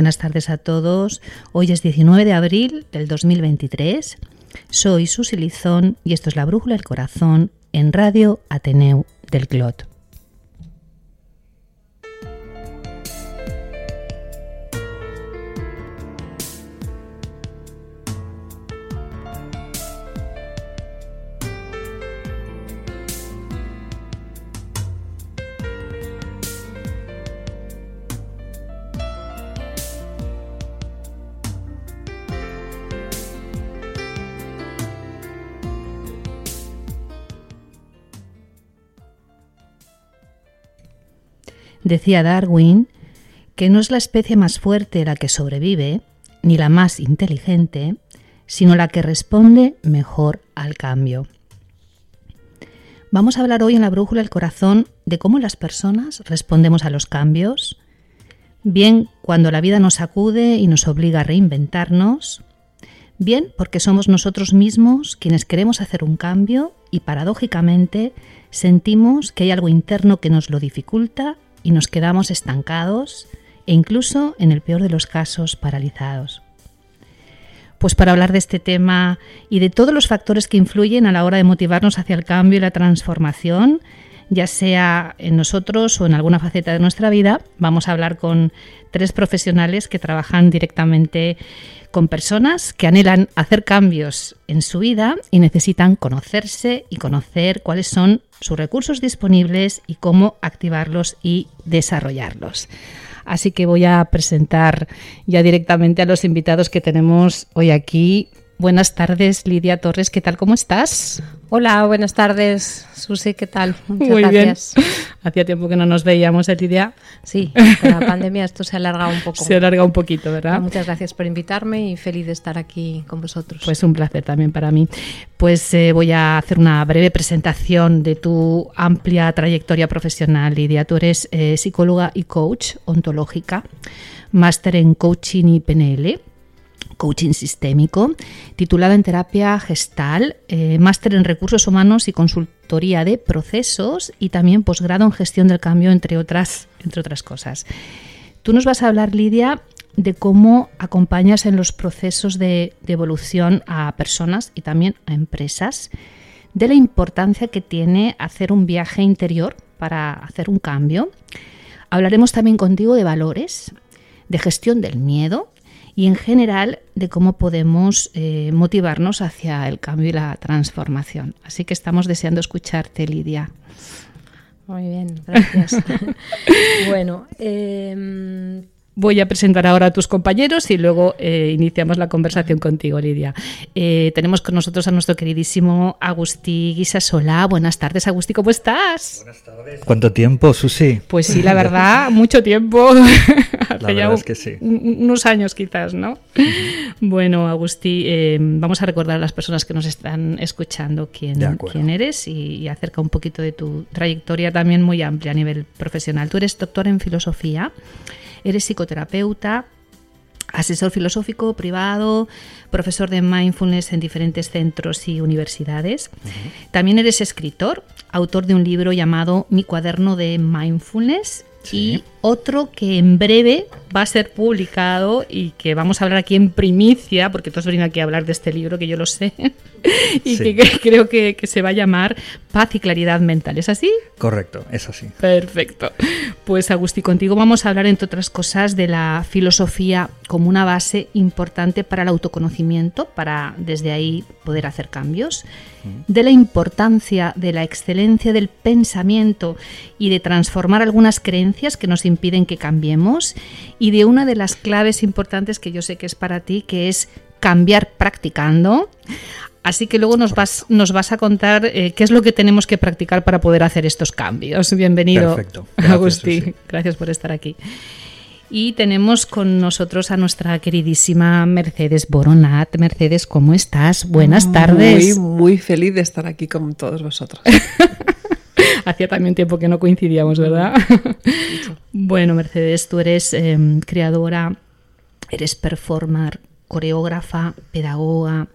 buenas tardes a todos. Hoy es 19 de abril del 2023. Soy Susi Lizón y esto es La Brújula del Corazón en Radio Ateneu del Clot. Decía Darwin que no es la especie más fuerte la que sobrevive, ni la más inteligente, sino la que responde mejor al cambio. Vamos a hablar hoy en la Brújula del Corazón de cómo las personas respondemos a los cambios, bien cuando la vida nos sacude y nos obliga a reinventarnos, bien porque somos nosotros mismos quienes queremos hacer un cambio y paradójicamente sentimos que hay algo interno que nos lo dificulta y nos quedamos estancados e incluso, en el peor de los casos, paralizados. Pues para hablar de este tema y de todos los factores que influyen a la hora de motivarnos hacia el cambio y la transformación, ya sea en nosotros o en alguna faceta de nuestra vida, vamos a hablar con tres profesionales que trabajan directamente con personas que anhelan hacer cambios en su vida y necesitan conocerse y conocer cuáles son sus recursos disponibles y cómo activarlos y desarrollarlos. Así que voy a presentar ya directamente a los invitados que tenemos hoy aquí. Buenas tardes, Lidia Torres, ¿qué tal? ¿Cómo estás? Hola, buenas tardes, Susi, ¿qué tal? Muchas Muy gracias. Bien. Hacía tiempo que no nos veíamos, ¿eh, Lidia? Sí, con la pandemia esto se ha alargado un poco. Se ha alargado un poquito, ¿verdad? Muchas gracias por invitarme y feliz de estar aquí con vosotros. Pues un placer también para mí. Pues eh, voy a hacer una breve presentación de tu amplia trayectoria profesional, Lidia. Tú eres eh, psicóloga y coach ontológica, máster en coaching y PNL coaching sistémico, titulada en terapia gestal, eh, máster en recursos humanos y consultoría de procesos y también posgrado en gestión del cambio, entre otras, entre otras cosas. Tú nos vas a hablar, Lidia, de cómo acompañas en los procesos de, de evolución a personas y también a empresas, de la importancia que tiene hacer un viaje interior para hacer un cambio. Hablaremos también contigo de valores, de gestión del miedo y en general de cómo podemos eh, motivarnos hacia el cambio y la transformación. Así que estamos deseando escucharte, Lidia. Muy bien, gracias. bueno, eh, Voy a presentar ahora a tus compañeros y luego eh, iniciamos la conversación contigo, Lidia. Eh, tenemos con nosotros a nuestro queridísimo Agustí Guisasola. Buenas tardes, Agustí, ¿cómo estás? Buenas tardes. ¿Cuánto tiempo, Susi? Pues sí, la verdad, mucho tiempo. la verdad es que sí. Unos años quizás, ¿no? Bueno, Agustí, eh, vamos a recordar a las personas que nos están escuchando quién, quién eres y, y acerca un poquito de tu trayectoria también muy amplia a nivel profesional. Tú eres doctor en filosofía. Eres psicoterapeuta, asesor filosófico privado, profesor de mindfulness en diferentes centros y universidades. También eres escritor, autor de un libro llamado Mi cuaderno de mindfulness y otro que en breve va a ser publicado y que vamos a hablar aquí en primicia, porque has venido aquí a hablar de este libro, que yo lo sé, y que, creo que, se va a llamar Paz y Claridad Mental. ¿Es así? Correcto, es así. Perfecto. Pues Agustí, contigo vamos a hablar, entre otras cosas, de la filosofía como una base importante para el autoconocimiento, para desde ahí poder hacer cambios, de la importancia de la excelencia del pensamiento y de transformar algunas creencias que nos impiden que cambiemos y de una de las claves importantes que yo sé que es para ti, que es cambiar practicando. Así que luego nos vas, nos vas a contar eh, qué es lo que tenemos que practicar para poder hacer estos cambios. Bienvenido, Perfecto. Agustín. Gracias por estar aquí. Y tenemos con nosotros a nuestra queridísima Mercedes Boronat. Mercedes, ¿cómo estás? Buenas tardes. Muy, muy feliz de estar aquí con todos vosotros. Hacía también tiempo que no coincidíamos, ¿verdad? bueno, Mercedes, tú eres em, creadora, eres performer, coreógrafa, pedagoga,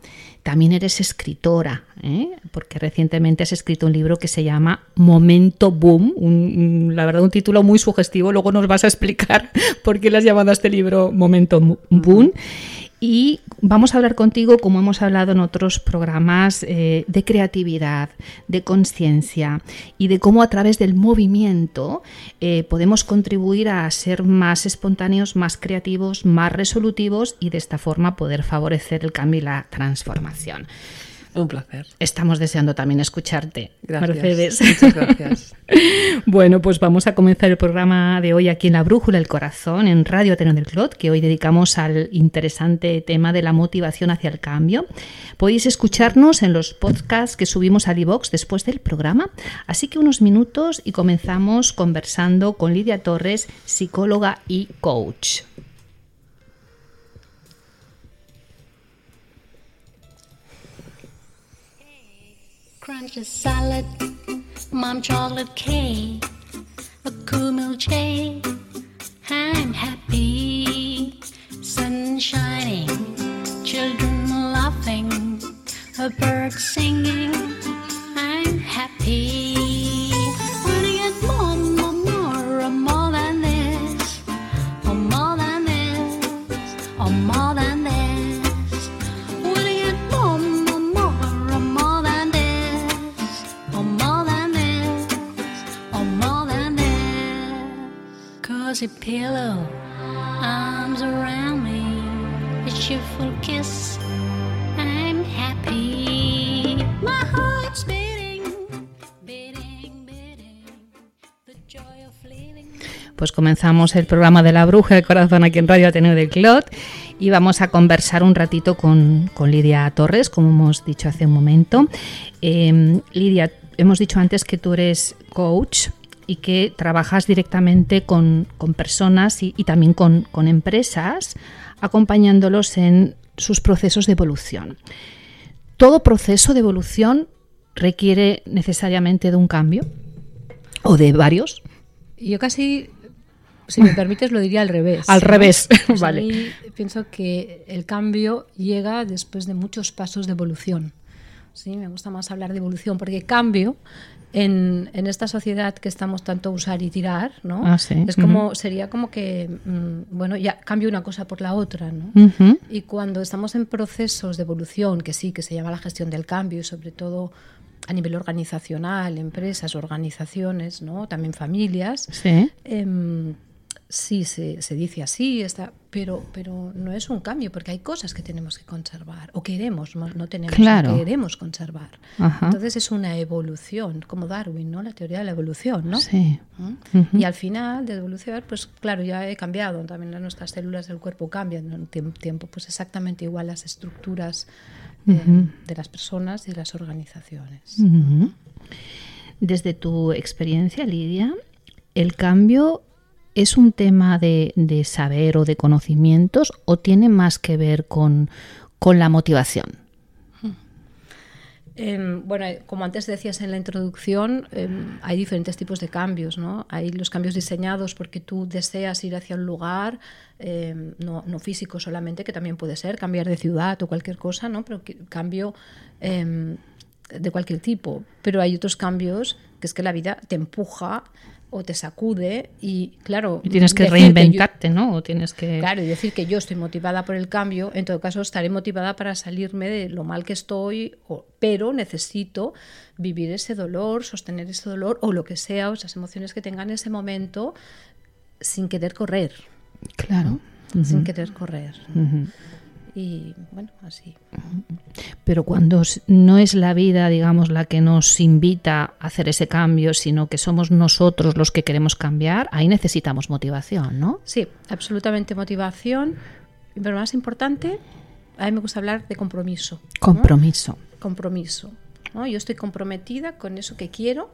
también eres escritora, ¿eh? porque recientemente has escrito un libro que se llama Momento Boom, la verdad un título muy sugestivo, luego nos vas a explicar por qué le has llamado a este libro Momento Boom. Y vamos a hablar contigo, como hemos hablado en otros programas, eh, de creatividad, de conciencia y de cómo a través del movimiento eh, podemos contribuir a ser más espontáneos, más creativos, más resolutivos y de esta forma poder favorecer el cambio y la transformación. Un placer. Estamos deseando también escucharte, gracias, Mercedes. Muchas gracias. bueno, pues vamos a comenzar el programa de hoy aquí en La Brújula del Corazón, en Radio Ateneo del Clot, que hoy dedicamos al interesante tema de la motivación hacia el cambio. Podéis escucharnos en los podcasts que subimos al iVox después del programa. Así que unos minutos y comenzamos conversando con Lidia Torres, psicóloga y coach. Crunch a salad, mom chocolate cake, a cool milkshake. I'm happy, sun shining, children laughing, a bird singing. I'm happy. Wanna get more, more, more, more than this, or more than this, or more than Cozy pillow, arms around me, a cheerful kiss. I'm happy. My heart's beating, beating, beating. The joy of living. Pues comenzamos el programa de la Bruja del Corazón aquí en Radio Ateneo de Clot y vamos a conversar un ratito con, con Lidia Torres, como hemos dicho hace un momento. Eh, Lidia, hemos dicho antes que tú eres coach y que trabajas directamente con, con personas y, y también con, con empresas, acompañándolos en sus procesos de evolución. ¿Todo proceso de evolución requiere necesariamente de un cambio? ¿O de varios? Yo casi, si me permites, lo diría al revés. Al ¿no? revés, Pues a vale. mí pienso que el cambio llega después de muchos pasos de evolución. Sí, me gusta más hablar de evolución porque cambio en, en esta sociedad que estamos tanto usar y tirar, ¿no? Ah, sí. Es como sería como que mm, bueno, ya cambio una cosa por la otra, ¿no? Y cuando estamos en procesos de evolución, que sí, que se llama la gestión del cambio, y sobre todo a nivel organizacional, empresas, organizaciones, ¿no? también familias, Sí. em, sí se, se dice así, está, pero, pero no es un cambio, porque hay cosas que tenemos que conservar, o queremos, no, tenemos, Claro. queremos conservar. Ajá. Entonces es una evolución, como Darwin, ¿no? La teoría de la evolución, ¿no? Sí. ¿Mm? Y al final de evolucionar, pues claro, ya he cambiado, también nuestras células del cuerpo cambian en tiempo, pues exactamente igual las estructuras eh, de las personas y de las organizaciones. Desde tu experiencia, Lidia, ¿el cambio es un tema de, saber o de conocimientos o tiene más que ver con, con la motivación? Em, bueno, como antes decías en la introducción, em, hay diferentes tipos de cambios, ¿no? Hay los cambios diseñados porque tú deseas ir hacia un lugar, em, no, no físico solamente, que también puede ser cambiar de ciudad o cualquier cosa, ¿no? Pero cambio de cualquier tipo. Pero hay otros cambios que es que la vida te empuja o te sacude y, claro... Y tienes que yo- reinventarte, ¿no? O tienes que... Claro, y decir que yo estoy motivada por el cambio, en todo caso estaré motivada para salirme de lo mal que estoy, o- pero necesito vivir ese dolor, sostener ese dolor o lo que sea, o esas emociones que tenga en ese momento sin querer correr, Claro. sin querer correr. Y bueno, así. Pero cuando no es la vida, digamos, la que nos invita a hacer ese cambio, sino que somos nosotros los que queremos cambiar, ahí necesitamos motivación, ¿no? Sí, absolutamente motivación, pero más importante, a mí me gusta hablar de compromiso. ¿no? Compromiso. compromiso. ¿no? Yo estoy comprometida con eso que quiero,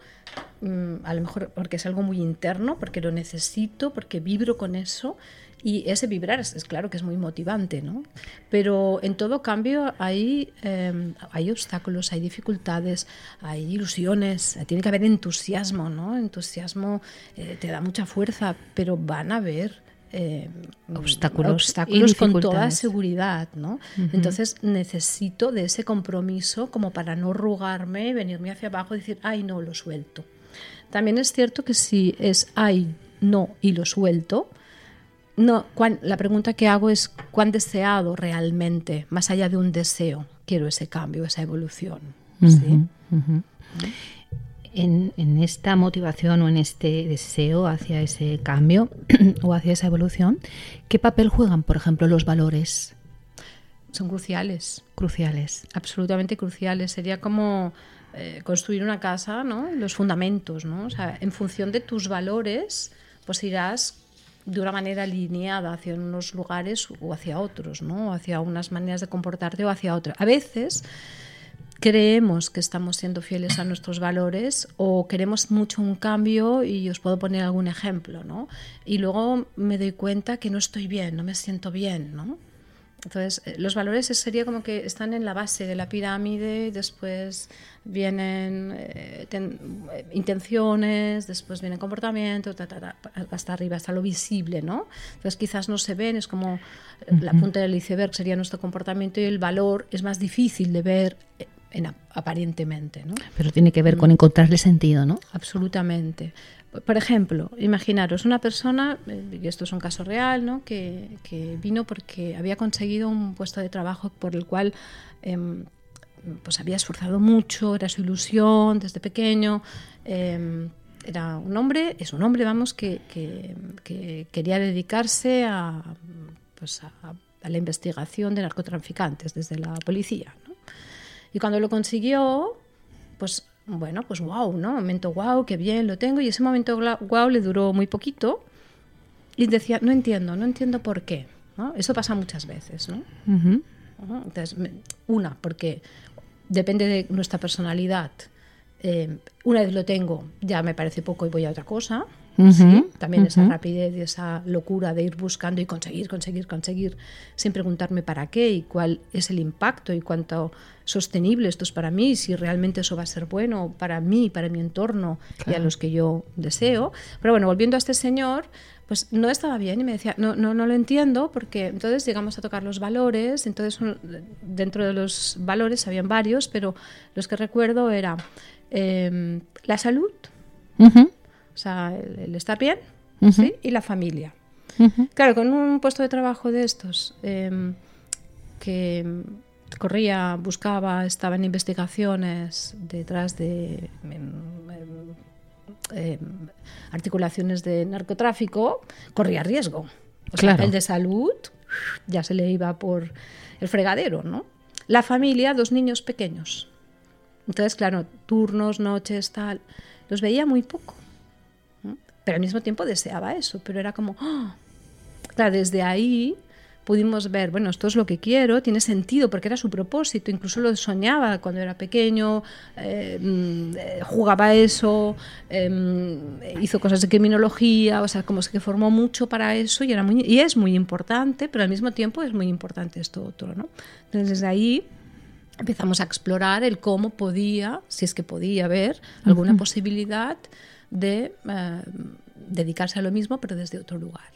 mm, a lo mejor porque es algo muy interno, porque lo necesito, porque vibro con eso. Y ese vibrar es, es claro que es muy motivante, ¿no? Pero en todo cambio hay, eh, hay obstáculos, hay dificultades, hay ilusiones, tiene que haber entusiasmo, ¿no? Entusiasmo eh, te da mucha fuerza, pero van a haber eh, Obstáculos obstáculos con toda seguridad, ¿no? Entonces necesito de ese compromiso como para no arrugarme, venirme hacia abajo y decir, ay, no, lo suelto. También es cierto que si es ay, no y lo suelto, no, cuán- la pregunta que hago es cuán deseado realmente, más allá de un deseo, quiero ese cambio, esa evolución. ¿sí? En, en esta motivación o en este deseo hacia ese cambio o hacia esa evolución, ¿qué papel juegan, por ejemplo, los valores Son cruciales. cruciales? absolutamente cruciales. Sería como eh, construir una casa, ¿no? Los fundamentos, ¿no? O sea, en función de tus valores, pues irás de una manera alineada hacia unos lugares o hacia otros, ¿no? Hacia unas maneras de comportarte o hacia otras. A veces creemos que estamos siendo fieles a nuestros valores o queremos mucho un cambio y os puedo poner algún ejemplo, ¿no? Y luego me doy cuenta que no estoy bien, no me siento bien, ¿no? Entonces, eh, los valores sería como que están en la base de la pirámide, después vienen eh, ten- eh, intenciones, después viene comportamiento, ta, ta, ta, hasta arriba, hasta lo visible, ¿no? Entonces, quizás no se ven, es como eh, la punta del iceberg sería nuestro comportamiento y el valor es más difícil de ver en ap- aparentemente, ¿no? Pero tiene que ver con encontrarle sentido, ¿no? Absolutamente. Por ejemplo, imaginaros una persona, eh, y esto es un caso real, ¿no? que, vino porque había conseguido un puesto de trabajo por el cual em, pues había esforzado mucho, era su ilusión desde pequeño. em, era un hombre, es un hombre, vamos, que, que- que quería dedicarse a, pues a la investigación de narcotraficantes desde la policía. ¿no? Y cuando lo consiguió, pues bueno, pues wow, ¿no? Momento wow, qué bien, lo tengo. Y ese momento wow le duró muy poquito. Y decía, no entiendo, no entiendo por qué. ¿no? Eso pasa muchas veces, ¿no? Entonces, una, porque depende de nuestra personalidad. Eh, una vez lo tengo, ya me parece poco y voy a otra cosa. Ujú, ¿sí? También esa ujú. rapidez y esa locura de ir buscando y conseguir, conseguir, conseguir, sin preguntarme para qué y cuál es el impacto y cuánto sostenible esto es para mí, si realmente eso va a ser bueno para mí, para mi entorno y a los que yo deseo. Pero bueno, volviendo a este señor, pues no estaba bien y me decía, no, no, no lo entiendo porque entonces llegamos a tocar los valores, entonces dentro de los valores habían varios, pero los que recuerdo era em, la salud, Ujú. O sea, el, el estar bien. ¿sí? y la familia. Claro, con un puesto de trabajo de estos em, que corría, buscaba, estaba en investigaciones detrás de em, em, articulaciones de narcotráfico, corría riesgo. O sea, Claro. el de salud ya se le iba por el fregadero, ¿no? La familia, dos niños pequeños. Entonces, claro, turnos, noches, tal, los veía muy poco. Pero al mismo tiempo deseaba eso, pero era como, ¡ah! claro, desde ahí pudimos ver, bueno, esto es lo que quiero, tiene sentido porque era su propósito, incluso lo soñaba cuando era pequeño, eh, mm, eh, jugaba eso, eh, hizo cosas de criminología, o sea, como que formó mucho para eso y, era muy, y es muy importante, pero al mismo tiempo es muy importante esto otro, ¿no? Entonces desde ahí empezamos a explorar el cómo podía, si es que podía haber alguna posibilidad de eh, dedicarse a lo mismo, pero desde otro lugar.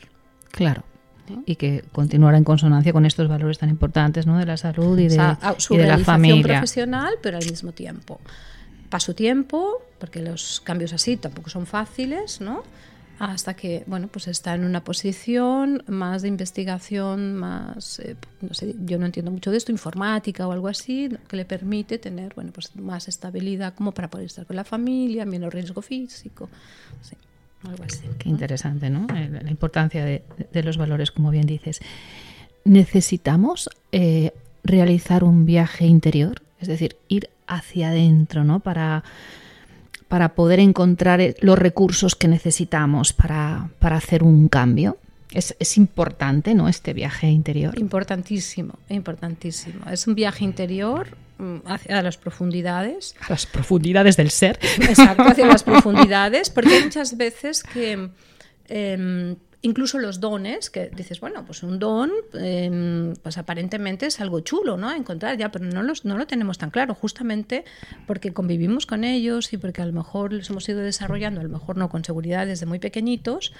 Claro. Y que continuara en consonancia con estos valores tan importantes, ¿no? De la salud y de, O sea, a- su y de la familia. profesional, pero al mismo tiempo. Pasó tiempo, porque los cambios así tampoco son fáciles, ¿no? Hasta que, bueno, pues está en una posición más de investigación, más, eh, no sé, yo no entiendo mucho de esto, informática o algo así, que le permite tener, bueno, pues más estabilidad como para poder estar con la familia, menos riesgo físico, sí, algo así. Qué interesante, ¿no? Eh, La importancia de, de los valores, como bien dices. ¿Necesitamos eh, realizar un viaje interior? Es decir, ir hacia adentro, ¿no? Para, para poder encontrar eh, los recursos que necesitamos para, para hacer un cambio. Es, es importante, ¿no? Este viaje interior. Importantísimo, importantísimo. Es un viaje interior hacia las profundidades. A las profundidades del ser. Exacto, hacia las profundidades, porque hay muchas veces que, eh, incluso los dones, que dices, bueno, pues un don, eh, pues aparentemente es algo chulo, ¿no? Encontrar ya, pero no, los, no lo tenemos tan claro, justamente porque convivimos con ellos y porque a lo mejor los hemos ido desarrollando, a lo mejor no con seguridad desde muy pequeñitos,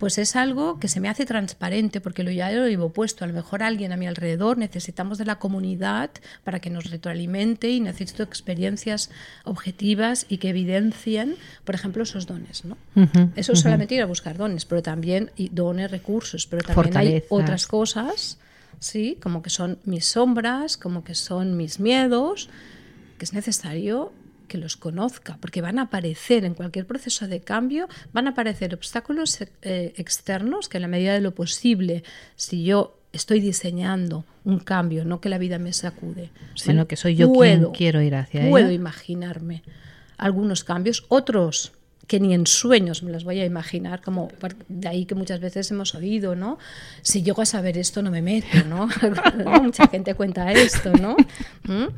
pues es algo que se me hace transparente, porque lo ya lo llevo puesto. A lo mejor alguien a mi alrededor necesitamos de la comunidad para que nos retroalimente y necesito experiencias objetivas y que evidencien, por ejemplo, esos dones, ¿no? Eso es solamente ir a buscar dones, pero también y dones, recursos, pero también hay otras cosas, sí, como que son mis sombras, como que son mis miedos, que es necesario que los conozca, porque van a aparecer en cualquier proceso de cambio, van a aparecer obstáculos eh, externos que en la medida de lo posible, si yo estoy diseñando un cambio, no que la vida me sacude, Sino bueno, que soy yo quien quiero ir hacia Puedo ella. imaginarme algunos cambios, otros que ni en sueños me los voy a imaginar, como de ahí que muchas veces hemos oído, ¿no? Si llego a saber esto no me meto, ¿no? Mucha gente cuenta esto, ¿no? ¿Mm?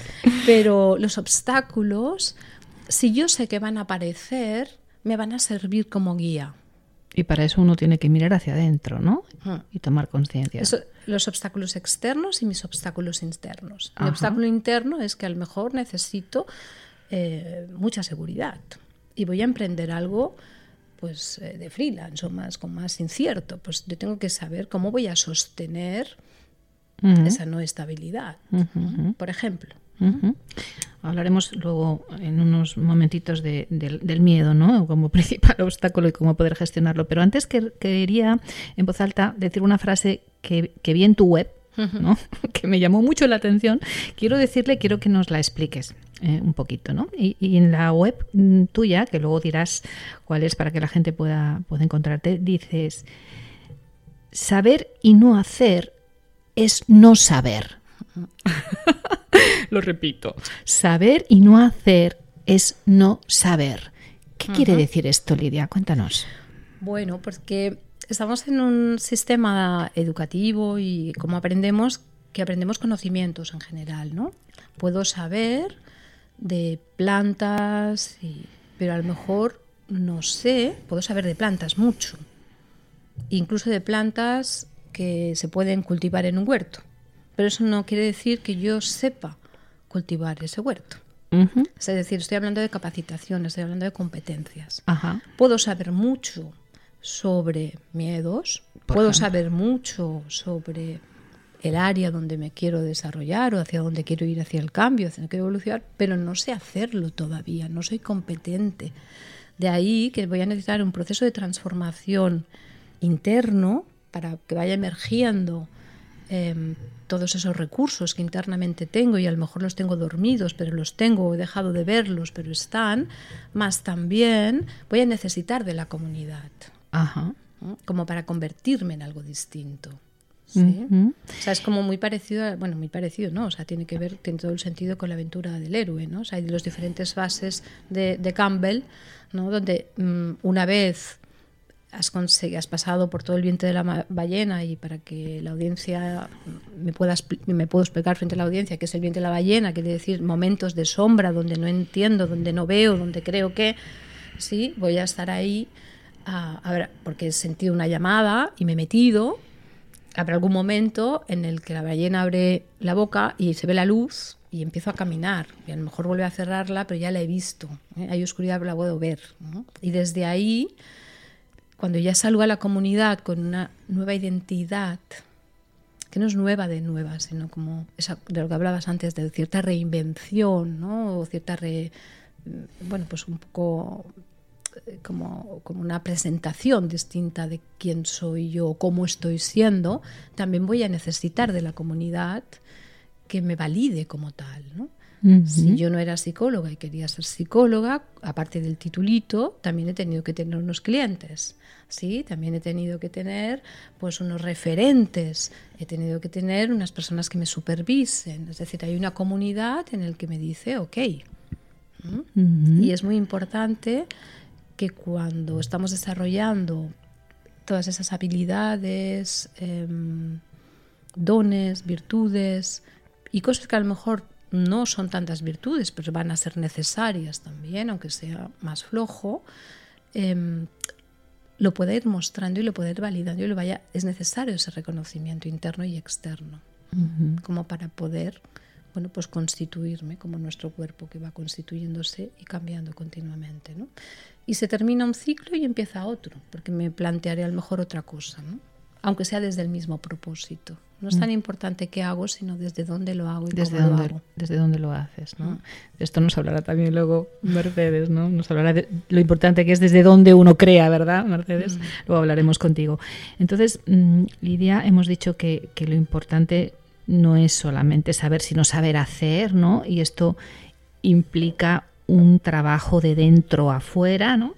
Pero los obstáculos, si yo sé que van a aparecer, me van a servir como guía. Y para eso uno tiene que mirar hacia adentro, ¿no? Y tomar conciencia. Los obstáculos externos y mis obstáculos internos. Ajá. Mi obstáculo interno es que a lo mejor necesito eh, mucha seguridad y voy a emprender algo pues eh, de freelance o más con más incierto. Pues yo tengo que saber cómo voy a sostener esa no estabilidad, por ejemplo. Hablaremos luego en unos momentitos de- del, del miedo, ¿no? Como principal obstáculo y cómo poder gestionarlo. Pero antes que, quería en voz alta decir una frase que, que vi en tu web, ¿no? que me llamó mucho la atención. Quiero decirle, quiero que nos la expliques eh, un poquito, ¿no? Y, y en la web mm, tuya, que luego dirás cuál es para que la gente pueda, pueda encontrarte, dices, saber y no hacer es no saber. Lo repito. Saber y no hacer es no saber. ¿Qué quiere decir esto, Lidia? Cuéntanos. Bueno, porque estamos en un sistema educativo y como aprendemos, que aprendemos conocimientos en general, ¿no? Puedo saber de plantas, y- pero a lo mejor no sé, puedo saber de plantas mucho, incluso de plantas que se pueden cultivar en un huerto, pero eso no quiere decir que yo sepa cultivar ese huerto. Es decir, estoy hablando de capacitación, estoy hablando de competencias Ajá. puedo saber mucho sobre miedos, Por puedo ejemplo. saber mucho sobre el área donde me quiero desarrollar o hacia donde quiero ir hacia el cambio, hacia donde quiero evolucionar, pero no sé hacerlo todavía, no soy competente. De ahí que voy a necesitar un proceso de transformación interno para que vaya emergiendo em, todos esos recursos que internamente tengo y a lo mejor los tengo dormidos, pero los tengo, o he dejado de verlos, pero están, más también voy a necesitar de la comunidad, Ajá. ¿no? como para convertirme en algo distinto. Ujú. O sea, es como muy parecido, a- bueno, muy parecido, ¿no? O sea, tiene que ver, tiene todo el sentido con la aventura del héroe, ¿no? O sea, hay los diferentes fases de, de Campbell, ¿no? Donde mm, una vez has, has pasado por todo el vientre de la ballena y para que la audiencia me pueda me puedo explicar frente a la audiencia que es el vientre de la ballena, quiere decir momentos de sombra donde no entiendo, donde no veo, donde creo que sí, voy a estar ahí a- a ver, porque he sentido una llamada y me he metido habrá algún momento en el que la ballena abre la boca y se ve la luz y empiezo a caminar. Y a lo mejor vuelve a cerrarla, pero ya la he visto. ¿eh? Hay oscuridad, pero la puedo ver. Y desde ahí, cuando ya salgo a la comunidad con una nueva identidad, que no es nueva de nueva, sino como de lo que hablabas antes, de cierta reinvención, ¿no? O cierta, re- bueno, pues un poco como, como una presentación distinta de quién soy yo, cómo estoy siendo, también voy a necesitar de la comunidad que me valide como tal. ¿no? Ujú. Si yo no era psicóloga y quería ser psicóloga, aparte del titulito, también he tenido que tener unos clientes. Sí, también he tenido que tener pues unos referentes, he tenido que tener unas personas que me supervisen, es decir, hay una comunidad en el que me dice, ok, Ujú. y es muy importante que cuando estamos desarrollando todas esas habilidades, em, dones, virtudes y cosas que a lo mejor no son tantas virtudes, pero van a ser necesarias también, aunque sea más flojo, em, lo pueda ir mostrando y lo pueda ir validando y lo vaya, es necesario ese reconocimiento interno y externo, como para poder, bueno, pues constituirme como nuestro cuerpo que va constituyéndose y cambiando continuamente, ¿no? Y se termina un ciclo y empieza otro, porque me plantearé a lo mejor otra cosa, ¿no? Aunque sea desde el mismo propósito. No es tan importante qué hago, sino desde dónde lo hago y desde cómo dónde, lo hago. desde dónde lo haces, ¿no? Mm. De esto nos hablará también luego Mercedes, ¿no? Nos hablará de lo importante que es desde dónde uno crea, ¿verdad, Mercedes? Luego hablaremos contigo. Entonces, mm, Lidia, hemos dicho que, que lo importante no es solamente saber, sino saber hacer, ¿no? Y esto implica un trabajo de dentro a afuera, ¿no?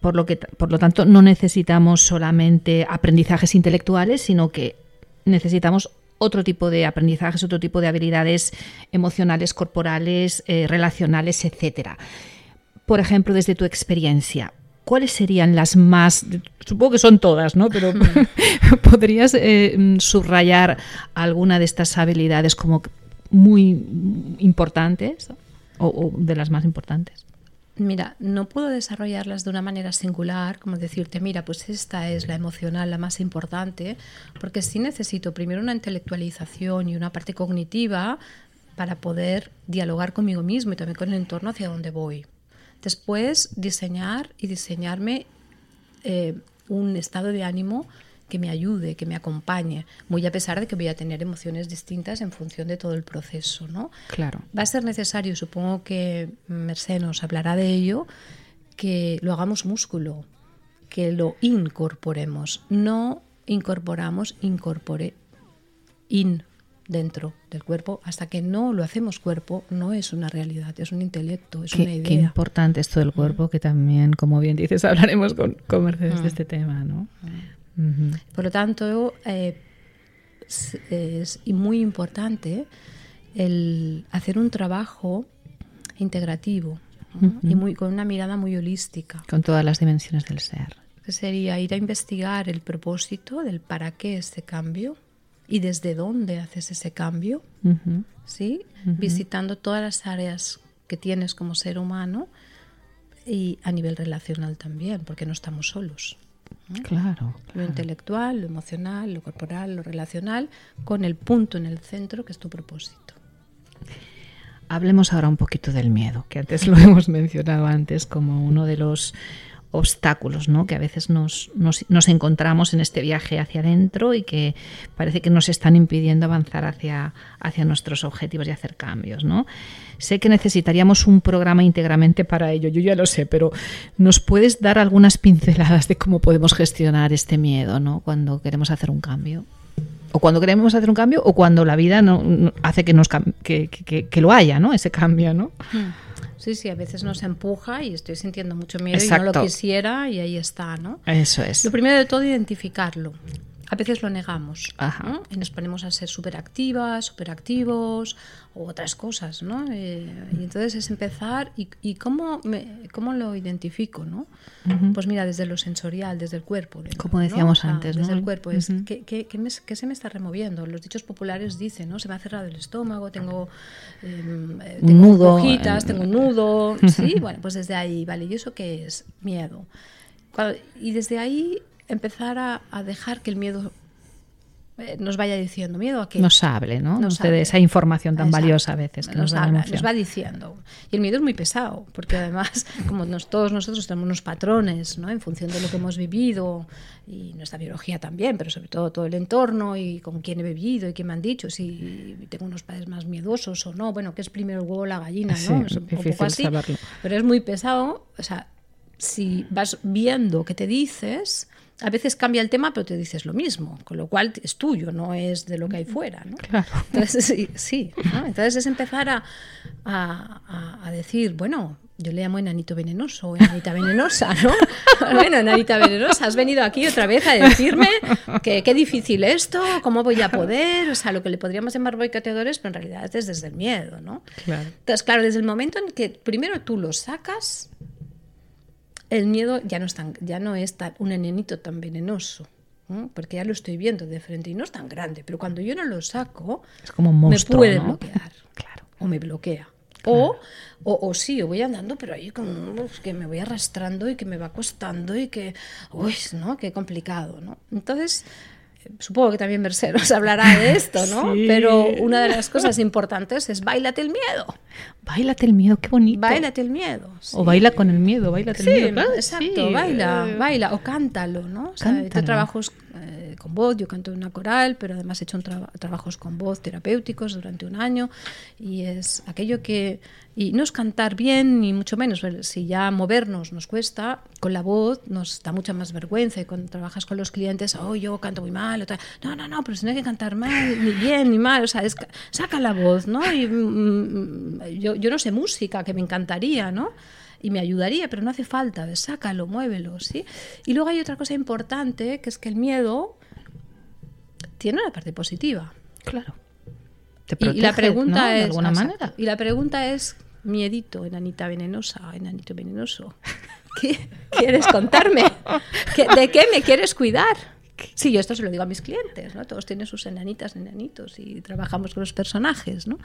Por lo, que, por lo tanto, no necesitamos solamente aprendizajes intelectuales, sino que necesitamos otro tipo de aprendizajes, otro tipo de habilidades emocionales, corporales, eh, relacionales, etcétera. Por ejemplo, desde tu experiencia, ¿cuáles serían las más, supongo que son todas, ¿no? Pero podrías eh, subrayar alguna de estas habilidades como muy importantes o, de las más importantes? Mira, no puedo desarrollarlas de una manera singular, como decirte, mira, pues esta es la emocional, la más importante, porque sí necesito primero una intelectualización y una parte cognitiva para poder dialogar conmigo mismo y también con el entorno hacia donde voy. Después, diseñar y diseñarme eh, un estado de ánimo que me ayude, que me acompañe, muy a pesar de que voy a tener emociones distintas en función de todo el proceso, ¿no? Claro. Va a ser necesario, supongo que Merced nos hablará de ello, que lo hagamos músculo, que lo incorporemos. No incorporamos, incorpore, in dentro del cuerpo, hasta que no lo hacemos cuerpo, no es una realidad, es un intelecto, es qué, una idea. Qué importante esto del cuerpo, que también, como bien dices, hablaremos con, con Mercedes de este tema, ¿no? Uh -huh. Por lo tanto, eh, es, es, muy importante el hacer un trabajo integrativo uh -huh. y muy, con una mirada muy holística. Con todas las dimensiones del ser. Que sería ir a investigar el propósito del para qué este cambio y desde dónde haces ese cambio, uh -huh. ¿sí? visitando todas las áreas que tienes como ser humano y a nivel relacional también, porque no estamos solos. ¿No? Claro, Lo intelectual, lo emocional, lo corporal, lo relacional, con el punto en el centro que es tu propósito. Hablemos ahora un poquito del miedo, que antes lo hemos mencionado antes como uno de los obstáculos ¿no? que a veces nos, nos, encontramos en este viaje hacia adentro y que parece que nos están impidiendo avanzar hacia, hacia nuestros objetivos y hacer cambios. ¿no? Sé que necesitaríamos un programa íntegramente para ello, yo ya lo sé, pero ¿nos puedes dar algunas pinceladas de cómo podemos gestionar este miedo ¿no? cuando queremos hacer un cambio? O cuando queremos hacer un cambio o cuando la vida no, no hace que, nos, que, que, que, lo haya, ¿no? ese cambio. ¿no? Hmm. Sí, sí, a veces nos empuja y estoy sintiendo mucho miedo Exacto. y no lo quisiera y ahí está, ¿no? Eso es. Lo primero de todo, identificarlo. A veces lo negamos ¿no? y nos ponemos a ser súper activas, súper activos o otras cosas, ¿no? Eh, y entonces es empezar y, y cómo, me, cómo lo identifico, ¿no? Uh -huh. Pues mira, desde lo sensorial, desde el cuerpo. Como decíamos sea, antes, ¿no? Desde el cuerpo. Es, uh -huh. ¿qué, qué, qué, me, ¿qué, se me está removiendo? Los dichos populares dicen, ¿no? Se me ha cerrado el estómago, tengo, eh, tengo nudo. Hojitas, tengo un nudo. Sí, bueno, pues desde ahí, ¿vale? ¿Y eso qué es? Miedo. Y desde ahí empezar a, a dejar que el miedo eh, nos vaya diciendo miedo a que nos hable, ¿no? Nos de esa información tan Exacto. valiosa a veces que nos, nos, habla, nos va diciendo. Y el miedo es muy pesado, porque además, como nos, todos nosotros tenemos unos patrones, ¿no? En función de lo que hemos vivido y nuestra biología también, pero sobre todo todo el entorno y con quién he vivido y qué me han dicho, si tengo unos padres más miedosos o no, bueno, que es primero el huevo o la gallina, ¿no? Sí, es un poco así, saberlo. pero es muy pesado, o sea, si vas viendo qué te dices, a veces cambia el tema, pero te dices lo mismo, con lo cual es tuyo, no es de lo que hay fuera. ¿no? Claro. Entonces, sí, sí ¿no? Entonces es empezar a, a, a, decir, bueno, yo le llamo enanito venenoso o enanita venenosa, ¿no? bueno, enanita venenosa, has venido aquí otra vez a decirme que qué difícil esto, cómo voy a poder, o sea, lo que le podríamos llamar boicoteadores, pero en realidad es desde el miedo, ¿no? Claro. Entonces, claro, desde el momento en que primero tú lo sacas, el miedo ya no es, tan, ya no es tan, un enenito tan venenoso, ¿no? porque ya lo estoy viendo de frente y no es tan grande, pero cuando yo no lo saco, es como un monstruo, me puede ¿no? bloquear claro. o me bloquea. O, o, o sí, o voy andando, pero ahí como que me voy arrastrando y que me va costando y que, uy, ¿no? Qué complicado, ¿no? Entonces, supongo que también Mercedes hablará de esto, ¿no? Sí. Pero una de las cosas importantes es bailate el miedo. Báilate el miedo, qué bonito. Bailate el miedo. sí. O baila con el miedo, bailate Sí, el miedo. claro, exacto, baila, eh, baila o cántalo, ¿no? O sea, cántalo. trabajo eh, con voz, yo canto en una coral, pero además he hecho un traba- trabajos con voz terapéuticos durante un año y es aquello que, y no es cantar bien ni mucho menos, si ya movernos nos cuesta, con la voz nos da mucha más vergüenza y cuando trabajas con los clientes, oh, yo canto muy mal, no, no, no, pero si no hay que cantar mal, ni bien, ni mal, o sea, es, ca- saca la voz, ¿no? Y, mm, yo, yo no sé música, que me encantaría, ¿no? y me ayudaría, pero no hace falta, sácalo, muévelo, ¿sí? Y luego hay otra cosa importante, que es que el miedo tiene una parte positiva. Claro. Te Y- y, la pregunta ¿no? es, De alguna exacto. manera. Y la pregunta es, miedito, enanita venenosa, enanito venenoso, ¿qué quieres contarme? ¿Qué- ¿De qué me quieres cuidar? Sí, yo esto se lo digo a mis clientes, ¿no? Todos tienen sus enanitas, enanitos y trabajamos con los personajes, ¿no?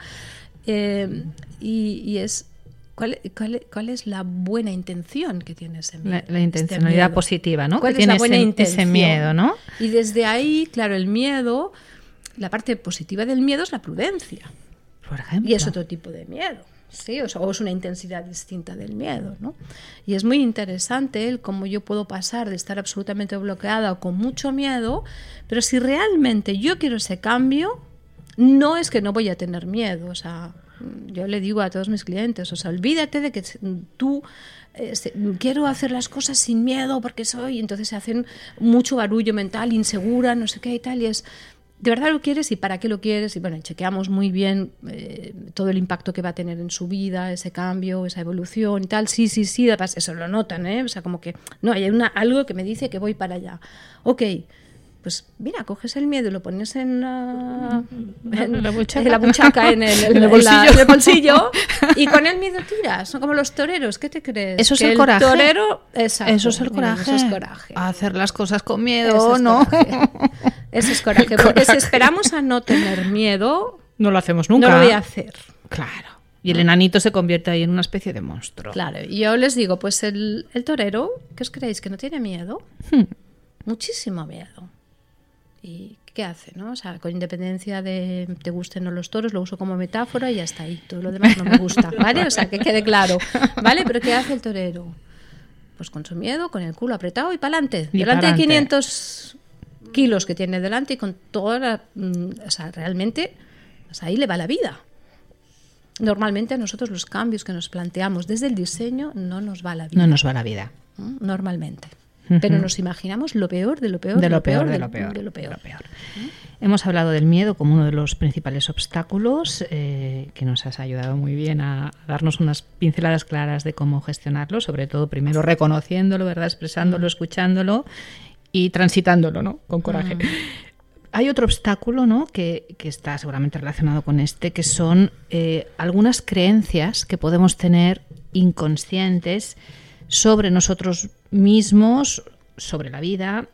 Eh, y, y es, ¿cuál, cuál, cuál es la buena intención que tiene ese miedo? La, la este intencionalidad miedo? positiva, ¿no? ¿Cuál que es la tiene buena ese, intención? ese miedo, ¿no? Y desde ahí, claro, el miedo, la parte positiva del miedo es la prudencia. Por ejemplo. Y es otro tipo de miedo, ¿sí? O, sea, o es una intensidad distinta del miedo, ¿no? Y es muy interesante el cómo yo puedo pasar de estar absolutamente bloqueada o con mucho miedo, pero si realmente yo quiero ese cambio, no es que no voy a tener miedo, o sea, yo le digo a todos mis clientes, o sea, olvídate de que tú eh, quiero hacer las cosas sin miedo porque soy, entonces se hacen mucho barullo mental, insegura, no sé qué y tal, y es, ¿de verdad lo quieres y para qué lo quieres? Y bueno, chequeamos muy bien eh, todo el impacto que va a tener en su vida, ese cambio, esa evolución y tal. Sí, sí, sí, eso lo notan, ¿eh? O sea, como que, no, hay algo que me dice que voy para allá. Ok, pues mira, coges el miedo y lo pones en, la- en- la buchaca. en la buchaca, en el, En el en la- bolsillo. en el bolsillo, y con el miedo tiras. Son como los toreros, ¿qué te crees? Eso es Que el coraje. torero, exacto, Eso es el mira, coraje. Eso es coraje. Hacer las cosas con Eso miedo, es ¿no? coraje. Eso es coraje. Porque si esperamos a no tener miedo, No lo hacemos nunca. no lo voy a hacer. Claro. Y el enanito se convierte ahí en una especie de monstruo. Claro, y yo les digo, pues el, el torero, ¿qué os creéis? ¿Que no tiene miedo? Hmm. Muchísimo miedo. ¿Y qué hace? ¿no? O sea, con independencia de te gusten o no los toros, lo uso como metáfora y ya está ahí. Todo lo demás no me gusta, ¿vale? O sea, que quede claro, ¿vale? Pero ¿qué hace el torero? Pues con su miedo, con el culo apretado y para adelante. Y Delante de pa'lante. 500 kilos que tiene delante y con toda la... mm, O sea, realmente, sea, ahí le va la vida. Normalmente a nosotros los cambios que nos planteamos desde el diseño no nos va la vida. No nos va la vida. ¿no? Normalmente. Pero nos imaginamos lo peor, de lo peor, de lo peor, de lo peor, de lo peor. de lo peor. Hemos hablado del miedo como uno de los principales obstáculos, eh, que nos has ayudado muy bien a, a darnos unas pinceladas claras de cómo gestionarlo, sobre todo primero reconociéndolo, ¿verdad? Expresándolo, escuchándolo y transitándolo, ¿no? Con coraje. Hay otro obstáculo, ¿no? Que, que está seguramente relacionado con este, que son eh, algunas creencias que podemos tener inconscientes sobre nosotros mismos, sobre la vida,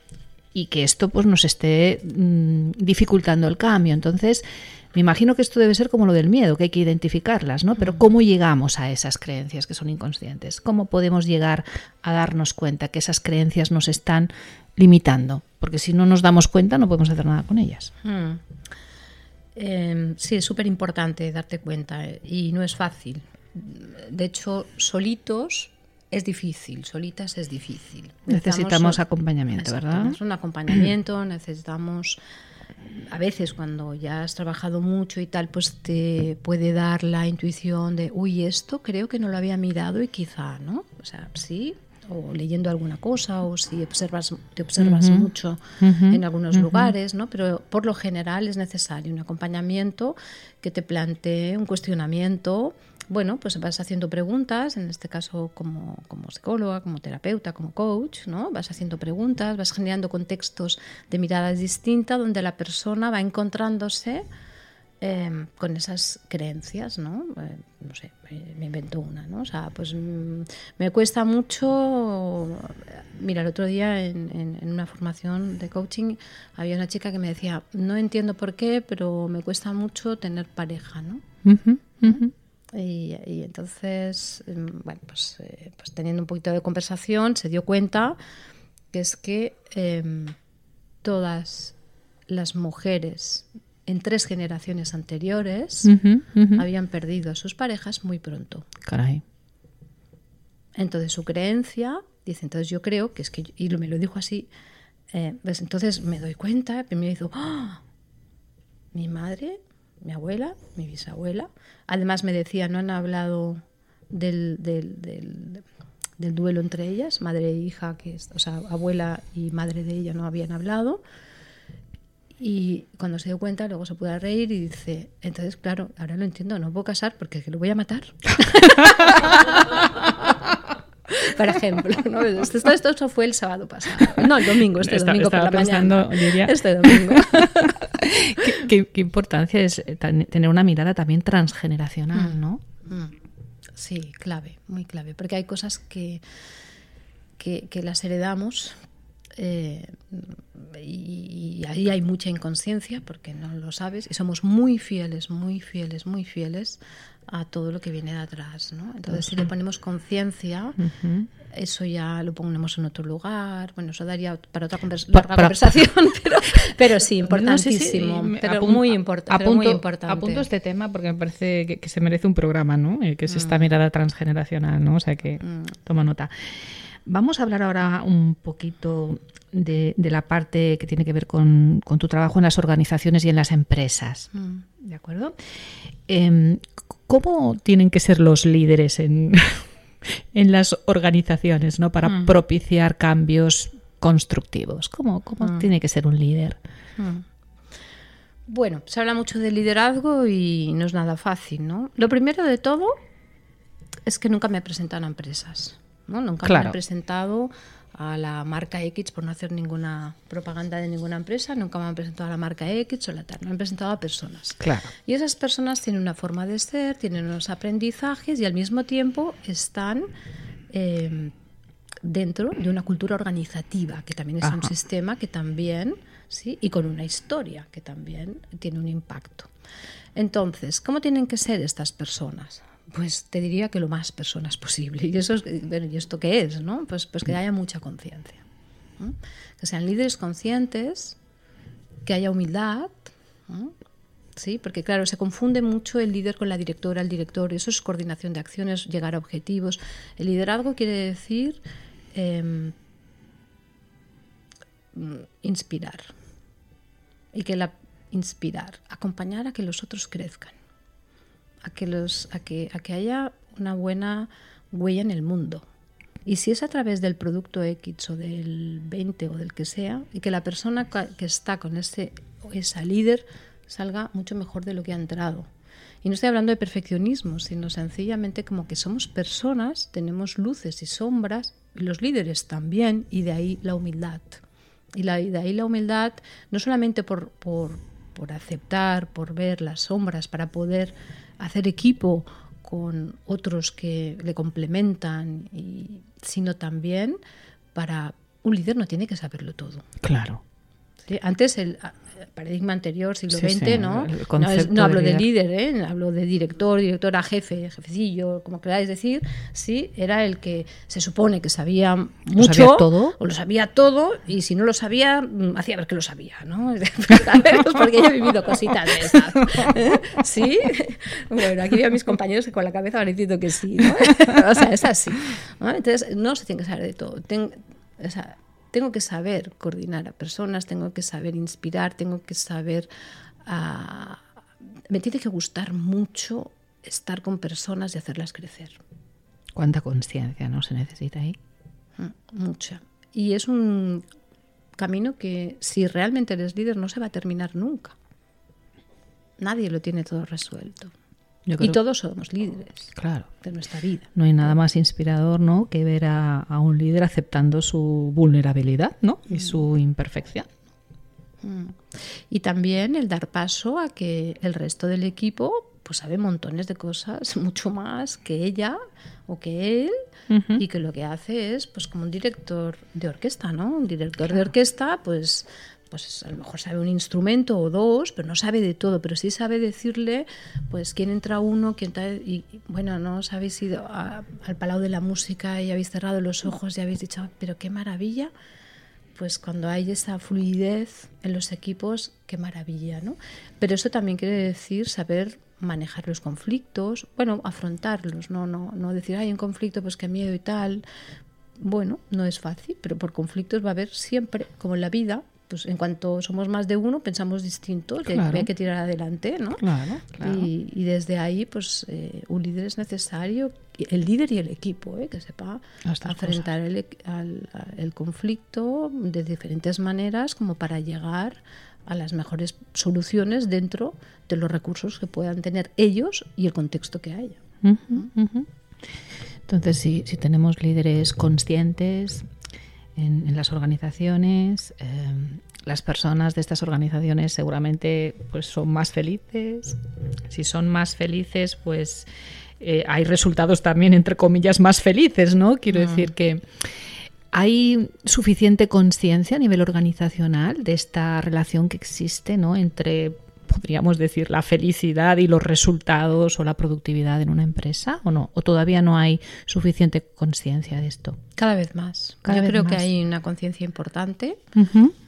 y que esto pues nos esté mm, dificultando el cambio. Entonces, me imagino que esto debe ser como lo del miedo, que hay que identificarlas, ¿no? Pero ¿cómo llegamos a esas creencias que son inconscientes? ¿Cómo podemos llegar a darnos cuenta que esas creencias nos están limitando? Porque si no nos damos cuenta no podemos hacer nada con ellas. Mm. Eh, sí, es súper importante darte cuenta eh, y no es fácil. De hecho, solitos es difícil, solitas es difícil. Necesitamos acompañamiento, ¿verdad? necesitamos un acompañamiento, necesitamos a veces cuando ya has trabajado mucho y tal, pues te puede dar la intuición de, uy, esto creo que no lo había mirado y quizá, ¿no? O sea, sí, o leyendo alguna cosa, o si observas, te observas mucho en algunos lugares, ¿no? Pero por lo general es necesario un acompañamiento que te plantee un cuestionamiento. Bueno, pues vas haciendo preguntas, en este caso como, como psicóloga, como terapeuta, como coach, ¿no? Vas haciendo preguntas, vas generando contextos de miradas distintas donde la persona va encontrándose eh, con esas creencias, ¿no? Eh, no sé, me invento una, ¿no? O sea, pues mm, me cuesta mucho. Mira, el otro día en, una formación de coaching había una chica que me decía, no entiendo por qué, pero me cuesta mucho tener pareja, ¿no? Y, y entonces, mm, bueno, pues, eh, pues teniendo un poquito de conversación, se dio cuenta que es que em, todas las mujeres en tres generaciones anteriores habían perdido a sus parejas muy pronto. Caray. Entonces su creencia, dice, entonces yo creo que es que, y me lo dijo así, eh, pues entonces me doy cuenta, primero hizo, ¡Ah! mi madre, mi abuela, mi bisabuela, además me decía, no han hablado del, del, del- duelo entre ellas, madre e hija, que es, o sea, abuela y madre de ella no habían hablado. Y cuando se dio cuenta, luego se pudo reír y dice, entonces, claro, ahora lo entiendo, no puedo casar porque que lo voy a matar. Por ejemplo, ¿no? esto, esto, esto fue el sábado pasado. No, el domingo, este Está- domingo por la mañana. pensando, Lidia. Este domingo. ¿Qué, qué- qué importancia es eh, tener una mirada también transgeneracional, ¿no? Mm. Sí, clave, muy clave, porque hay cosas que, que, que las heredamos eh, y, y ahí hay mucha inconsciencia porque no lo sabes y somos muy fieles, muy fieles, muy fieles a todo lo que viene de atrás, ¿no? Entonces, si le ponemos conciencia, eso ya lo ponemos en otro lugar. Bueno, eso daría para otra convers- Pa- larga conversación, pero, pero sí, No, importantísimo. pero, muy import- pero muy importante. Apunto este tema porque me parece que, que se merece un programa, ¿no? Eh, que es Mm. esta mirada transgeneracional, ¿no? O sea que toma nota. Vamos a hablar ahora un poquito de, de la parte que tiene que ver con, con tu trabajo en las organizaciones y en las empresas. Mm. ¿De acuerdo? Em, ¿Cómo tienen que ser los líderes en, en las organizaciones ¿no? para Mm. propiciar cambios constructivos? ¿Cómo, cómo Mm. tiene que ser un líder? Bueno, se habla mucho de liderazgo y no es nada fácil, ¿no? Lo primero de todo es que nunca me he presentado a empresas, ¿no? Nunca me he presentado a la marca X por no hacer ninguna propaganda de ninguna empresa, nunca me han presentado a la marca X o la tal, me han presentado a personas. Claro. Y esas personas tienen una forma de ser, tienen unos aprendizajes y al mismo tiempo están eh, dentro de una cultura organizativa, que también es un sistema que también, ¿sí? y con una historia que también tiene un impacto. Entonces, ¿cómo tienen que ser estas personas? Pues te diría que lo más personas posible. Y eso es, bueno, ¿y esto qué es? ¿no? Pues, pues que haya mucha conciencia. Que sean líderes conscientes, que haya humildad. ¿sí? Porque claro, se confunde mucho el líder con la directora, el director, eso es coordinación de acciones, llegar a objetivos. El liderazgo quiere decir em, inspirar. Y que la inspirar, acompañar a que los otros crezcan, a que los, a que, a que haya una buena huella en el mundo. Y si es a través del producto X o del 20 o del que sea, y que la persona que está con ese esa líder salga mucho mejor de lo que ha entrado. Y no estoy hablando de perfeccionismo, sino sencillamente como que somos personas, tenemos luces y sombras, y los líderes también, y de ahí la humildad. Y, la, y de ahí la humildad, no solamente por, por, por aceptar, por ver las sombras, para poder hacer equipo con otros que le complementan, y, sino también para... Un líder no tiene que saberlo todo. Claro. ¿sí? Antes el paradigma anterior, siglo Sí, XX, sí, ¿no? No, es- no hablo de de líder, ¿eh? hablo de director, directora, jefe, jefecillo, como queráis decir, sí, era el que se supone que sabía mucho, sabía todo? o lo sabía todo, y si no lo sabía, mm, hacía ver que lo sabía, ¿no? Porque yo he vivido cositas de esas. ¿Sí? Bueno, aquí veo a mis compañeros que con la cabeza van diciendo que sí, ¿no? O sea, es así. ¿no? Entonces, no se tiene que saber de todo. Ten- o sea, tengo que saber coordinar a personas, tengo que saber inspirar, tengo que saber... ah, me tiene que gustar mucho estar con personas y hacerlas crecer. ¿Cuánta conciencia no se necesita ahí? Mm, Mucha. Y es un camino que si realmente eres líder no se va a terminar nunca. Nadie lo tiene todo resuelto. Y todos somos líderes Claro. de nuestra vida. No hay nada más inspirador, ¿no? Que ver a, a un líder aceptando su vulnerabilidad, ¿no? Y su imperfección. Mm. Y también el dar paso a que el resto del equipo pues sabe montones de cosas, mucho más que ella o que él, y que lo que hace es pues como un director de orquesta, ¿no? Un director de orquesta pues pues a lo mejor sabe un instrumento o dos, pero no sabe de todo, pero sí sabe decirle, pues quién entra uno, quién y y, bueno, no os habéis ido a- al Palau de la Música y habéis cerrado los ojos y habéis dicho, "Ah, pero qué maravilla, pues cuando hay esa fluidez en los equipos, qué maravilla, ¿no? Pero eso también quiere decir saber manejar los conflictos, bueno, afrontarlos, no, no, no decir, hay un conflicto, pues qué miedo y tal. Bueno, no es fácil, pero por conflictos va a haber siempre, como en la vida, pues en cuanto somos más de uno, pensamos distintos, y hay- Claro. hay que tirar adelante, ¿no? Claro, claro. Y, y desde ahí, pues eh, un líder es necesario, el líder y el equipo, ¿eh? que sepa dos enfrentar el, al- el conflicto de diferentes maneras como para llegar a las mejores soluciones dentro de los recursos que puedan tener ellos y el contexto que haya. Entonces, si, si tenemos líderes conscientes en, en las organizaciones, eh, las personas de estas organizaciones seguramente pues, son más felices. Si son más felices, pues eh, hay resultados también, entre comillas, más felices, ¿no? Quiero decir que hay suficiente conciencia a nivel organizacional de esta relación que existe, ¿no? Entre podríamos decir la felicidad y los resultados o la productividad en una empresa o no o todavía no hay suficiente conciencia de esto. Cada vez más. Cada Yo vez creo más. que hay una conciencia importante.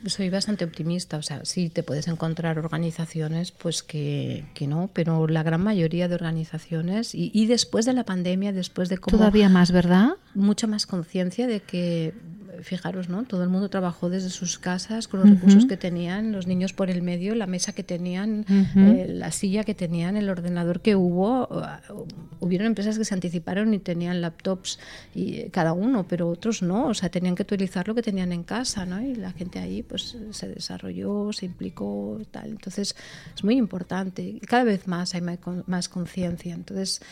Soy bastante optimista, o sea, sí te puedes encontrar organizaciones pues que, que no, pero la gran mayoría de organizaciones y, y después de la pandemia, después de cómo Todavía más, ¿verdad? mucha más conciencia de que, fijaros, ¿no? Todo el mundo trabajó desde sus casas con los recursos que tenían, los niños por el medio, la mesa que tenían, eh, la silla que tenían, el ordenador que hubo. Uh, Hubieron empresas que se anticiparon y tenían laptops y eh, cada uno, pero otros no, o sea, tenían que utilizar lo que tenían en casa, ¿no? Y la gente ahí pues se desarrolló, se implicó, tal. Entonces, es muy importante. Cada vez más hay más conciencia. Entonces,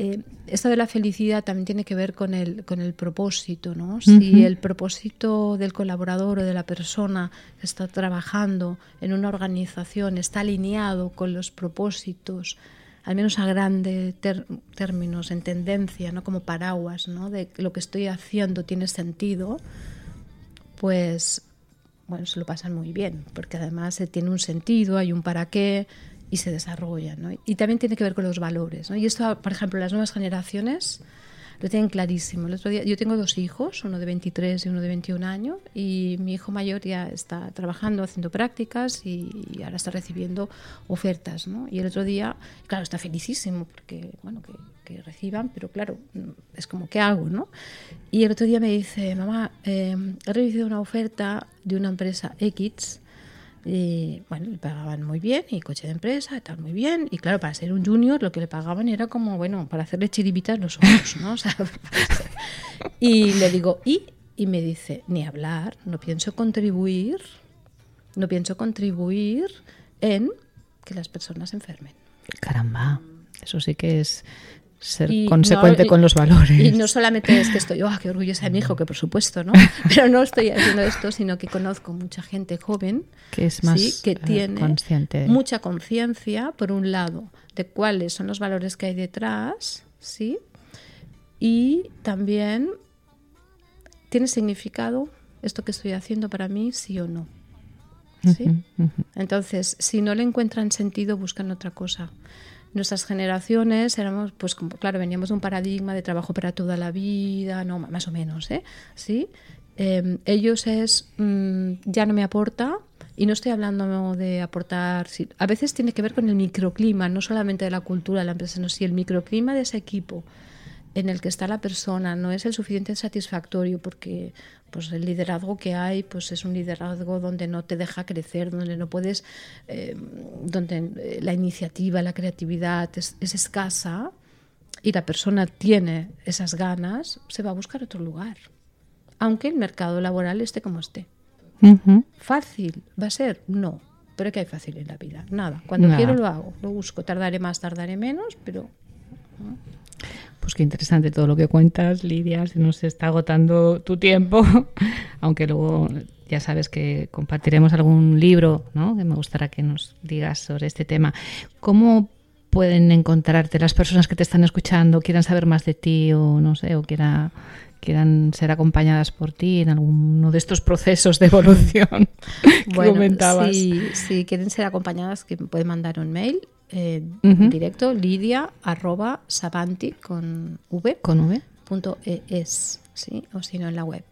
eh, esto de la felicidad también tiene que ver con el, con el propósito, ¿no? Si el propósito del colaborador o de la persona que está trabajando en una organización está alineado con los propósitos, al menos a grandes términos, en tendencia, ¿no? Como paraguas, ¿no? De lo que estoy haciendo tiene sentido, pues bueno, se lo pasan muy bien, porque además eh, tiene un sentido, hay un para qué y se desarrolla. ¿no? Y también tiene que ver con los valores. ¿no? Y esto, por ejemplo, las nuevas generaciones lo tienen clarísimo. El otro día, yo tengo dos hijos, uno de 23 y uno de 21 años, y mi hijo mayor ya está trabajando, haciendo prácticas y, y ahora está recibiendo ofertas. ¿no? Y el otro día, claro, está felicísimo porque, bueno, que, que reciban, pero claro, es como, ¿qué hago? ¿no? Y el otro día me dice, mamá, eh, he recibido una oferta de una empresa X y bueno, le pagaban muy bien y coche de empresa, tal, muy bien. Y claro, para ser un junior lo que le pagaban era como, bueno, para hacerle chiribitas los ojos, ¿no? O sea, y le digo, ¿y? Y me dice, ni hablar, no pienso contribuir, no pienso contribuir en que las personas se enfermen. Caramba, eso sí que es ser Y consecuente no- con los valores. Y no solamente es que estoy, oh, qué orgullosa de mi hijo, que por supuesto, ¿no? Pero no estoy haciendo esto, sino que conozco mucha gente joven que es más sí, que eh, tiene consciente. mucha conciencia, por un lado, de cuáles son los valores que hay detrás, ¿sí? Y también tiene significado esto que estoy haciendo para mí, sí o no. ¿sí? Entonces, si no le encuentran sentido, buscan otra cosa. Nuestras generaciones éramos, pues como, claro, veníamos de un paradigma de trabajo para toda la vida, no, más o menos, ¿eh? ¿Sí? Eh, ellos es, mm, ya no me aporta, y no estoy hablando de aportar, sí, a veces tiene que ver con el microclima, no solamente de la cultura de la empresa, sino si el microclima de ese equipo en el que está la persona no es el suficiente satisfactorio porque pues el liderazgo que hay pues es un liderazgo donde no te deja crecer donde no puedes eh, donde eh, la iniciativa la creatividad es, es, escasa y la persona tiene esas ganas se va a buscar otro lugar aunque el mercado laboral esté como esté uh -huh. fácil va a ser no pero que hay fácil en la vida nada cuando nada. quiero lo hago lo busco tardaré más tardaré menos pero ¿no? Pues qué interesante todo lo que cuentas, Lidia. Se nos está agotando tu tiempo, aunque luego ya sabes que compartiremos algún libro, ¿no? Que me gustará que nos digas sobre este tema. ¿Cómo pueden encontrarte las personas que te están escuchando, quieran saber más de ti o no sé, o quiera, quieran ser acompañadas por ti en alguno de estos procesos de evolución que Bueno, comentabas? Si, si quieren ser acompañadas, que pueden mandar un mail eh, directo, lidia arroba sabanti con v Con V. punto es, ¿sí? o si no en la web,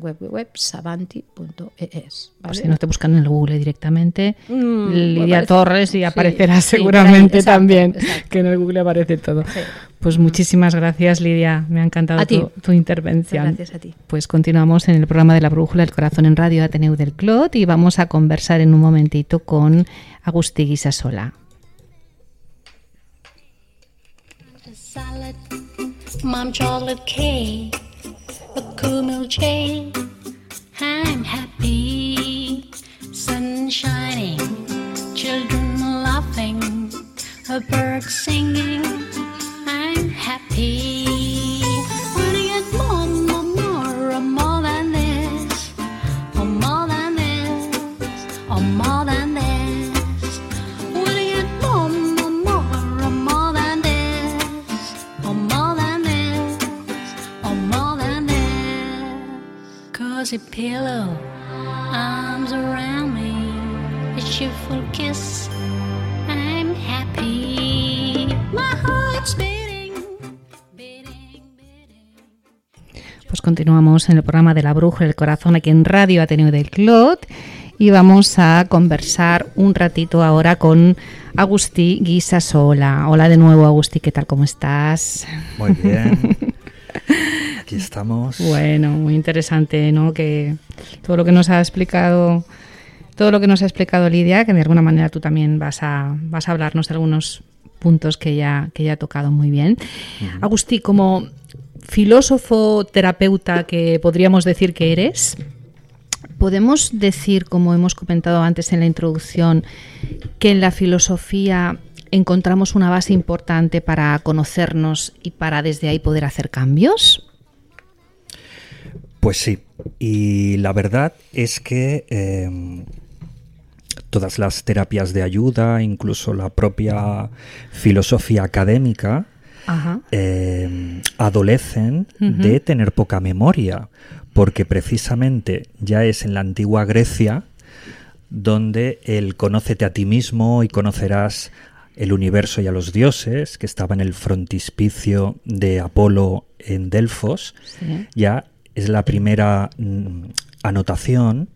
web, web sabanti.es. Por ¿vale? si no te buscan en el Google directamente, Mm, Lidia aparece- Torres y aparecerá sí, seguramente exacto, también, exacto. que en el Google aparece todo. Sí. Pues muchísimas gracias, Lidia. Me ha encantado A ti. tu, tu intervención. Gracias a ti. Pues continuamos en el programa de la Brújula del Corazón en Radio Ateneu del Clot y vamos a conversar en un momentito con Agustí Guisasola. mom chocolate cake, a cool milkshake. I'm happy, sun shining, children laughing, a bird singing. I'm happy. Cozy pillow, arms around me, a cheerful kiss. I'm happy. My heart's beating, beating, beating. Pues continuamos en el programa de la Brújula del Corazón aquí en Radio Ateneo del Clot y vamos a conversar un ratito ahora con Agustí Guisasola. Hola de nuevo, Agustí, ¿qué tal? ¿Cómo estás? Muy bien. Aquí estamos. Bueno, muy interesante, ¿no? Que todo lo que nos ha explicado, todo lo que nos ha explicado Lidia, que de alguna manera tú también vas a, vas a hablarnos de algunos puntos que ya, que ya ha tocado muy bien. Agustí, como filósofo terapeuta que podríamos decir que eres, podemos decir, como hemos comentado antes en la introducción, que en la filosofía encontramos una base importante para conocernos y para desde ahí poder hacer cambios. Pues sí. Y la verdad es que eh, todas las terapias de ayuda, incluso la propia filosofía académica, Ajá. eh, adolecen de tener poca memoria, porque precisamente ya es en la antigua Grecia donde el conócete a ti mismo y conocerás el universo y a los dioses, que estaba en el frontispicio de Apolo en Delfos, Sí. ya es la primera mm, anotación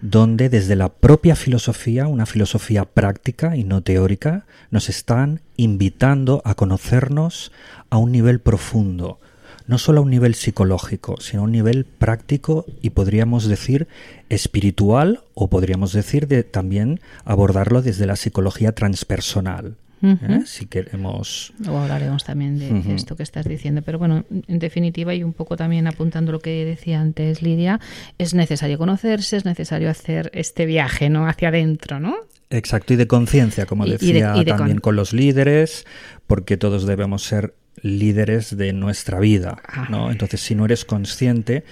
donde desde la propia filosofía, una filosofía práctica y no teórica, nos están invitando a conocernos a un nivel profundo, no solo a un nivel psicológico, sino a un nivel práctico y podríamos decir espiritual o podríamos decir de, también abordarlo desde la psicología transpersonal. ¿Eh? Si queremos... Luego hablaremos también de esto que estás diciendo. Pero bueno, en definitiva, y un poco también apuntando lo que decía antes Lidia, es necesario conocerse, es necesario hacer este viaje ¿no? hacia adentro, ¿no? Exacto, y de conciencia, como Y- y de- decía y de también con- con los líderes, porque todos debemos ser líderes de nuestra vida, Ah. ¿no? Entonces, si no eres consciente,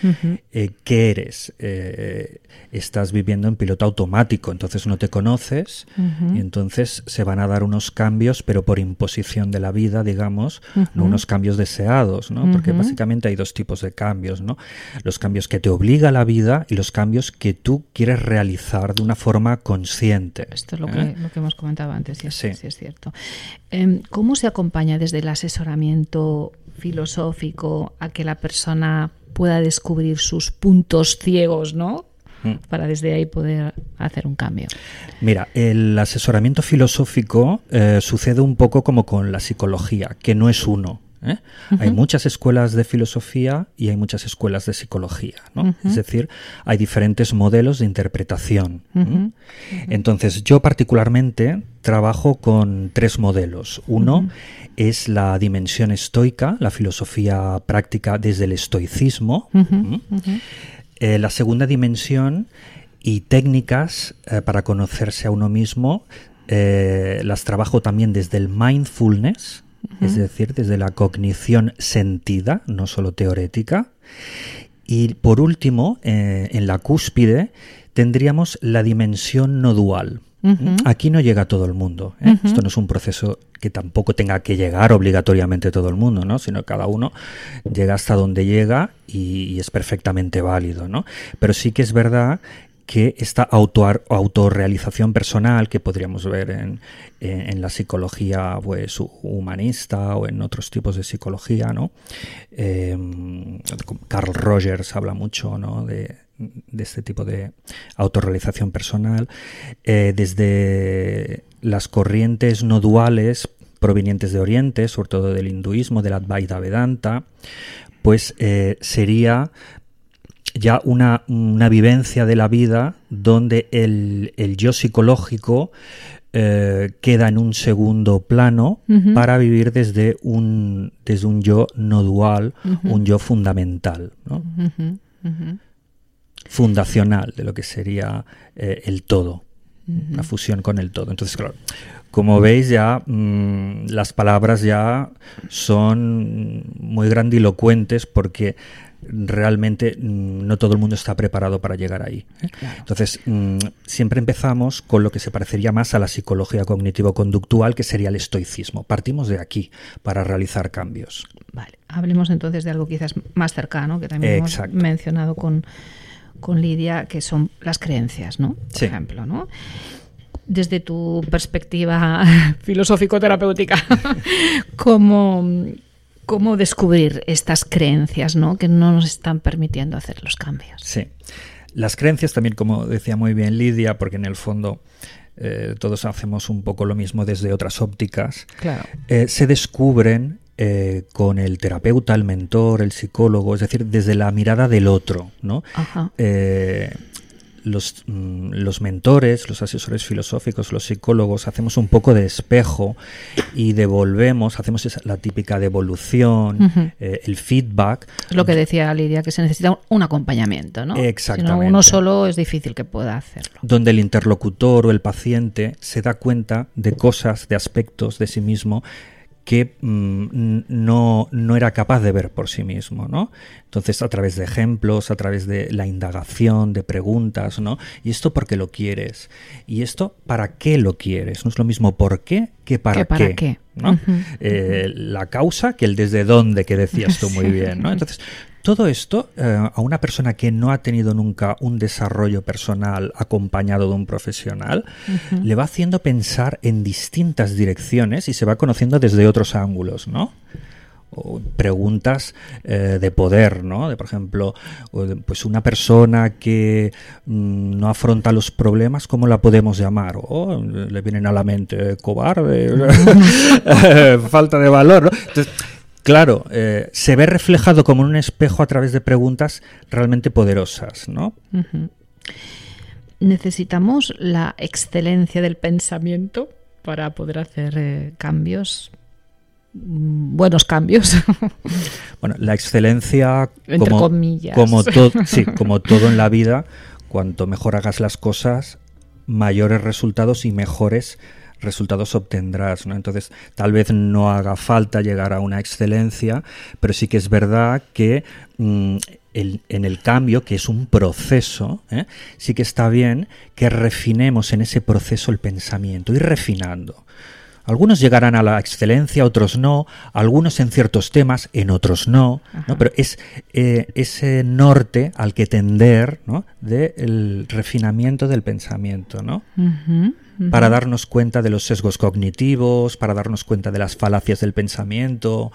eh, ¿qué eres? Eh, estás viviendo en piloto automático, entonces no te conoces y entonces se van a dar unos cambios, pero por imposición de la vida, digamos, no unos cambios deseados, ¿no? Porque básicamente hay dos tipos de cambios, ¿no? Los cambios que te obliga la vida y los cambios que tú quieres realizar de una forma consciente. Esto es lo ¿eh? que, lo que hemos comentado antes, sí, es- Sí. sí es cierto. Em, ¿Cómo se acompaña desde el asesoramiento filosófico a que la persona pueda descubrir sus puntos ciegos, ¿no? Mm. Para desde ahí poder hacer un cambio. Mira, el asesoramiento filosófico eh, sucede un poco como con la psicología, que no es uno. ¿Eh? Hay muchas escuelas de filosofía y hay muchas escuelas de psicología. ¿no? Es decir, hay diferentes modelos de interpretación. ¿m? Entonces, yo particularmente trabajo con tres modelos. Uno es la dimensión estoica, la filosofía práctica desde el estoicismo. Eh, la segunda dimensión y técnicas eh, para conocerse a uno mismo eh, las trabajo también desde el mindfulness, es decir, desde la cognición sentida, no solo teorética. Y por último, eh, en la cúspide, tendríamos la dimensión no dual. Aquí no llega todo el mundo. ¿eh? Esto no es un proceso que tampoco tenga que llegar obligatoriamente todo el mundo, ¿no? Sino cada uno llega hasta donde llega y, y es perfectamente válido, ¿no? Pero sí que es verdad que esta auto, autorrealización personal que podríamos ver en, en- la psicología pues, hu- humanista o en otros tipos de psicología, ¿no? Eh, Carl Rogers habla mucho ¿no? de, de este tipo de autorrealización personal. Eh, desde las corrientes no duales provenientes de Oriente, sobre todo del hinduismo, del Advaita Vedanta, pues eh, sería ya una, una vivencia de la vida donde el, el yo psicológico eh, queda en un segundo plano para vivir desde un, desde un yo no dual, un yo fundamental, ¿no? Fundacional de lo que sería eh, el todo, la fusión con el todo. Entonces, claro, como veis ya mm, las palabras ya son muy grandilocuentes porque realmente mm, no todo el mundo está preparado para llegar ahí. ¿eh? Entonces, mm, siempre empezamos con lo que se parecería más a la psicología cognitivo-conductual, que sería el estoicismo. Partimos de aquí para realizar cambios. Vale, hablemos entonces de algo quizás más cercano, que también Exacto. hemos mencionado con, con Lidia, que son las creencias, ¿no? Por Sí. ejemplo, ¿no? Desde tu perspectiva filosófico-terapéutica, ¿cómo, ¿cómo descubrir estas creencias, ¿no? Que no nos están permitiendo hacer los cambios. Sí. Las creencias también, como decía muy bien Lidia, porque en el fondo eh, todos hacemos un poco lo mismo desde otras ópticas, Claro. eh, se descubren eh, con el terapeuta, el mentor, el psicólogo, es decir, desde la mirada del otro, ¿no? Ajá. Eh, los, mm, los mentores, los asesores filosóficos, los psicólogos, hacemos un poco de espejo y devolvemos, hacemos esa- la típica devolución, eh, el feedback, Es lo que decía Lidia, que se necesita un- acompañamiento, ¿no? Si no, Exactamente. uno solo es difícil que pueda hacerlo. donde el interlocutor o el paciente se da cuenta de cosas, de aspectos de sí mismo que mm, no, no era capaz de ver por sí mismo, ¿no? Entonces, a través de ejemplos, a través de la indagación, de preguntas, ¿no? ¿Y esto por qué lo quieres? ¿Y esto para qué lo quieres? No es lo mismo por qué que para Que para qué. qué. ¿no? Eh, la causa que el desde dónde que decías tú muy bien, ¿no? Entonces, todo esto eh, a una persona que no ha tenido nunca un desarrollo personal acompañado de un profesional, le va haciendo pensar en distintas direcciones y se va conociendo desde otros ángulos, ¿no? o preguntas eh, de poder, ¿no? De, por ejemplo, pues una persona que mm, no afronta los problemas, ¿cómo la podemos llamar? O le vienen a la mente cobarde, eh, falta de valor, ¿no? Entonces, claro, eh, se ve reflejado como en un espejo a través de preguntas realmente poderosas, ¿no? Necesitamos la excelencia del pensamiento para poder hacer eh, cambios, mm, buenos cambios. Bueno, la excelencia, Entre como, comillas. como, to- sí, como todo en la vida, cuanto mejor hagas las cosas, mayores resultados y mejores resultados obtendrás, ¿no? Entonces, tal vez no haga falta llegar a una excelencia, pero sí que es verdad que mm, el- en el cambio, que es un proceso, ¿eh? sí que está bien que refinemos en ese proceso el pensamiento, ir refinando. Algunos llegarán a la excelencia, otros no, algunos en ciertos temas, en otros no, ¿no? pero es eh, ese norte al que tender ¿no? del refinamiento del pensamiento, ¿no? Para darnos cuenta de los sesgos cognitivos, para darnos cuenta de las falacias del pensamiento,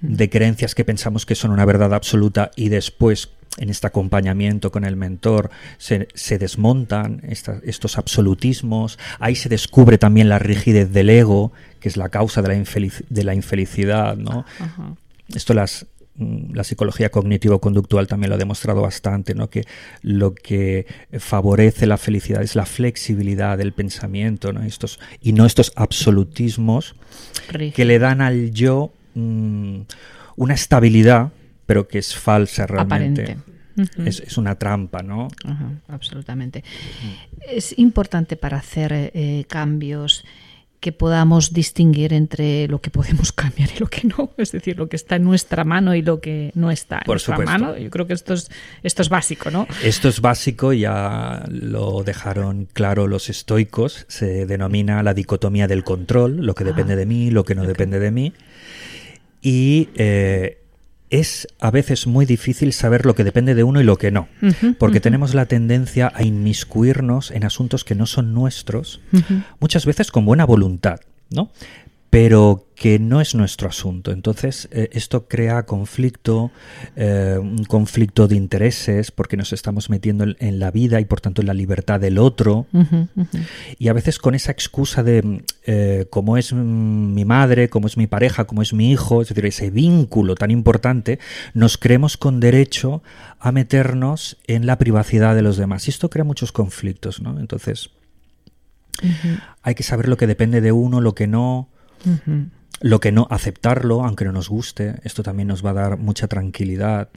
de creencias que pensamos que son una verdad absoluta y después en este acompañamiento con el mentor se, se desmontan esta- estos absolutismos, ahí se descubre también la rigidez del ego, que es la causa de la, infelic- de la infelicidad, ¿no? Esto las, la psicología cognitivo-conductual también lo ha demostrado bastante, ¿no? que lo que favorece la felicidad es la flexibilidad del pensamiento ¿no? Estos, y no estos absolutismos que le dan al yo mm, una estabilidad, pero que es falsa realmente. Aparente. Es, es una trampa, ¿no? Absolutamente. Es importante para hacer eh, cambios que podamos distinguir entre lo que podemos cambiar y lo que no, es decir, lo que está en nuestra mano y lo que no está en Por nuestra supuesto. mano. Yo creo que esto es, esto es básico, ¿no? Esto es básico, ya lo dejaron claro los estoicos, se denomina la dicotomía del control, lo que Ah, depende de mí, lo que no depende de mí. Y eh, es a veces muy difícil saber lo que depende de uno y lo que no, porque tenemos la tendencia a inmiscuirnos en asuntos que no son nuestros, muchas veces con buena voluntad, ¿no? Pero que no es nuestro asunto. Entonces, eh, esto crea conflicto, eh, un conflicto de intereses, porque nos estamos metiendo en, en la vida y por tanto en la libertad del otro. Y a veces con esa excusa de mm, eh, cómo es mm, mi madre, cómo es mi pareja, cómo es mi hijo, es decir, ese vínculo tan importante, nos creemos con derecho a meternos en la privacidad de los demás. Y esto crea muchos conflictos, ¿no? Entonces, hay que saber lo que depende de uno, lo que no, Lo que no, aceptarlo, aunque no nos guste. Esto también nos va a dar mucha tranquilidad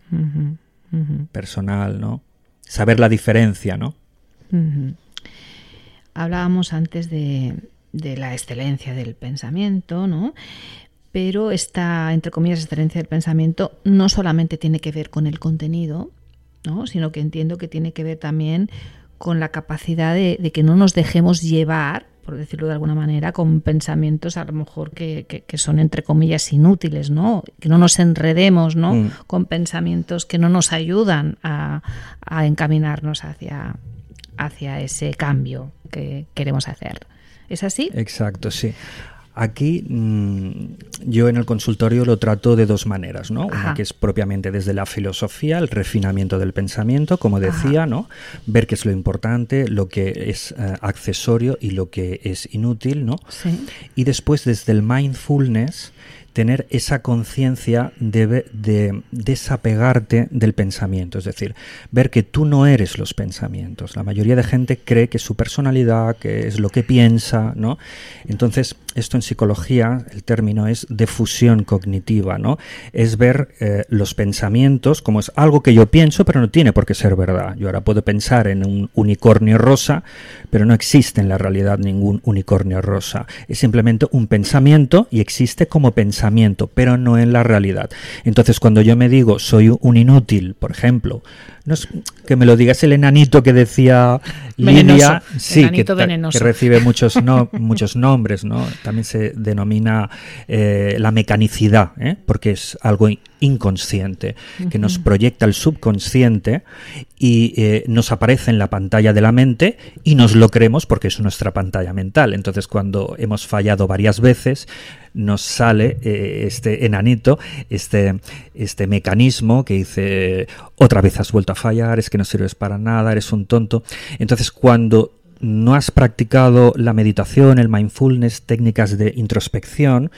personal, ¿no? Saber la diferencia, ¿no? Hablábamos antes de, de la excelencia del pensamiento, ¿no? Pero esta, entre comillas, excelencia del pensamiento no solamente tiene que ver con el contenido, ¿no? Sino que entiendo que tiene que ver también con la capacidad de, de que no nos dejemos llevar, por decirlo de alguna manera, con pensamientos a lo mejor que, que- que son, entre comillas, inútiles, ¿no? Que no nos enredemos, ¿no? Mm. Con pensamientos que no nos ayudan a, a encaminarnos hacia, hacia ese cambio que queremos hacer. ¿Es así? Exacto, sí. Aquí mm, yo en el consultorio lo trato de dos maneras, ¿no? Ajá. Una que es propiamente desde la filosofía, el refinamiento del pensamiento, como decía, ¿no? Ver qué es lo importante, lo que es eh, accesorio y lo que es inútil, ¿no? Sí. Y después desde el mindfulness tener esa conciencia de, desapegarte del pensamiento, es decir, ver que tú no eres los pensamientos. La mayoría de gente cree que su personalidad, que es lo que piensa, ¿no? Entonces, esto en psicología, el término es defusión cognitiva, ¿no? Es ver eh, los pensamientos como es algo que yo pienso, pero no tiene por qué ser verdad. Yo ahora puedo pensar en un unicornio rosa, pero no existe en la realidad ningún unicornio rosa. Es simplemente un pensamiento y existe como pensamiento, pero no en la realidad. Entonces, cuando yo me digo soy un inútil, por ejemplo, no es que me lo digas el enanito que decía Venenoso. Lidia, sí, que, recibe muchos, no, muchos nombres, ¿no? También se denomina eh, la mecanicidad, ¿eh? porque es algo in- inconsciente, que nos proyecta el subconsciente y eh, nos aparece en la pantalla de la mente y nos lo creemos porque es nuestra pantalla mental. Entonces, cuando hemos fallado varias veces, nos sale eh, este enanito, este, este mecanismo que dice, otra vez has vuelto a fallar, es que no sirves para nada, eres un tonto. Entonces, cuando no has practicado la meditación, el mindfulness, técnicas de introspección,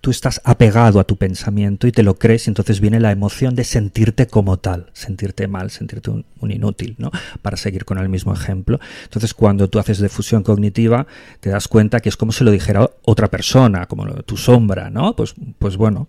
tú estás apegado a tu pensamiento y te lo crees y entonces viene la emoción de sentirte como tal, sentirte mal, sentirte un, inútil, ¿no? Para seguir con el mismo ejemplo. Entonces cuando tú haces difusión cognitiva te das cuenta que es como si lo dijera otra persona, como tu sombra, ¿no? Pues, pues bueno,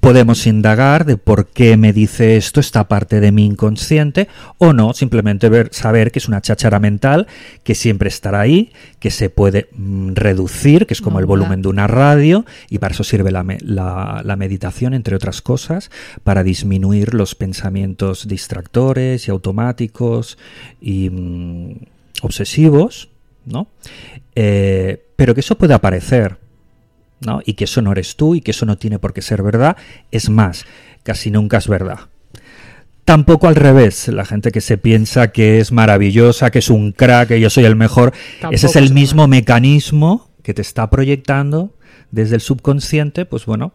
podemos indagar de por qué me dice esto esta parte de mi inconsciente o no, simplemente ver, saber que es una cháchara mental que siempre estará ahí, que se puede mm, reducir, que es como el volumen de una radio y para eso sirve la- la meditación, entre otras cosas, para disminuir los pensamientos distractores y automáticos y mm, obsesivos, ¿no? Eh, pero que eso puede aparecer, ¿no? Y que eso no eres tú y que eso no tiene por qué ser verdad. Es más, casi nunca es verdad. Tampoco al revés, la gente que se piensa que es maravillosa, que es un crack, que yo soy el mejor, Tampoco ese es el mismo mecanismo que te está proyectando desde el subconsciente, pues bueno,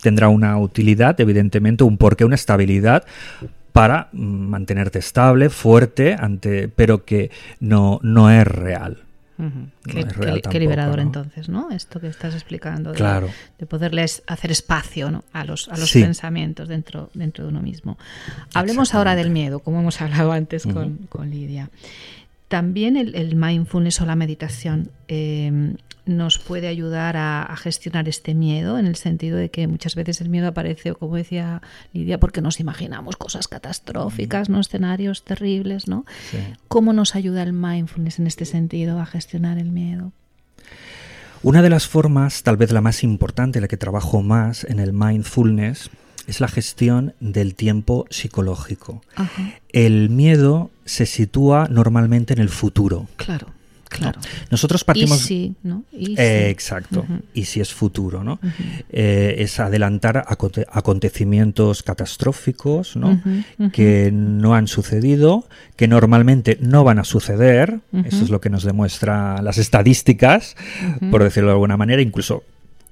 tendrá una utilidad, evidentemente, un porqué, una estabilidad para mantenerte estable, fuerte, ante, pero que no, no es real. No Qué, liberador ¿no? entonces, ¿no? Esto que estás explicando. de- Claro. De, poderles hacer espacio ¿no? a los, a los Sí. pensamientos dentro, dentro de uno mismo. Hablemos ahora del miedo, como hemos hablado antes con, con Lidia. También el, el mindfulness o la meditación eh, nos puede ayudar a, a gestionar este miedo, en el sentido de que muchas veces el miedo aparece, como decía Lidia, porque nos imaginamos cosas catastróficas, ¿no? escenarios terribles, ¿no? Sí. ¿Cómo nos ayuda el mindfulness en este sentido a gestionar el miedo? Una de las formas, tal vez la más importante, la que trabajo más en el mindfulness, es la gestión del tiempo psicológico. Ajá. El miedo se sitúa normalmente en el futuro. Claro, claro. Nosotros partimos... sí, ¿no? Eh, exacto. Y si es futuro, ¿no? Eh, es adelantar aconte- acontecimientos catastróficos, ¿no? Que no han sucedido, que normalmente no van a suceder. Eso es lo que nos demuestran las estadísticas, por decirlo de alguna manera. Incluso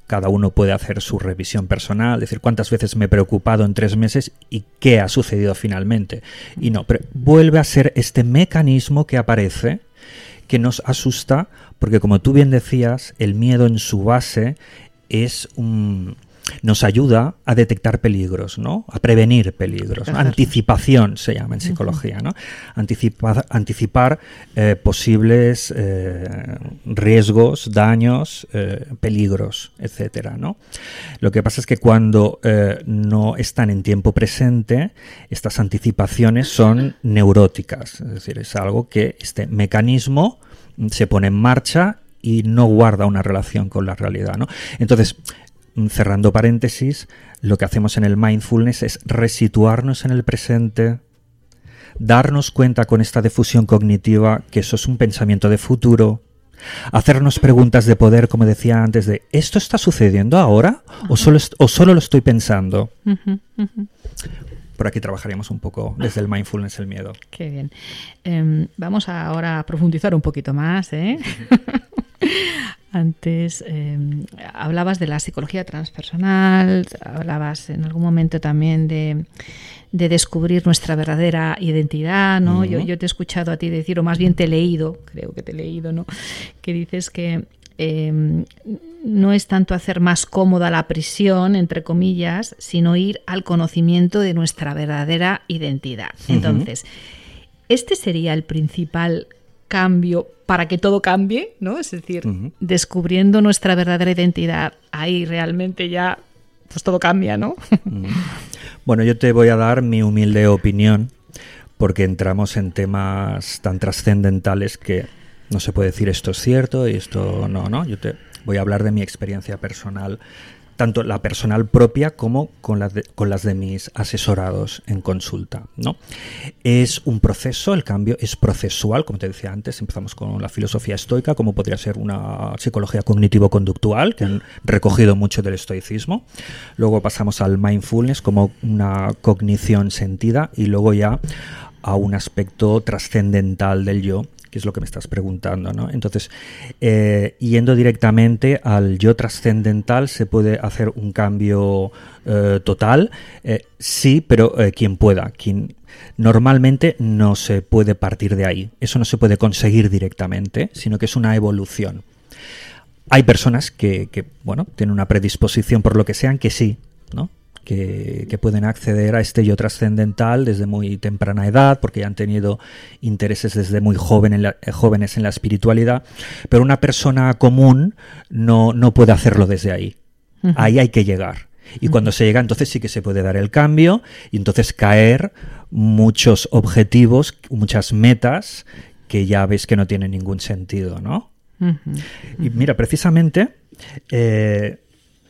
cada uno puede hacer su revisión personal, decir cuántas veces me he preocupado en tres meses y qué ha sucedido finalmente. Y no, pero vuelve a ser este mecanismo que aparece que nos asusta porque como tú bien decías, el miedo en su base es un nos ayuda a detectar peligros, ¿no? A prevenir peligros. Anticipación se llama en psicología, ¿no? Anticipa- anticipar eh, posibles eh, riesgos, daños, eh, peligros, etcétera, ¿no? Lo que pasa es que cuando no están en tiempo presente, estas anticipaciones son neuróticas, es decir, es algo que este mecanismo se pone en marcha y no guarda una relación con la realidad, ¿no? Entonces, cerrando paréntesis, lo que hacemos en el mindfulness es resituarnos en el presente, darnos cuenta con esta difusión cognitiva que eso es un pensamiento de futuro, hacernos preguntas de poder, como decía antes, de ¿esto está sucediendo ahora o solo, o solo lo estoy pensando? Por aquí trabajaríamos un poco desde el mindfulness el miedo. Qué bien. Em, vamos ahora a profundizar un poquito más. ¿eh? Antes em, hablabas de la psicología transpersonal, hablabas en algún momento también de, de descubrir nuestra verdadera identidad, ¿no? yo, te he escuchado a ti decir, o más bien te he leído, creo que te he leído, ¿no? Que dices que em, no es tanto hacer más cómoda la prisión, entre comillas, sino ir al conocimiento de nuestra verdadera identidad. Entonces, este sería el principal cambio para que todo cambie, ¿no? Es decir, descubriendo nuestra verdadera identidad, ahí realmente ya pues todo cambia, ¿no? Bueno, yo te voy a dar mi humilde opinión porque entramos en temas tan trascendentales que no se puede decir esto es cierto y esto no, no. Yo te voy a hablar de mi experiencia personal, tanto la personal propia como con las de, con las de mis asesorados en consulta, ¿no? Es un proceso, el cambio es procesual, como te decía antes, empezamos con la filosofía estoica, como podría ser una psicología cognitivo-conductual, que han recogido mucho del estoicismo. Luego pasamos al mindfulness como una cognición sentida y luego ya a un aspecto trascendental del yo, que es lo que me estás preguntando, ¿no? Entonces, eh, yendo directamente al yo trascendental, ¿se puede hacer un cambio eh, total? Eh, sí, pero quien pueda, quien normalmente no se puede partir de ahí. Eso no se puede conseguir directamente, sino que es una evolución. Hay personas que, que, bueno, tienen una predisposición por lo que sean, que sí, ¿no? Que, que pueden acceder a este yo trascendental desde muy temprana edad, porque ya han tenido intereses desde muy joven en la- eh, jóvenes en la espiritualidad, pero una persona común no, no puede hacerlo desde ahí. Ahí hay que llegar. Y cuando se llega, entonces sí que se puede dar el cambio y entonces caer muchos objetivos, muchas metas que ya ves que no tienen ningún sentido, ¿no? Y mira, precisamente eh,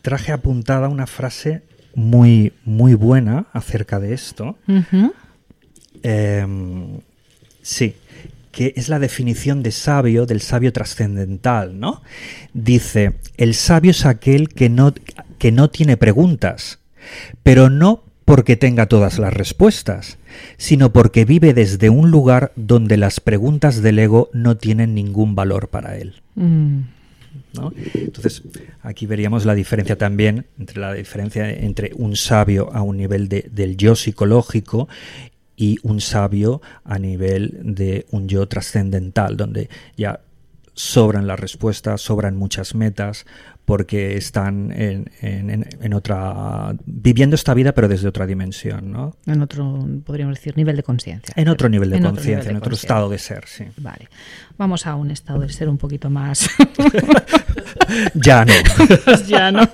traje apuntada una frase muy, muy buena acerca de esto. Em, sí, que es la definición de sabio, del sabio trascendental, ¿no? Dice, el sabio es aquel que no, que no tiene preguntas, pero no porque tenga todas las respuestas, sino porque vive desde un lugar donde las preguntas del ego no tienen ningún valor para él. Mm. ¿No? Entonces, aquí veríamos la diferencia también entre la diferencia entre un sabio a un nivel de- del yo psicológico y un sabio a nivel de un yo trascendental, donde ya sobran las respuestas, sobran muchas metas, porque están en, en- en- otra. viviendo esta vida, pero desde otra dimensión, ¿no? En otro, podríamos decir, nivel de conciencia. En otro nivel de conciencia, en otro estado de ser, sí. Vale. Vamos a un estado de ser un poquito más. Ya no. ya no.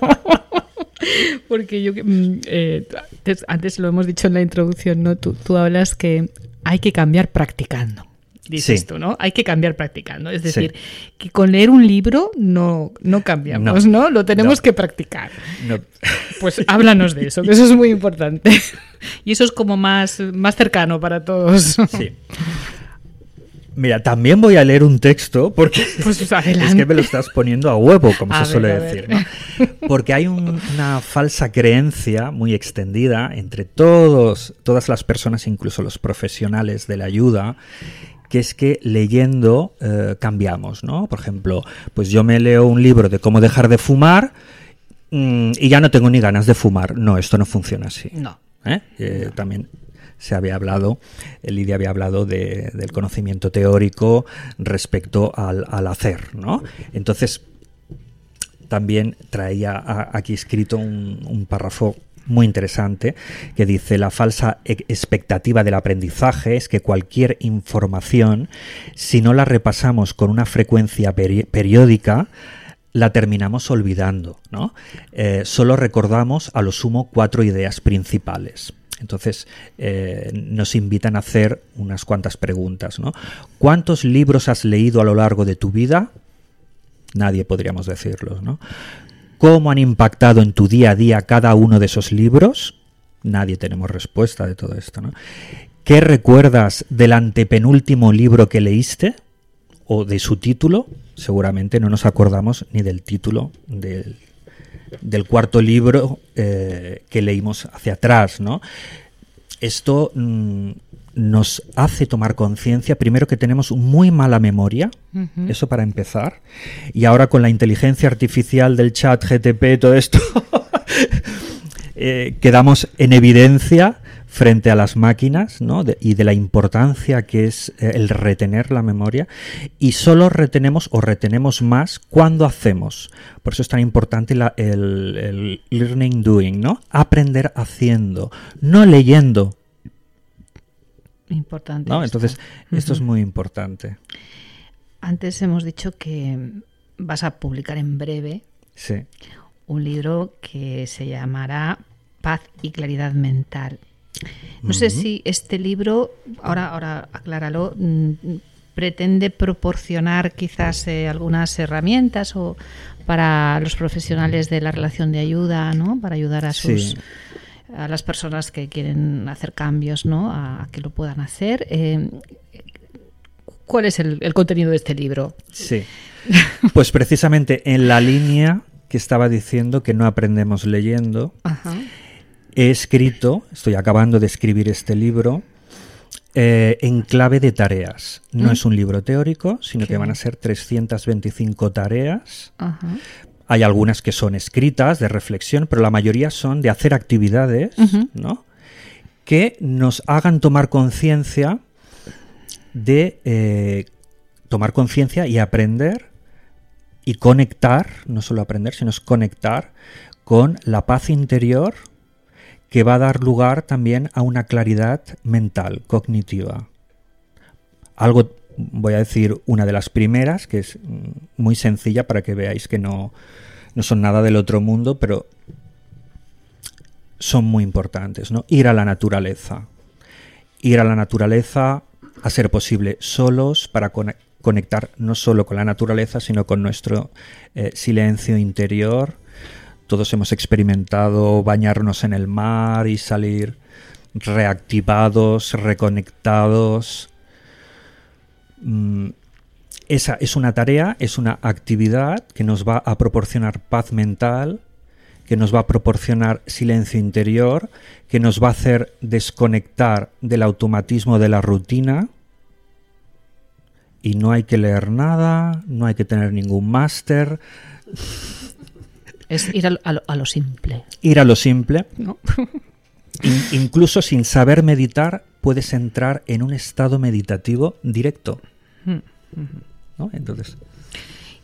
Porque yo, mm, eh, antes, antes lo hemos dicho en la introducción, ¿no? Tú, tú hablas que hay que cambiar practicando. Dices Sí. tú, ¿no? Hay que cambiar practicando. Es Sí. decir, que con leer un libro no, no cambiamos, ¿no? Lo tenemos No. que practicar. No, Pues háblanos de eso, que eso es muy importante. Y eso es como más, más cercano para todos. sí. Mira, también voy a leer un texto porque Pues es que me lo estás poniendo a huevo, como A se suele ver, decir. ¿no? Porque hay un- una falsa creencia muy extendida entre todos, todas las personas, incluso los profesionales de la ayuda, que es que leyendo eh, cambiamos, ¿no? Por ejemplo, pues yo me leo un libro de cómo dejar de fumar mm, y ya no tengo ni ganas de fumar. No, esto no funciona así. No. ¿eh? Eh, también se había hablado, Lidia había hablado de- del conocimiento teórico respecto al, al hacer, ¿no? Entonces, también traía aquí escrito un, un párrafo muy interesante que dice la falsa expectativa del aprendizaje es que cualquier información, si no la repasamos con una frecuencia peri- periódica, la terminamos olvidando, ¿no? Eh, solo recordamos a lo sumo cuatro ideas principales. Entonces eh, nos invitan a hacer unas cuantas preguntas, ¿no? ¿Cuántos libros has leído a lo largo de tu vida? Nadie podríamos decirlo, ¿no? ¿Cómo han impactado en tu día a día cada uno de esos libros? Nadie tenemos respuesta de todo esto, ¿no? ¿Qué recuerdas del antepenúltimo libro que leíste? ¿O de su título? Seguramente no nos acordamos ni del título del, cuarto libro eh, que leímos hacia atrás, ¿no? Esto mm, nos hace tomar conciencia, primero que tenemos muy mala memoria, eso para empezar, y ahora con la inteligencia artificial del chat GTP, todo esto, eh, quedamos en evidencia frente a las máquinas ¿no? De- y de la importancia que es eh, el retener la memoria y solo retenemos o retenemos más cuando hacemos. Por eso es tan importante la- el, el learning doing, ¿no? Aprender haciendo, no leyendo. Importante. ¿no? esto. Entonces, esto es muy importante. Antes hemos dicho que vas a publicar en breve Sí. un libro que se llamará Paz y Claridad Mental. No sé si este libro, ahora, ahora acláralo, mm, pretende proporcionar quizás eh, algunas herramientas o para los profesionales de la relación de ayuda, ¿no? Para ayudar a sus Sí. A las personas que quieren hacer cambios, ¿no? A, a que lo puedan hacer. Eh, ¿Cuál es el, el contenido de este libro? Sí. Pues precisamente en la línea que estaba diciendo que no aprendemos leyendo, Ajá. he escrito, estoy acabando de escribir este libro, eh, en clave de tareas. No Mm. es un libro teórico, sino Qué que van a ser 325 tareas. Ajá. Hay algunas que son escritas, de reflexión, pero la mayoría son de hacer actividades. ¿no? Que nos hagan tomar conciencia de eh, tomar conciencia y aprender y conectar, no solo aprender, sino es conectar con la paz interior que va a dar lugar también a una claridad mental, cognitiva. Algo, voy a decir una de las primeras, que es mm, muy sencilla para que veáis que no, no son nada del otro mundo, pero son muy importantes, ¿no? Ir a la naturaleza. Ir a la naturaleza, a ser posible, solos, para cone- conectar no solo con la naturaleza, sino con nuestro eh, silencio interior. Todos hemos experimentado bañarnos en el mar y salir reactivados, reconectados. Mm, esa es una tarea, es una actividad que nos va a proporcionar paz mental, que nos va a proporcionar silencio interior, que nos va a hacer desconectar del automatismo de la rutina. Y no hay que leer nada, no hay que tener ningún máster, Es ir a lo, a lo- a lo simple. ir a lo simple. ¿no? In- incluso sin saber meditar, puedes entrar en un estado meditativo directo. ¿no? Entonces,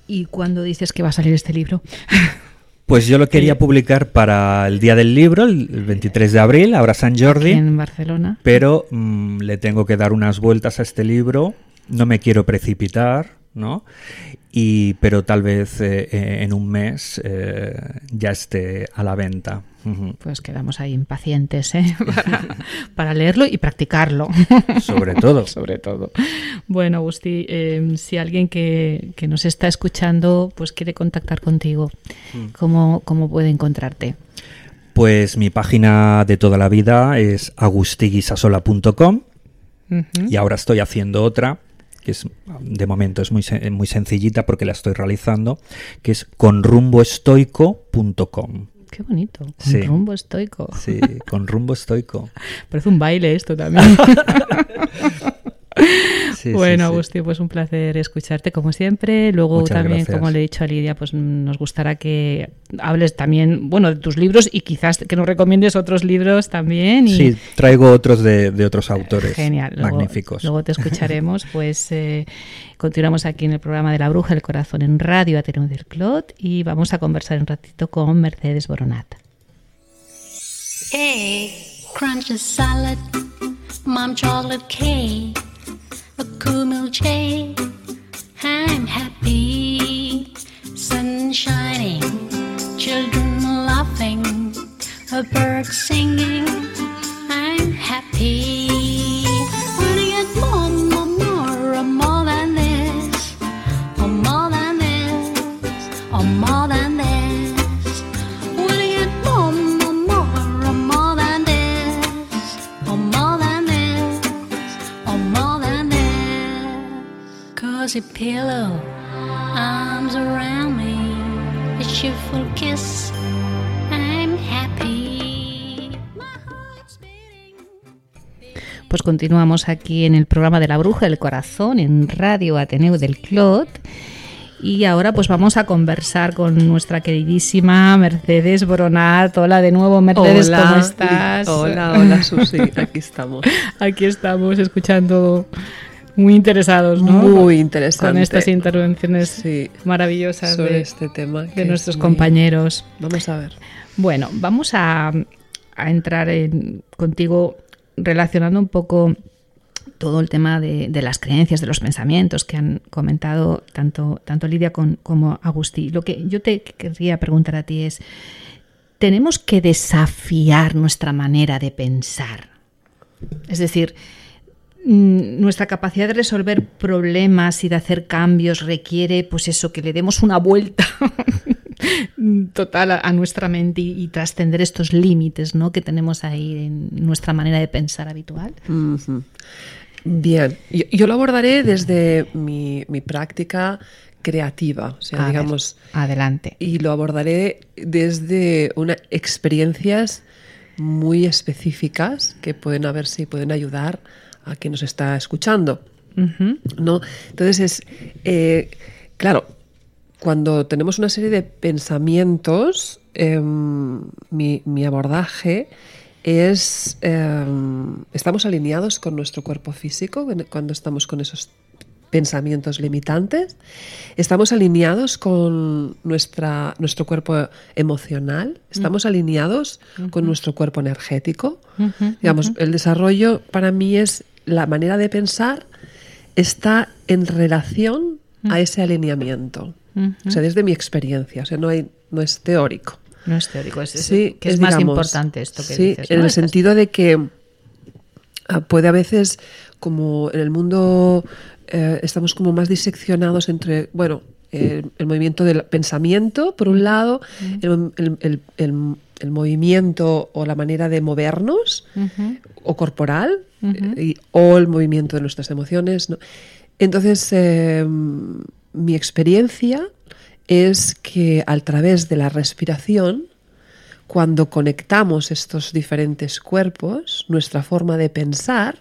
¿Y cuándo dices que va a salir este libro? pues yo lo quería publicar para el día del libro, el el 23 de abril, ahora San Jordi. Aquí en Barcelona. pero mm, le tengo que dar unas vueltas a este libro, no me quiero precipitar, ¿no? Y, pero tal vez eh, eh, en un mes eh, ya esté a la venta. Pues quedamos ahí impacientes ¿eh? para, para leerlo y practicarlo. Sobre todo. Sobre todo. Bueno, Agustí, eh, si alguien que, que nos está escuchando pues quiere contactar contigo, ¿cómo, cómo puede encontrarte? Pues mi página de toda la vida es agustiguisasola.com y ahora estoy haciendo otra que es de momento es muy, muy sencillita porque la estoy realizando, que es conrumboestoico.com. Qué bonito. Sí. rumbo estoico. Sí, con rumbo estoico. Parece un baile esto también. Sí, bueno, sí, sí. Agustín, pues un placer escucharte como siempre. Luego Muchas también, gracias. como le he dicho a Lidia, pues nos gustará que hables también, bueno, de tus libros y quizás que nos recomiendes otros libros también. Y... Sí, traigo otros de, de otros autores Genial. Luego, magníficos. Luego te escucharemos. Pues eh, continuamos aquí en el programa de La Bruja del Corazón en Radio Ateneo del Clot y vamos a conversar un ratito con Mercedes Boronat. Egg, crunchy salad, mom chocolate cake, a cool milkshake. I'm happy, sun shining, children laughing, a bird singing. I'm happy. Cozy pillow, arms around me, a cheerful kiss. I'm happy. My heart's beating. Pues continuamos aquí en el programa de La Bruja del Corazón en Radio Ateneo del Clot. Y ahora pues vamos a conversar con nuestra queridísima Mercedes Boronat. Hola de nuevo Mercedes, Hola, ¿cómo estás? Hola, hola Susi, aquí estamos. Aquí estamos escuchando muy interesados, ¿no? Muy interesante. Con estas intervenciones Sí, maravillosas sobre de, este tema. de es nuestros muy- compañeros. Vamos a ver. Bueno, vamos a, a entrar en- contigo relacionando un poco todo el tema de, de las creencias, de los pensamientos que han comentado tanto, tanto Lidia con- como Agustí. Lo que yo te querría preguntar a ti es, ¿tenemos que desafiar nuestra manera de pensar? Es decir, nuestra capacidad de resolver problemas y de hacer cambios requiere, pues eso, que le demos una vuelta total a, a nuestra mente y, y trascender estos límites ¿no? que tenemos ahí en nuestra manera de pensar habitual. Bien, yo, yo lo abordaré desde mi, mi práctica creativa, o sea, A ver, digamos, adelante. y lo abordaré desde una, experiencias muy específicas que pueden a ver si pueden ayudar a quien nos está escuchando. ¿no? Entonces es, eh, claro, cuando tenemos una serie de pensamientos, em, mi, mi abordaje es, em, estamos alineados con nuestro cuerpo físico cuando estamos con esos pensamientos limitantes, estamos alineados con nuestra, nuestro cuerpo emocional, estamos alineados con nuestro cuerpo energético. Digamos, el desarrollo para mí es la manera de pensar está en relación a ese alineamiento. O sea, desde mi experiencia, o sea, no, hay, no es teórico. No es teórico, es, Sí, que es, más digamos, importante esto que sí, dices. en el sentido de que ah, puede a veces, como en el mundo, eh, estamos como más diseccionados entre, bueno, el, el movimiento del pensamiento, por un lado, el, el- el- el- movimiento o la manera de movernos, o corporal eh, y- o el movimiento de nuestras emociones. ¿no? Entonces, eh, mi experiencia es que a través de la respiración, cuando conectamos estos diferentes cuerpos, nuestra forma de pensar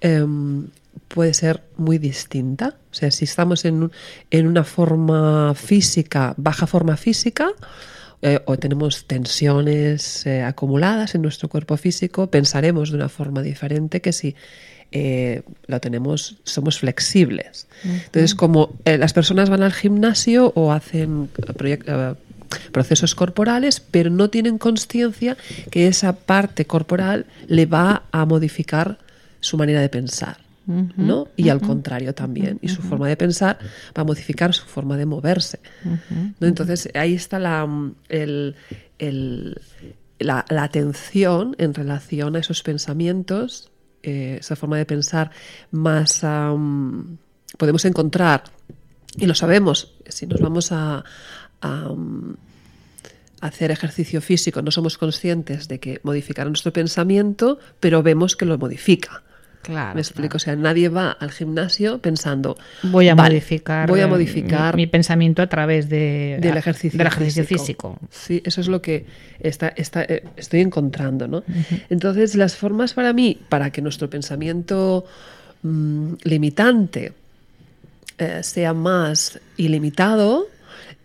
em, puede ser muy distinta. O sea, si estamos en, un- en una forma física, baja forma física, eh, o tenemos tensiones eh, acumuladas en nuestro cuerpo físico, pensaremos de una forma diferente que si eh, lo tenemos, somos flexibles. Entonces, como las personas van al gimnasio o hacen procesos corporales, pero no tienen conciencia que esa parte corporal le va a modificar su manera de pensar. ¿No? Y al contrario también. Y su forma de pensar va a modificar su forma de moverse. ¿no? Entonces ahí está la, mm, el, el- la, la atención en relación a esos pensamientos, eh, esa forma de pensar más... podemos encontrar, y lo sabemos, si nos vamos a, a, um, hacer ejercicio físico, no somos conscientes de que modificará nuestro pensamiento, pero vemos que lo modifica. Claro. Me explico, o sea, nadie va al gimnasio pensando Voy a "Vale, modificar, voy a modificar mi, mi pensamiento a través de, del ejercicio, del ejercicio físico. Sí, eso es lo que está, está, eh, estoy encontrando, ¿no? Entonces, las formas para mí, para que nuestro pensamiento mm, limitante eh, sea más ilimitado,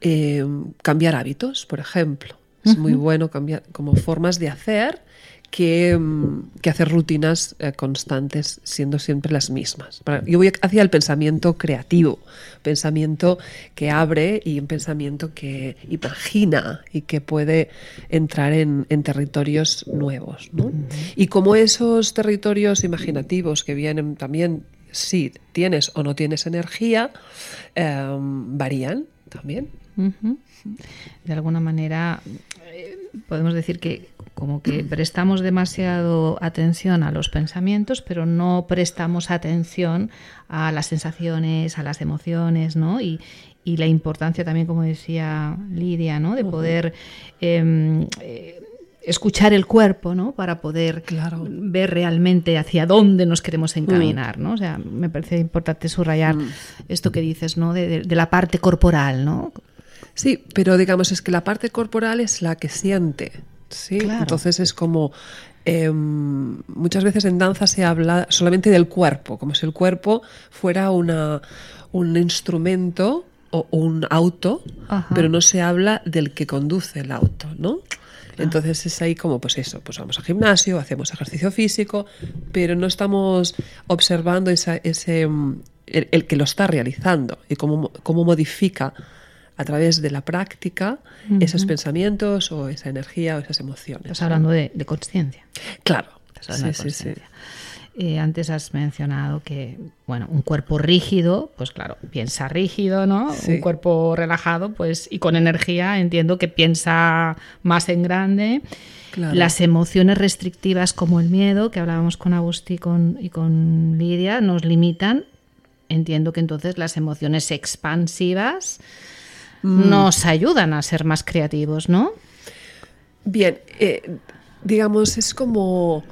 eh, cambiar hábitos, por ejemplo. Es muy bueno cambiar como formas de hacer que, mm, que hacer rutinas eh, constantes siendo siempre las mismas. Yo voy hacia el pensamiento creativo, pensamiento que abre y un pensamiento que imagina y que puede entrar en, en territorios nuevos. ¿no? Y como esos territorios imaginativos que vienen también, si tienes o no tienes energía, eh, varían también. De alguna manera, eh, podemos decir que como que prestamos demasiado atención a los pensamientos, pero no prestamos atención a las sensaciones, a las emociones, ¿no? Y, y la importancia también, como decía Lidia, ¿no? De poder em, eh, escuchar el cuerpo, ¿no? Para poder Claro. ver realmente hacia dónde nos queremos encaminar, ¿no? O sea, me parece importante subrayar esto que dices, ¿no? De, de- de la parte corporal, ¿no? Sí, pero digamos es que la parte corporal es la que siente. ¿Sí? Claro. Entonces es como em, muchas veces en danza se habla solamente del cuerpo, como si el cuerpo fuera una, un instrumento o un auto, Ajá. pero no se habla del que conduce el auto, ¿no? Entonces es ahí como, pues eso, pues vamos al gimnasio, hacemos ejercicio físico, pero no estamos observando esa- ese, mm, el, el que lo está realizando y cómo, cómo modifica a través de la práctica esos pensamientos o esa energía o esas emociones. Estás hablando de, de conciencia. Claro. Estás hablando Sí, de sí, sí. Eh, antes has mencionado que, bueno, un cuerpo rígido, pues claro, piensa rígido, ¿no? Sí. Un cuerpo relajado, pues, y con energía, entiendo que piensa más en grande. Claro. Las emociones restrictivas como el miedo, que hablábamos con Agustí con- y con Lidia, nos limitan. Entiendo que entonces las emociones expansivas Mm. nos ayudan a ser más creativos, ¿no? Bien, eh, digamos, es como,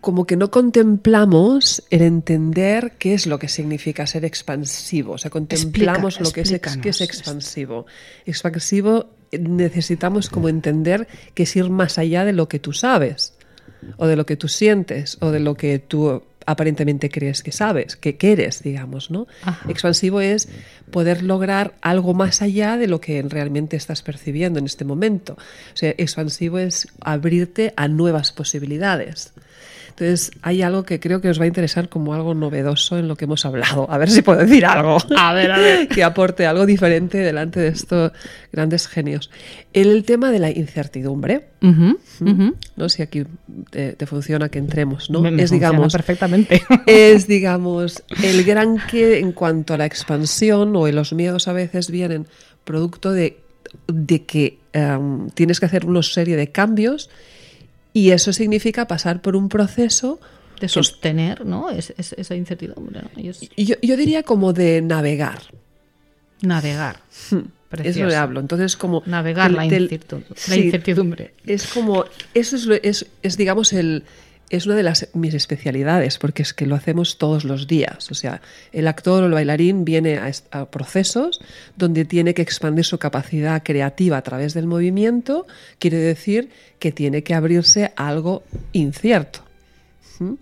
como que no contemplamos el entender qué es lo que significa ser expansivo. O sea, contemplamos Explica- lo que es, qué es expansivo. Expansivo eh, necesitamos como entender que es ir más allá de lo que tú sabes, o de lo que tú sientes, o de lo que tú aparentemente crees que sabes, que quieres, digamos, ¿no? Ajá. Expansivo es poder lograr algo más allá de lo que realmente estás percibiendo en este momento. O sea, expansivo es abrirte a nuevas posibilidades. Entonces, hay algo que creo que os va a interesar como algo novedoso en lo que hemos hablado. A ver si puedo decir algo. A ver, a ver. que aporte algo diferente delante de estos grandes genios. El tema de la incertidumbre, ujú. no sé si aquí te, te funciona que entremos, ¿no? Me- me es, digamos, perfectamente. es, digamos, el gran que en cuanto a la expansión o en los miedos a veces vienen producto de, de que em, tienes que hacer una serie de cambios y eso significa pasar por un proceso, de sostener, ¿no? Es, es- esa incertidumbre, ¿no? Yo, yo diría como de navegar. navegar. Eso Precioso. le hablo. Entonces, como... Navegar la, del- incertu- la sí, incertidumbre. Es como, eso es, es, es, digamos, el, es una de las, mis especialidades, porque es que lo hacemos todos los días. O sea, el actor o el bailarín viene a, a procesos donde tiene que expandir su capacidad creativa a través del movimiento, quiere decir que tiene que abrirse a algo incierto.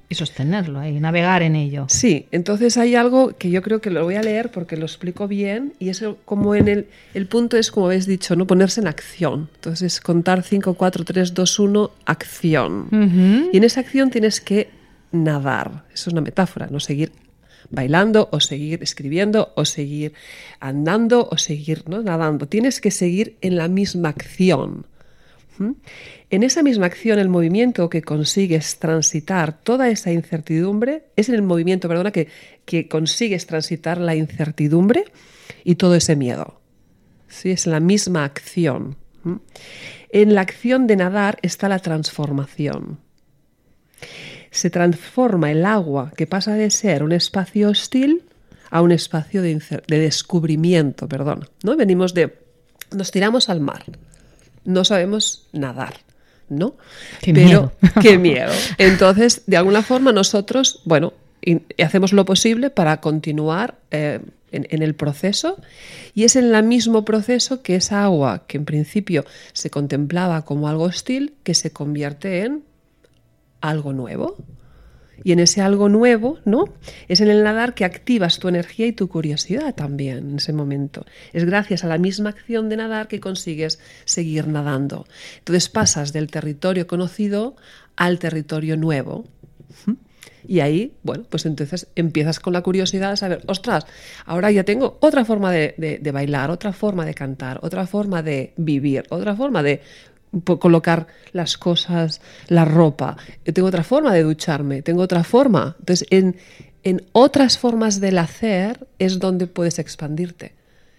Y sostenerlo ahí, navegar en ello. Sí, entonces hay algo que yo creo que lo voy a leer porque lo explico bien y es como en el, el punto es como habéis dicho, ¿no? Ponerse en acción. Entonces contar 5, 4, 3, 2, 1, acción. Ujú. Y en esa acción tienes que nadar. Eso es una metáfora, no seguir bailando o seguir escribiendo o seguir andando o seguir ¿no? nadando. Tienes que seguir en la misma acción. ¿Mm? En esa misma acción, el movimiento que consigues transitar toda esa incertidumbre, es en el movimiento, perdona, que, que consigues transitar la incertidumbre y todo ese miedo. ¿Sí? Es la misma acción. ¿Mm? En la acción de nadar está la transformación. Se transforma el agua que pasa de ser un espacio hostil a un espacio de, de descubrimiento, perdón. ¿no? Venimos de... Nos tiramos al mar. No sabemos nadar, ¿no? Qué Pero, miedo. Qué miedo. Entonces, de alguna forma nosotros, bueno, y- hacemos lo posible para continuar eh, en, en el proceso y es en el mismo proceso que esa agua que en principio se contemplaba como algo hostil que se convierte en algo nuevo. Y en ese algo nuevo, ¿no? Es en el nadar que activas tu energía y tu curiosidad también en ese momento. Es gracias a la misma acción de nadar que consigues seguir nadando. Entonces pasas del territorio conocido al territorio nuevo. Y ahí, bueno, pues entonces empiezas con la curiosidad de saber, ostras, ahora ya tengo otra forma de, de- bailar, otra forma de cantar, otra forma de vivir, otra forma de colocar las cosas, la ropa. Yo tengo otra forma de ducharme, tengo otra forma. Entonces, en, en otras formas del hacer es donde puedes expandirte.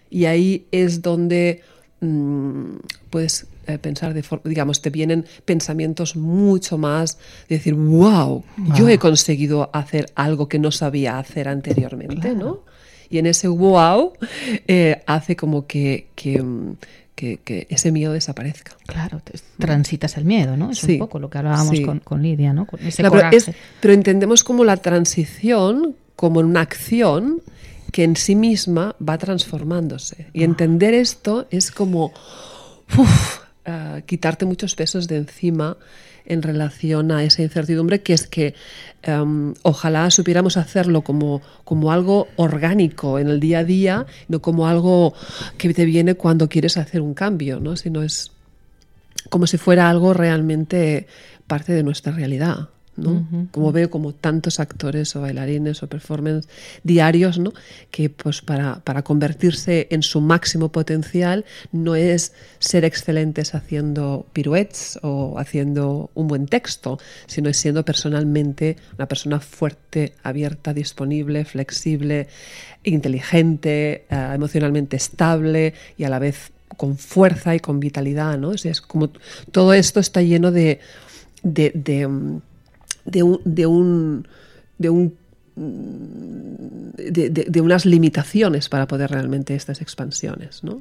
Y ahí es donde mm, puedes eh, pensar de digamos, te vienen pensamientos mucho más de decir, wow, yo he conseguido hacer algo que no sabía hacer anteriormente, ¿no? Y en ese wow eh, hace como que, que, mm, que- que ese miedo desaparezca. Claro, transitas el miedo, ¿no? Es Sí, un poco lo que hablábamos sí. con, con Lidia, ¿no? Con ese pero, coraje. es- pero entendemos como la transición como una acción que en sí misma va transformándose. Y entender esto es como uf, ah, quitarte muchos pesos de encima en relación a esa incertidumbre, que es que em, ojalá supiéramos hacerlo como, como algo orgánico en el día a día, no como algo que te viene cuando quieres hacer un cambio, ¿no? sino es como si fuera algo realmente parte de nuestra realidad. ¿No? Como veo como tantos actores o bailarines o performance diarios, ¿no? que pues para, para convertirse en su máximo potencial no es ser excelentes haciendo piruetes o haciendo un buen texto, sino es siendo personalmente una persona fuerte, abierta, disponible, flexible, inteligente, eh, emocionalmente estable y a la vez con fuerza y con vitalidad, ¿no? O sea, es como todo esto está lleno de, de, de, mm, de un, de un, de un de, de- de unas limitaciones para poder realmente estas expansiones, ¿no?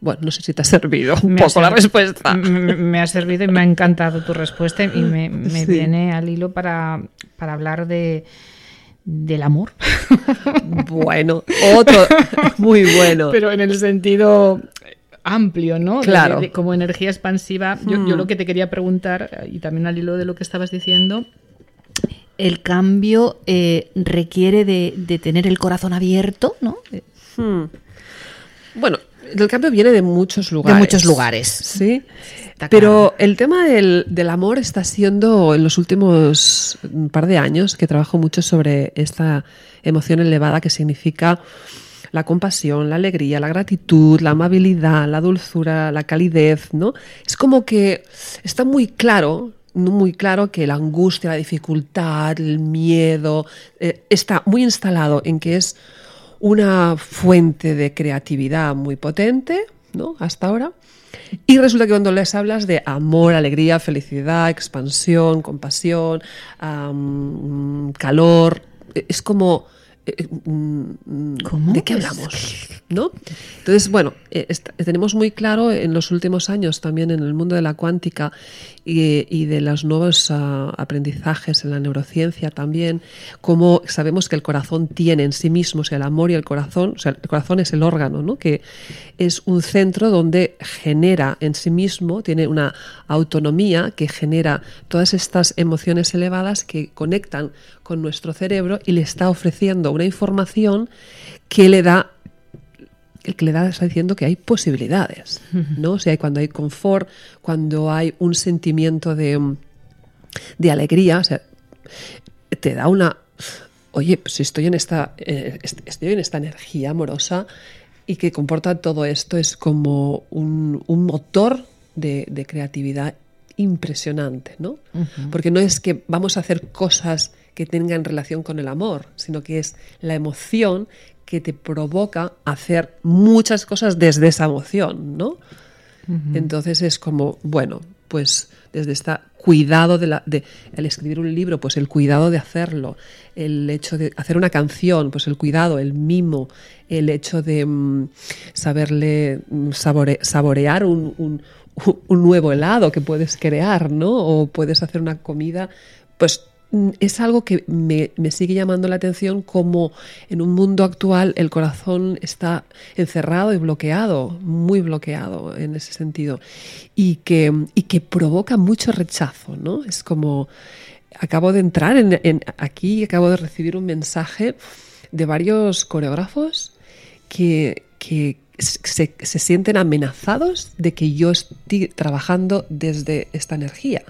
Bueno, no sé si te ha servido un Me poco la respuesta. Me, me ha servido y me ha encantado tu respuesta y me, me Sí. viene al hilo para, para hablar de del amor. Bueno, otro muy bueno. Pero en el sentido amplio, ¿no? Claro. Hmm. de- como energía expansiva. Yo, yo lo que te quería preguntar, y también al hilo de lo que estabas diciendo, el cambio eh, requiere de, de tener el corazón abierto, ¿no? De, Hmm. Bueno, el cambio viene de muchos lugares. muchos lugares. Sí. Está Pero el tema del, del amor está siendo en los últimos un par de años que trabajo mucho sobre esta emoción elevada que significa la compasión, la alegría, la gratitud, la amabilidad, la dulzura, la calidez, ¿no? Es como que está muy claro, muy claro que la angustia, la dificultad, el miedo, eh, está muy instalado en que es una fuente de creatividad muy potente, ¿no? Hasta ahora. Y resulta que cuando les hablas de amor, alegría, felicidad, expansión, compasión, calor, eh, es como... eh, mm, ¿Cómo? ¿De qué hablamos? ¿No? Entonces, bueno, eh, tenemos muy claro en los últimos años también en el mundo de la cuántica y, de los nuevos ah, aprendizajes en la neurociencia también, cómo sabemos que el corazón tiene en sí mismo, o sea, el amor y el corazón, o sea, el corazón es el órgano, ¿no? Que es un centro donde genera en sí mismo, tiene una autonomía que genera todas estas emociones elevadas que conectan con nuestro cerebro y le está ofreciendo una información que le da el que le da está diciendo que hay posibilidades, ¿no? O sea, cuando hay confort, cuando hay un sentimiento de, de alegría, o sea, te da una, oye, pues si estoy en esta, eh, est- estoy en esta energía amorosa y que comporta todo esto es como un, un motor de, de creatividad impresionante, ¿no? Porque no es que vamos a hacer cosas que tengan relación con el amor, sino que es la emoción que te provoca hacer muchas cosas desde esa emoción, ¿no? Entonces es como, bueno, pues desde esta cuidado de, la, de el escribir un libro, pues el cuidado de hacerlo, el hecho de hacer una canción, pues el cuidado, el mimo, el hecho de mm, saberle mm, sabore- saborear un, un- un nuevo helado que puedes crear, ¿no? O puedes hacer una comida, pues es algo que me, sigue llamando la atención como en un mundo actual el corazón está encerrado y bloqueado, muy bloqueado en ese sentido, y que, provoca mucho rechazo, ¿no? Es como, acabo de entrar en, en- aquí y acabo de recibir un mensaje de varios coreógrafos que, que se, se sienten amenazados de que yo estoy trabajando desde esta energía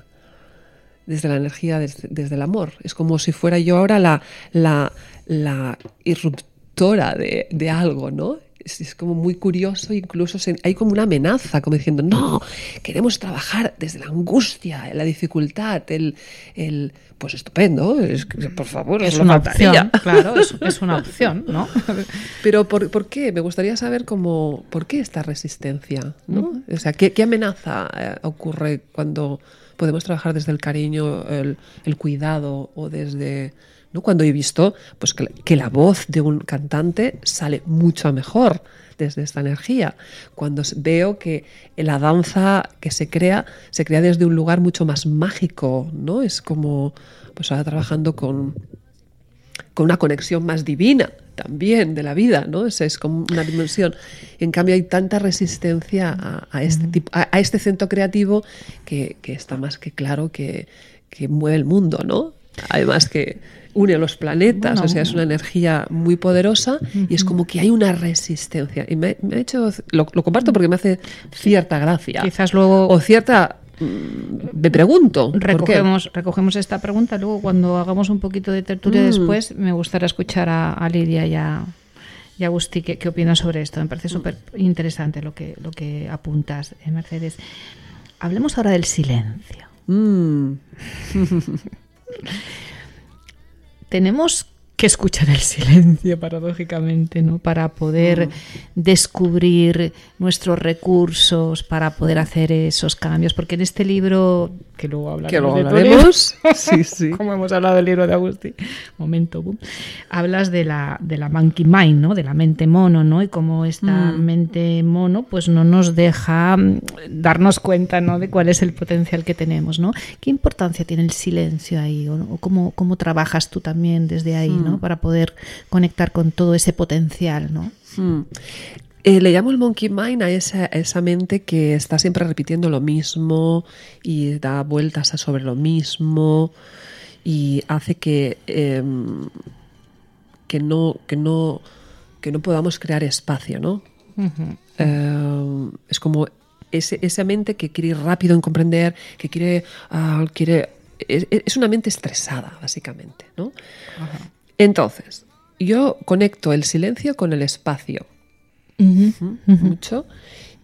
desde la energía, desde, desde el amor. Es como si fuera yo ahora la, la, la irruptora de, de algo, ¿no? Es, es como muy curioso, incluso se- hay como una amenaza, como diciendo, no, queremos trabajar desde la angustia, la dificultad, el, el pues estupendo, es por favor, Es una faltaría. opción, claro, es, es una opción, ¿no? Pero ¿por, por qué? Me gustaría saber cómo, por qué esta resistencia, ¿no? O sea, ¿qué, qué amenaza eh, ocurre cuando podemos trabajar desde el cariño, el, el cuidado o desde... ¿no? Cuando he visto pues, que, que la voz de un cantante sale mucho mejor desde esta energía. Cuando veo que la danza que se crea, se crea desde un lugar mucho más mágico, ¿no? Es como, pues ahora trabajando con, con una conexión más divina también de la vida, ¿no? Es, es como una dimensión. En cambio, hay tanta resistencia a, a este, tipo, a, a este centro creativo que, que está más que claro que, que mueve el mundo, ¿no? Además que une los planetas, Bueno. o sea, es una energía muy poderosa y es como que hay una resistencia. Y me, me ha hecho, lo, lo comparto porque me hace cierta gracia. Quizás luego O cierta... Me pregunto. ¿por qué? recogemos, recogemos esta pregunta. Luego, cuando hagamos un poquito de tertulia Mm. después, me gustaría escuchar a, a Lidia y a, y Agustí qué, qué opinan sobre esto. Me parece Mm. súper interesante lo que, lo que apuntas, eh, Mercedes. Hablemos ahora del silencio. Mm. tenemos que escuchar el silencio, paradójicamente, ¿no? Para poder Mm. descubrir nuestros recursos, para poder hacer esos cambios. Porque en este libro, que luego hablaremos, Que luego de. Sí, sí. como hemos hablado del libro de Agustín, momento, boom. hablas de la, de la monkey mind, ¿no? de la mente mono, ¿no? y cómo esta Mm. mente mono pues no nos deja mm, darnos cuenta ¿no? de cuál es el potencial que tenemos. ¿no? ¿Qué importancia tiene el silencio ahí? ¿O, o cómo, cómo trabajas tú también desde ahí ¿no? Para poder conectar con todo ese potencial? ¿no? Mm. Eh, le llamo el monkey mind a esa, a esa mente que está siempre repitiendo lo mismo y da vueltas sobre lo mismo y hace que, em, que, no, que, no, que no podamos crear espacio, ¿no? Eh, es como ese- esa mente que quiere ir rápido en comprender, que quiere... ah, quiere es, es una mente estresada, básicamente, ¿no? Entonces, yo conecto el silencio con el espacio. Mucho.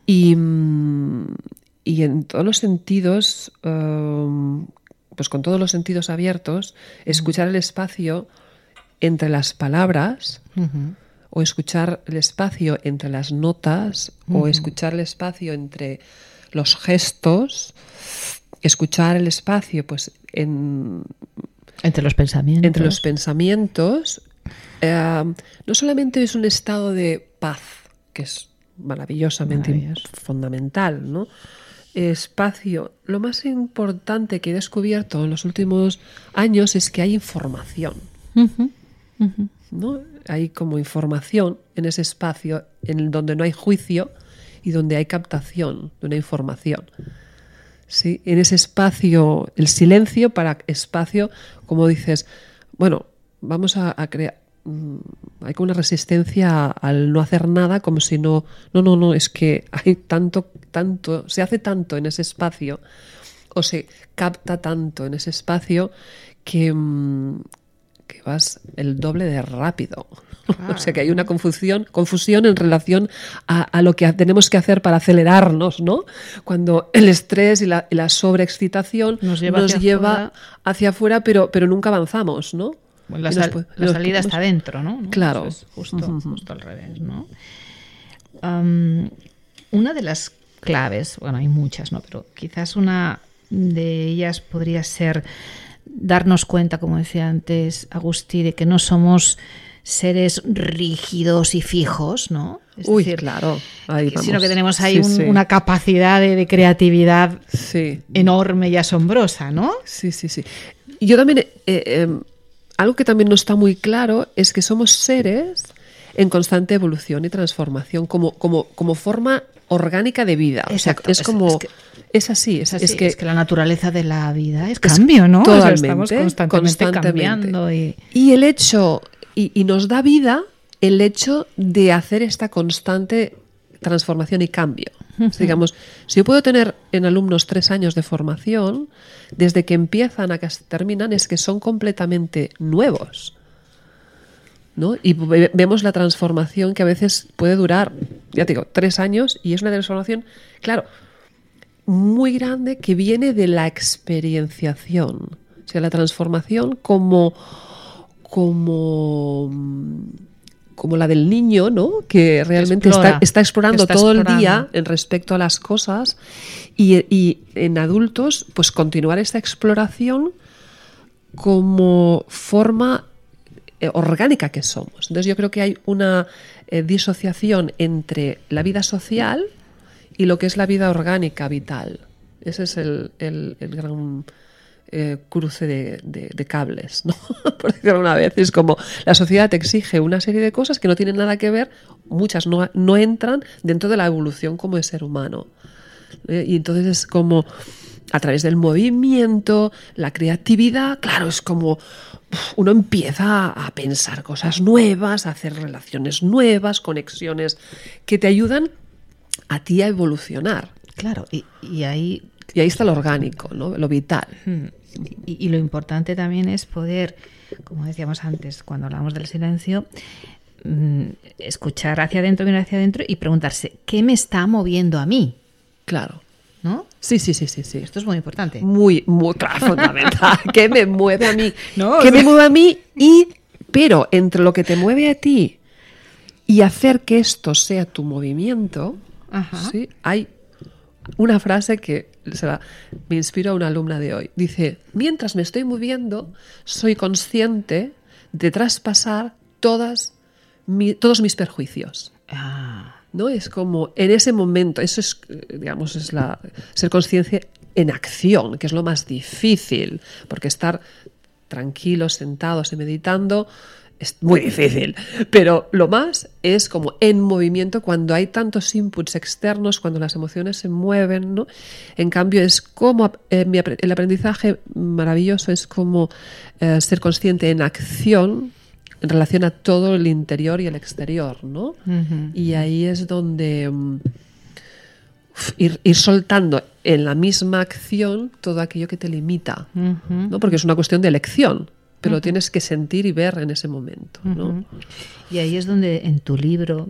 Y, mm, y en todos los sentidos, um, pues con todos los sentidos abiertos, escuchar el espacio entre las palabras o escuchar el espacio entre las notas o escuchar el espacio entre los gestos, escuchar el espacio pues en, Entre los pensamientos. entre los pensamientos, eh, no solamente es un estado de paz, que es maravillosamente fundamental, ¿no? Espacio. Lo más importante que he descubierto en los últimos años es que hay información. ¿no? Hay como información en ese espacio en donde no hay juicio y donde hay captación de una información. ¿Sí? En ese espacio, el silencio para espacio, como dices, bueno, vamos a, crear. mm, Hay como una resistencia al no hacer nada, como si no. No, no, no, es que hay tanto, tanto, se hace tanto en ese espacio, o se capta tanto en ese espacio, que, mm, que vas el doble de rápido. o sea que hay una confusión, confusión en relación a, a lo que tenemos que hacer para acelerarnos, ¿no? Cuando el estrés y la, y la sobreexcitación Nos lleva hacia lleva afuera. hacia afuera, pero, pero nunca avanzamos, ¿no? Bueno, La, sal- salida está dentro, ¿no? ¿No? Claro. Es justo, justo al revés, ¿no? Una de las claves, bueno, hay muchas, ¿no? Pero quizás una de ellas podría ser darnos cuenta, como decía antes Agustí, de que no somos seres rígidos y fijos, ¿no? Es Uy, decir, claro. Ahí sino que tenemos ahí Sí, un- sí. una capacidad de, de creatividad Sí, enorme y asombrosa, ¿no? sí, sí, sí. Yo también, eh, eh, algo que también no está muy claro es que somos seres en constante evolución y transformación como, como, como forma orgánica de vida. O sea, Exacto, es es- como... es que- es así, es, Es, es que, la naturaleza de la vida es cambio, ¿no? O sea, Totalmente, estamos constantemente, constantemente. cambiando y Y el hecho, y, y nos da vida el hecho de hacer esta constante transformación y cambio. Digamos, si yo puedo tener en alumnos tres años de formación, desde que empiezan a que terminan, es que son completamente nuevos. ¿no? Y ve- vemos la transformación que a veces puede durar, ya te digo, tres años, y es una transformación, claro, muy grande que viene de la experienciación. O sea, la transformación como, como, como la del niño, ¿no? Que realmente Explora, está, está explorando está todo el día en respecto a las cosas. Y, y en adultos, pues continuar esta exploración como forma eh, orgánica que somos. Entonces yo creo que hay una eh, disociación entre la vida social y lo que es la vida orgánica vital. Ese es el, el- el gran eh, cruce de, de- de cables, ¿no? por decirlo una vez. Es como la sociedad te exige una serie de cosas que no tienen nada que ver, muchas no, no entran dentro de la evolución como ser humano. ¿eh? Y entonces es como a través del movimiento, la creatividad, claro, es como uno empieza a pensar cosas nuevas, a hacer relaciones nuevas, conexiones que te ayudan a ti a evolucionar. claro, y, y ahí Y ahí está lo orgánico, ¿no? lo vital. Y, y lo importante también es poder, como decíamos antes, cuando hablamos del silencio, mm, escuchar hacia adentro, mirar hacia adentro y preguntarse, ¿qué me está moviendo a mí? Claro. ¿No? Sí, sí, sí, sí, sí. Esto es muy importante. Muy, muy claro, fundamental. ¿Qué me mueve a mí? No, ¿Qué me mueve a mí? Y, pero entre lo que te mueve a ti y hacer que esto sea tu movimiento, Ajá. ¿sí? hay una frase que se la- me inspiró a una alumna de hoy. Dice, mientras me estoy moviendo, soy consciente de traspasar todas mi- todos mis perjuicios. Ah, ¿no? Es como en ese momento, eso es, digamos, es la ser conciencia en acción, que es lo más difícil, porque estar tranquilos, sentados y meditando es muy difícil, pero lo más es como en movimiento cuando hay tantos inputs externos, cuando las emociones se mueven, ¿no? En cambio es como eh, mi el aprendizaje maravilloso es como eh, ser consciente en acción en relación a todo el interior y el exterior, ¿no? Y ahí es donde mm, ir, ir soltando en la misma acción todo aquello que te limita, ¿no? Porque es una cuestión de elección, pero lo tienes que sentir y ver en ese momento, ¿no? Y ahí es donde en tu libro,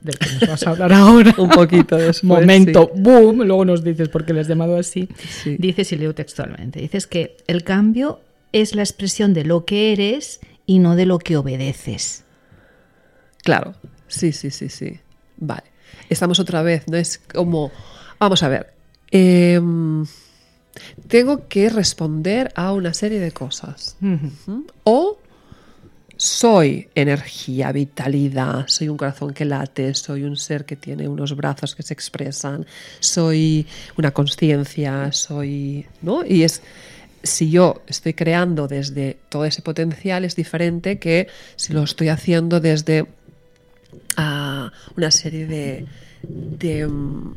del que nos vas a hablar ahora, Un poquito después. momento, boom, luego nos dices por qué le has llamado así. Sí. Dices, y leo textualmente, dices que el cambio es la expresión de lo que eres y no de lo que obedeces. Claro, sí, sí, sí, sí. Vale. Estamos otra vez, ¿no? Es como, vamos a ver, em, tengo que responder a una serie de cosas. O soy energía, vitalidad, soy un corazón que late, soy un ser que tiene unos brazos que se expresan, soy una conciencia, soy, ¿no? Y es si yo estoy creando desde todo ese potencial es diferente que si lo estoy haciendo desde ah, una serie de, de, mm,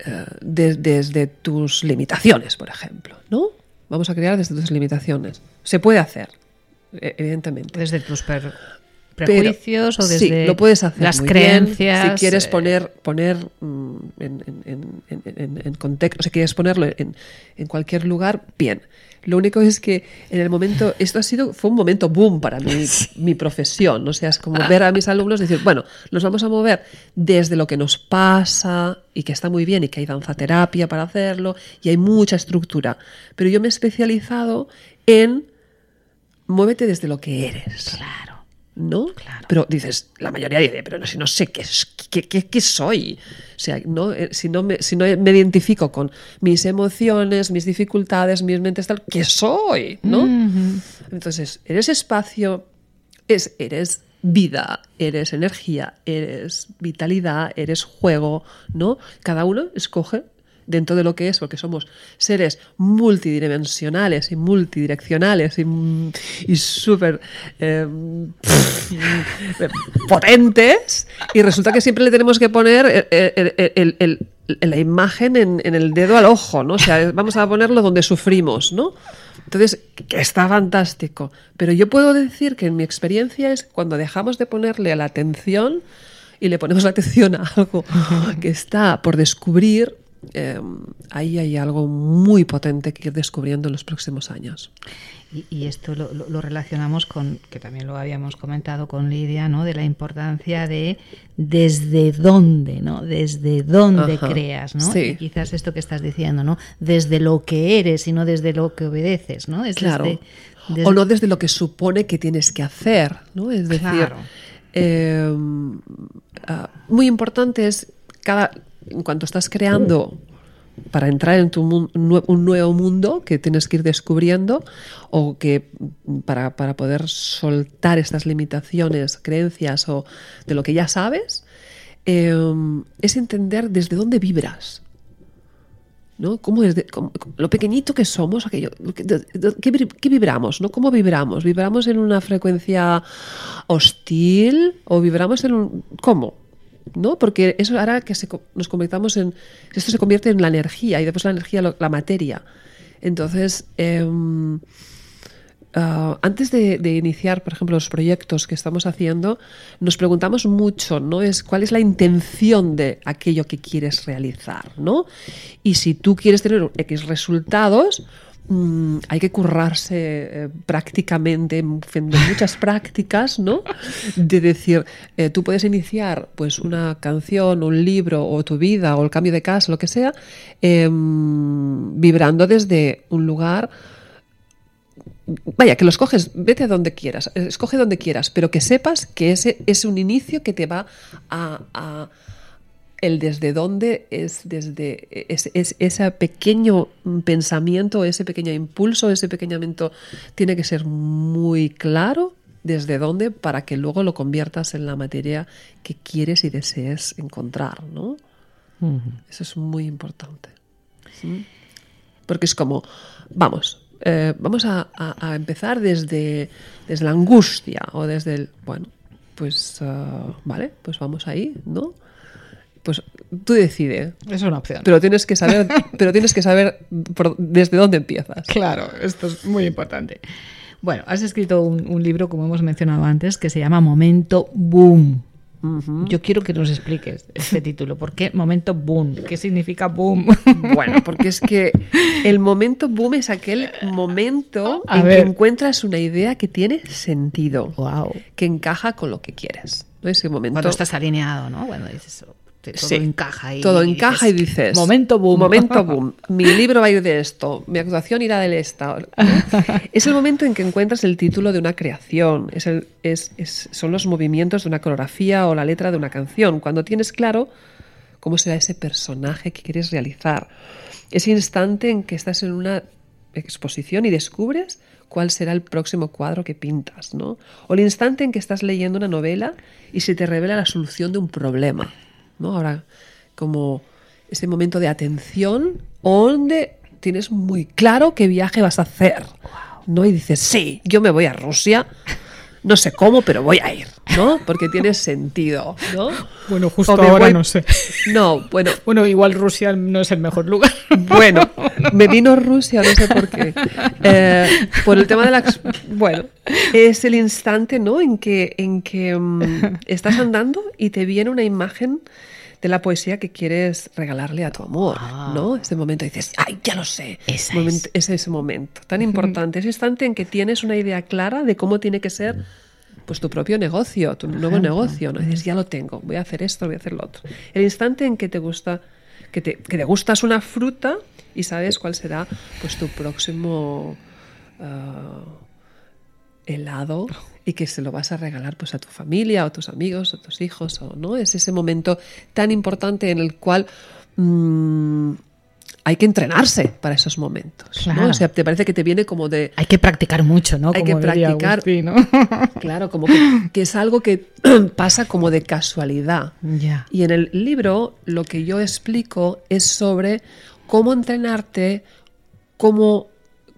eh, de- desde tus limitaciones, por ejemplo, ¿no? Vamos a crear desde tus limitaciones. Se puede hacer, e- evidentemente. Desde tus per- Pero- prejuicios o sí, desde lo puedes hacer las muy bien. creencias. si quieres eh, poner, poner mm, en, en- en- en- contexto, si quieres ponerlo en, en cualquier lugar, bien. Lo único es que en el momento, esto ha sido, fue un momento boom para mi, mi profesión. O sea, es como ver a mis alumnos decir, bueno, nos vamos a mover desde lo que nos pasa y que está muy bien y que hay danzaterapia para hacerlo y hay mucha estructura. Pero yo me he especializado en muévete desde lo que eres. Claro. ¿No? Pero dices, la mayoría dice, pero no, si no sé qué, qué, qué- qué soy. O sea, ¿no? Eh, si, no me, si no me identifico con mis emociones, mis dificultades, mis mentes, tal, ¿qué soy? ¿no? Entonces, eres espacio, es, eres vida, eres energía, eres vitalidad, eres juego, ¿no? Cada uno escoge dentro de lo que es, porque somos seres multidimensionales y multidireccionales y, mm, y súper eh, potentes, y resulta que siempre le tenemos que poner la imagen en, el dedo al ojo, ¿no? O sea, vamos a ponerlo donde sufrimos, ¿no? Entonces, está fantástico. Pero yo puedo decir que en mi experiencia es cuando dejamos de ponerle la atención y le ponemos la atención a algo que está por descubrir, eh, ahí hay algo muy potente que ir descubriendo en los próximos años. Y, y esto lo, relacionamos con, que también lo habíamos comentado con Lidia, ¿no? De la importancia de desde dónde, ¿no? Desde dónde Ajá, creas, ¿no? sí. Y quizás esto que estás diciendo, ¿no? Desde lo que eres y no desde lo que obedeces, ¿no? Es Claro. desde- desde- O no desde lo que supone que tienes que hacer, ¿no? Es decir, Claro. eh, ah, muy importante es cada, en cuanto estás creando para entrar en tu un nuevo mundo que tienes que ir descubriendo o que para, para poder soltar estas limitaciones, creencias o de lo que ya sabes, eh, es entender desde dónde vibras. ¿no? ¿Cómo es lo pequeñito que somos, aquello, lo que- de- de- ¿qué, vib- qué vibramos? ¿no? ¿Cómo vibramos? ¿Vibramos en una frecuencia hostil o vibramos en un... ¿Cómo? ¿No? Porque eso hará que se nos convirtamos en... Esto se convierte en la energía y después la energía, la materia. Entonces, em, Ah, antes de, de iniciar, por ejemplo, los proyectos que estamos haciendo, nos preguntamos mucho, ¿no? Es cuál es la intención de aquello que quieres realizar, ¿no? Y si tú quieres tener X resultados, mm, hay que currarse eh, prácticamente, haciendo muchas prácticas, ¿no? De decir, eh, tú puedes iniciar pues una canción, un libro, o tu vida, o el cambio de casa, lo que sea, em, vibrando desde un lugar Vaya, que los coges, vete a donde quieras, eh, escoge donde quieras, pero que sepas que ese es un inicio que te va a... a- el desde dónde es desde es, es- ese pequeño pensamiento, ese pequeño impulso, ese pequeñamiento tiene que ser muy claro desde dónde para que luego lo conviertas en la materia que quieres y desees encontrar, ¿no? Eso es muy importante. ¿sí? Porque es como, vamos, eh, vamos a, a- a empezar desde, desde la angustia o desde el, bueno, pues, ah, vale, pues vamos ahí, ¿no? Pues tú decides, Es una opción. pero tienes que saber, pero tienes que saber por- desde dónde empiezas. Claro, esto es muy importante. Bueno, has escrito un, un libro, como hemos mencionado antes, que se llama Momento Boom. Yo quiero que nos expliques este título. ¿Por qué Momento Boom? ¿Qué significa boom? Bueno, porque es que el momento boom es aquel momento A en ver. que encuentras una idea que tiene sentido, wow. que encaja con lo que quieres. ¿no? Ese momento. Cuando estás alineado, ¿no? Cuando dices, todo Sí. encaja y Todo y encaja y dices. momento boom. Momento boom. Mi libro va a ir de esto. Mi actuación irá del esta. es el momento en que encuentras el título de una creación. Es el, es, es- son los movimientos de una coreografía o la letra de una canción. Cuando tienes claro cómo será ese personaje que quieres realizar. Ese instante en que estás en una exposición y descubres cuál será el próximo cuadro que pintas, ¿no? O el instante en que estás leyendo una novela y se te revela la solución de un problema, ¿no? Ahora, como ese momento de atención donde tienes muy claro qué viaje vas a hacer, ¿no? Y dices, sí, yo me voy a Rusia, no sé cómo, pero voy a ir, ¿no? Porque tiene sentido, ¿no? Bueno, justo ahora voy- no sé. No, bueno, Bueno, igual Rusia no es el mejor lugar. bueno, me vino Rusia, no sé por qué. Eh, por el tema de la... Bueno, es el instante, ¿no? En que, en que mm, estás andando y te viene una imagen de la poesía que quieres regalarle a tu amor, ¿no? Ese momento dices, ¡ay, ya lo sé! Esa Momento- es ese momento tan importante, ese instante en que tienes una idea clara de cómo tiene que ser pues tu propio negocio, tu nuevo negocio, ¿no? Y dices, ya lo tengo, voy a hacer esto, voy a hacer lo otro. El instante en que te gusta, que te, que te gustas una fruta y sabes cuál será pues tu próximo ah, helado y que se lo vas a regalar pues a tu familia o a tus amigos o a tus hijos o no es ese momento tan importante en el cual mm, hay que entrenarse para esos momentos ¿no? Claro. o sea te parece que te viene como de Hay que practicar mucho, ¿no? hay Como que practicar Agustín, ¿no? claro como que, que es algo que pasa como de casualidad y en el libro lo que yo explico es sobre cómo entrenarte, cómo,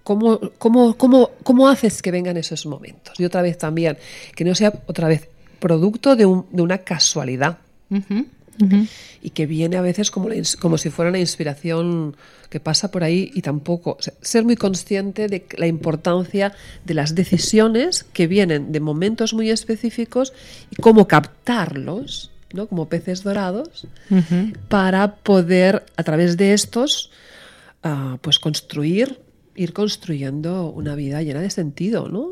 cómo, cómo, cómo, cómo haces que vengan esos momentos. Y otra vez también, que no sea otra vez producto de, un- de una casualidad y que viene a veces como, la como si fuera una inspiración que pasa por ahí y tampoco o sea, ser muy consciente de la importancia de las decisiones que vienen de momentos muy específicos y cómo captarlos, ¿no? como peces dorados, para poder a través de estos ah, pues construir, ir construyendo una vida llena de sentido, ¿no?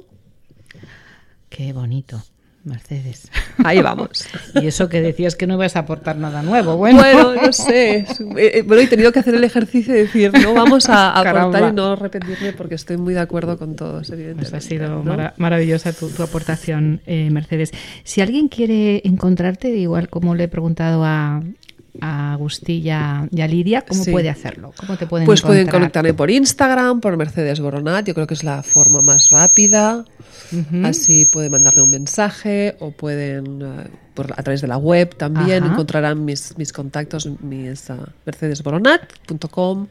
Qué bonito, Mercedes. Ahí vamos. Y eso que decías que no ibas a aportar nada nuevo. Bueno, Bueno, no sé. eh, eh, Bueno, he tenido que hacer el ejercicio de decir, no vamos a aportar y no repetirme porque estoy muy de acuerdo con todos, evidentemente. Pues ha sido maravillosa tu, tu aportación, eh, Mercedes. Si alguien quiere encontrarte, igual como le he preguntado a, a Agustí y a, y a Lidia, ¿cómo Sí. puede hacerlo? ¿Cómo te pueden Pues pueden conectarme por Instagram, por Mercedes Boronat, yo creo que es la forma más rápida. Así pueden mandarme un mensaje o pueden, eh, por, a través de la web también, Ajá. encontrarán mis, mis contactos, mis uh, mercedesboronat.com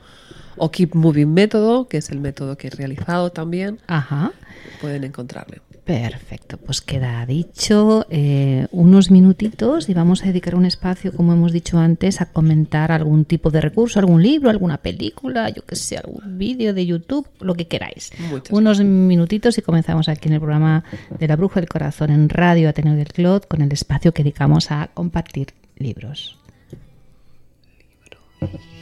o Keep Moving Método, que es el método que he realizado también, Ajá. pueden encontrarme. Perfecto, pues queda dicho eh, unos minutitos y vamos a dedicar un espacio, como hemos dicho antes, a comentar algún tipo de recurso, algún libro, alguna película, yo que sé, algún vídeo de YouTube, lo que queráis. Muchas unos minutitos y comenzamos aquí en el programa de la Bruja del Corazón en Radio Ateneo del Clot con el espacio que dedicamos a compartir libros. ¿Qué libro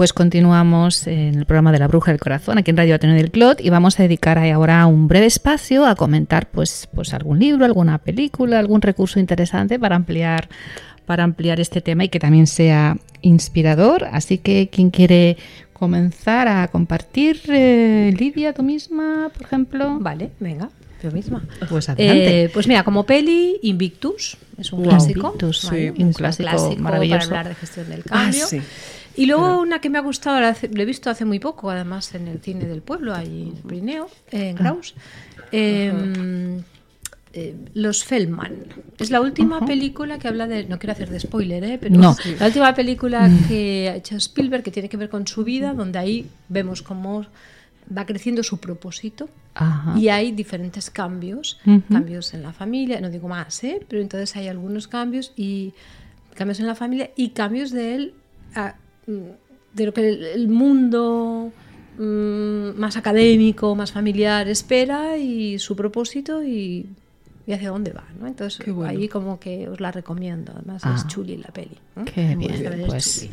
Pues continuamos en el programa de la Bruja del Corazón, aquí en Radio Ateneo del Clot, y vamos a dedicar ahí ahora un breve espacio a comentar pues, pues algún libro, alguna película, algún recurso interesante para ampliar, para ampliar este tema y que también sea inspirador. Así que quien quiere comenzar a compartir, eh, Lidia, tú misma, por ejemplo. Vale, venga, yo misma. Pues adelante. Eh, pues mira, como peli, Invictus, es un Wow. clásico. Invictus, ¿vale? sí, un Es clásico maravilloso. para hablar de gestión del Ah, cambio. sí. Y luego una que me ha gustado, lo he visto hace muy poco, además en el cine del pueblo, allí en Pirineo, en Graus. Eh, eh, Los Feldman. Es la última película que habla de. No quiero hacer de spoiler, ¿eh? pero No. la última película que ha hecho Spielberg que tiene que ver con su vida, donde ahí vemos cómo va creciendo su propósito Ajá. y hay diferentes cambios, cambios en la familia, no digo más, ¿eh? pero entonces hay algunos cambios y cambios en la familia y cambios de él, a- mm, de lo que el, el mundo mm, más académico, más familiar espera y su propósito y, y hacia dónde va, ¿no? Entonces bueno. ahí como que os la recomiendo, además Ah. es chuli la peli. ¿eh? Qué bien, bien, es pues, chuli.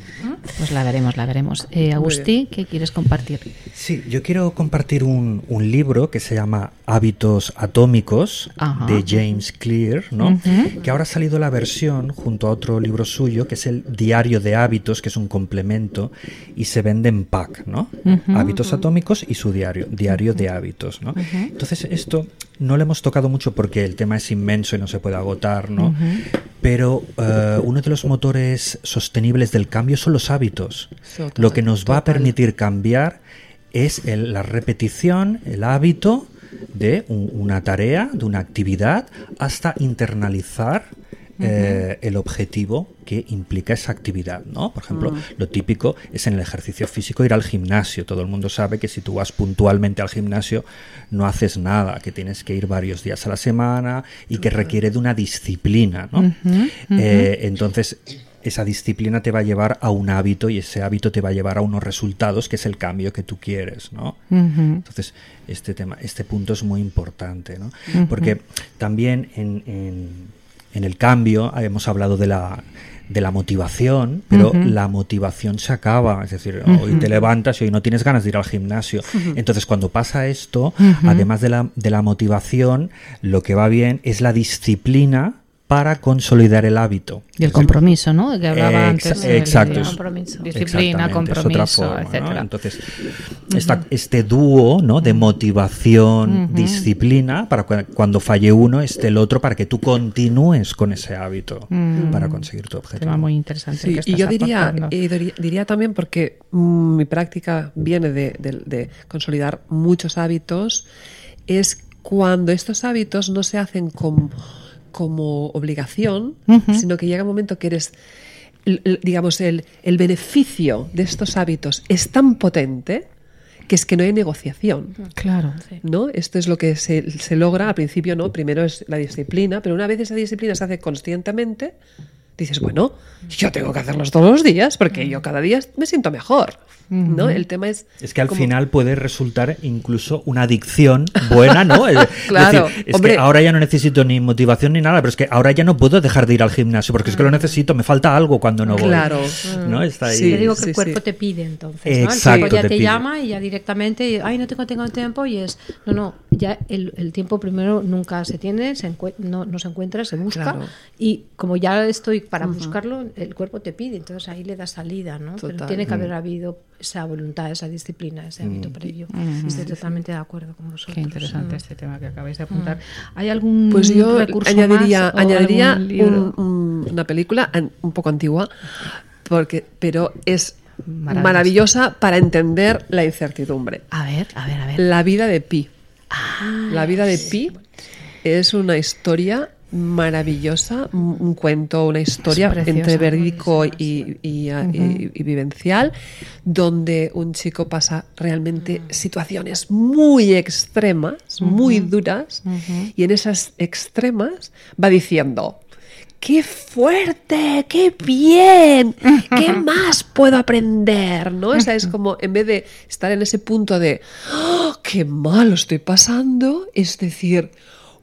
pues la veremos, la veremos. Eh, Agustí, ¿qué quieres compartir? Sí, yo quiero compartir un, un libro que se llama Hábitos Atómicos Ajá. de James Clear, ¿no? Ujú. Que ahora ha salido la versión junto a otro libro suyo que es el Diario de Hábitos, que es un complemento y se vende en pack, ¿no? Ujú. Hábitos Atómicos y su diario, Diario de Hábitos, ¿no? Entonces esto no lo hemos tocado mucho porque el tema es inmenso y no se puede agotar, ¿no? Pero eh, uno de los motores sostenibles del cambio son los hábitos. Lo que nos va a permitir cambiar es el- la repetición, el hábito de un- una tarea, de una actividad, hasta internalizar eh, el objetivo que implica esa actividad, ¿no? Por ejemplo, lo típico es en el ejercicio físico ir al gimnasio. Todo el mundo sabe que si tú vas puntualmente al gimnasio no haces nada, que tienes que ir varios días a la semana y que requiere de una disciplina, ¿no? Eh, entonces, esa disciplina te va a llevar a un hábito y ese hábito te va a llevar a unos resultados que es el cambio que tú quieres, ¿no? Entonces, este tema, este punto es muy importante, ¿no? Porque también en, en- en el cambio hemos hablado de la de la motivación, pero la motivación se acaba, es decir, hoy te levantas y hoy no tienes ganas de ir al gimnasio. Entonces, cuando pasa esto, además de la, de la motivación, lo que va bien es la disciplina para consolidar el hábito. Y el compromiso, ¿no? De que hablaba antes. exacto, es- compromiso. Disciplina, Exactamente, es otra compromiso, etcétera. Entonces, esta- este dúo ¿no? de motivación, disciplina, para cu- cuando falle uno, esté el otro, para que tú continúes con ese hábito para conseguir tu objetivo. tema muy interesante. Sí, que y yo estás diría, y diría, diría también porque mm, mi práctica viene de, de- de consolidar muchos hábitos, es cuando estos hábitos no se hacen como, como obligación, sino que llega un momento que eres, digamos, el, el beneficio de estos hábitos es tan potente que es que no hay negociación. Claro. ¿no? Esto es lo que se, se logra al principio, ¿no? Primero es la disciplina, pero una vez esa disciplina se hace conscientemente, dices, bueno, yo tengo que hacerlos todos los días porque yo cada día me siento mejor, ¿no? El tema es... Es que al como- final puede resultar incluso una adicción buena, ¿no? Es- es Claro, decir, es hombre. que ahora ya no necesito ni motivación ni nada, pero es que ahora ya no puedo dejar de ir al gimnasio porque es que lo necesito, me falta algo cuando no voy. Claro. ¿No? Está ahí. Sí, Te digo que sí, el cuerpo sí. te pide entonces, ¿no? El Exacto, cuerpo ya te llama y ya directamente, ay, no tengo, tengo tiempo y es, no, no, ya el, el tiempo primero nunca se tiene, se no, no se encuentra, se busca Claro. y como ya estoy para buscarlo, el cuerpo te pide, entonces ahí le da salida, ¿no? Pero tiene que haber habido esa voluntad, esa disciplina, ese hábito previo. Estoy totalmente de acuerdo con vosotros. Qué interesante Mm. este tema que acabáis de apuntar. ¿Hay algún Pues yo recurso añadiría, más añadiría un- un- una película an- un poco antigua, porque, pero es Maravillosa. maravillosa para entender la incertidumbre. A ver, a ver, a ver. La vida de Pi. la vida de Pi es una historia maravillosa, un, cuento, una historia preciosa. entre verídico y, y, a- y- y vivencial, donde un chico pasa realmente situaciones muy extremas, muy duras, y en esas extremas va diciendo, ¡Qué fuerte! ¡Qué bien! ¿Qué más puedo aprender? ¿No? O sea, es como, en vez de estar en ese punto de ¡Oh, ¡qué mal estoy pasando! Es decir,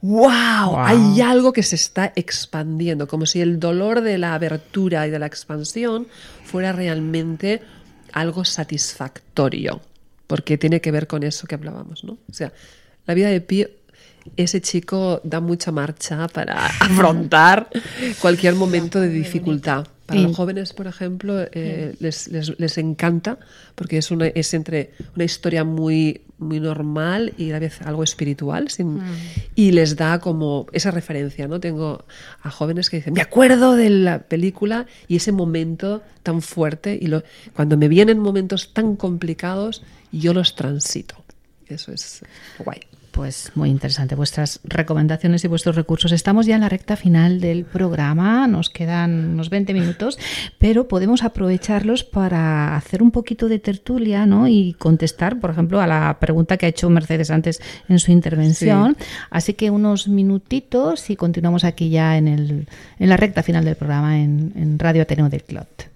¡wow! Hay algo que se está expandiendo, como si el dolor de la abertura y de la expansión fuera realmente algo satisfactorio, porque tiene que ver con eso que hablábamos, ¿no? O sea, la vida de Pi ese chico da mucha marcha para afrontar cualquier momento de dificultad. Para los jóvenes, por ejemplo, eh, les, les- les encanta porque es, una, es entre una historia muy, muy normal y a la vez algo espiritual sin- y les da como esa referencia. ¿no? Tengo a jóvenes que dicen, me acuerdo de la película y ese momento tan fuerte y lo, cuando me vienen momentos tan complicados, yo los transito. Eso es guay. Pues muy interesante vuestras recomendaciones y vuestros recursos. Estamos ya en la recta final del programa, nos quedan unos 20 minutos, pero podemos aprovecharlos para hacer un poquito de tertulia ¿no? y contestar, por ejemplo, a la pregunta que ha hecho Mercedes antes en su intervención. Así que unos minutitos y continuamos aquí ya en, el, en la recta final del programa en, en Radio Ateneo del Clot.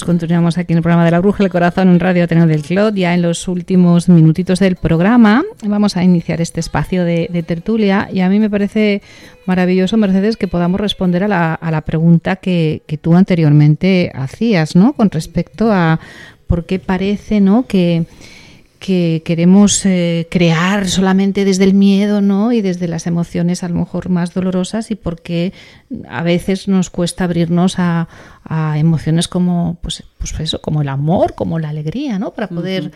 Pues continuamos aquí en el programa de la Bruja del Corazón en Radio Ateneo del Clot, ya en los últimos minutitos del programa. Vamos a iniciar este espacio de, de tertulia y a mí me parece maravilloso, Mercedes, que podamos responder a la, a la pregunta que, que tú anteriormente hacías, ¿no? Con respecto a por qué parece, ¿no? Que que queremos eh, crear solamente desde el miedo ¿no? y desde las emociones a lo mejor más dolorosas y porque a veces nos cuesta abrirnos a, emociones como pues, pues eso, como el amor, como la alegría, ¿no? para poder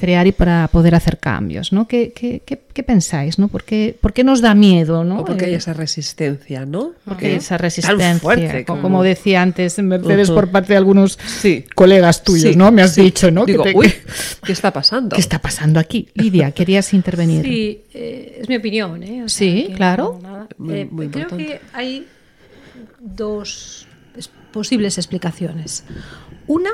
crear y para poder hacer cambios. ¿no? ¿Qué, qué, qué, qué pensáis? ¿no? ¿Por, qué, por qué nos da miedo? ¿no? O porque hay Eh, esa resistencia, ¿no? porque ¿Eh? esa resistencia, fuerte co- como, como- decía antes Mercedes Ujú. por parte de algunos Sí. colegas tuyos, Sí, ¿no? Me has sí. dicho, ¿no? Que Digo, te- uy, ¿qué está pasando? ¿Qué está pasando aquí? Lidia, querías intervenir. Sí, eh, es mi opinión. ¿eh? O sea, Sí, que claro. no. Muy- Eh, muy creo importante. que hay dos es- posibles explicaciones. Una,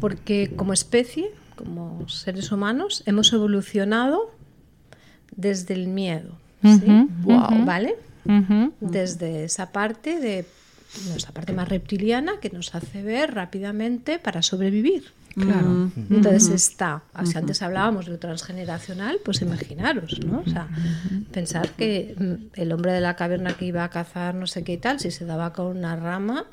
porque como especie, como seres humanos, hemos evolucionado desde el miedo. Wow, ¿Vale? Desde esa parte de nuestra parte más reptiliana que nos hace ver rápidamente para sobrevivir. Claro. Entonces está, si antes hablábamos de lo transgeneracional, pues imaginaros, ¿no? O sea, pensar que mm, el hombre de la caverna que iba a cazar no sé qué y tal, si se daba con una rama,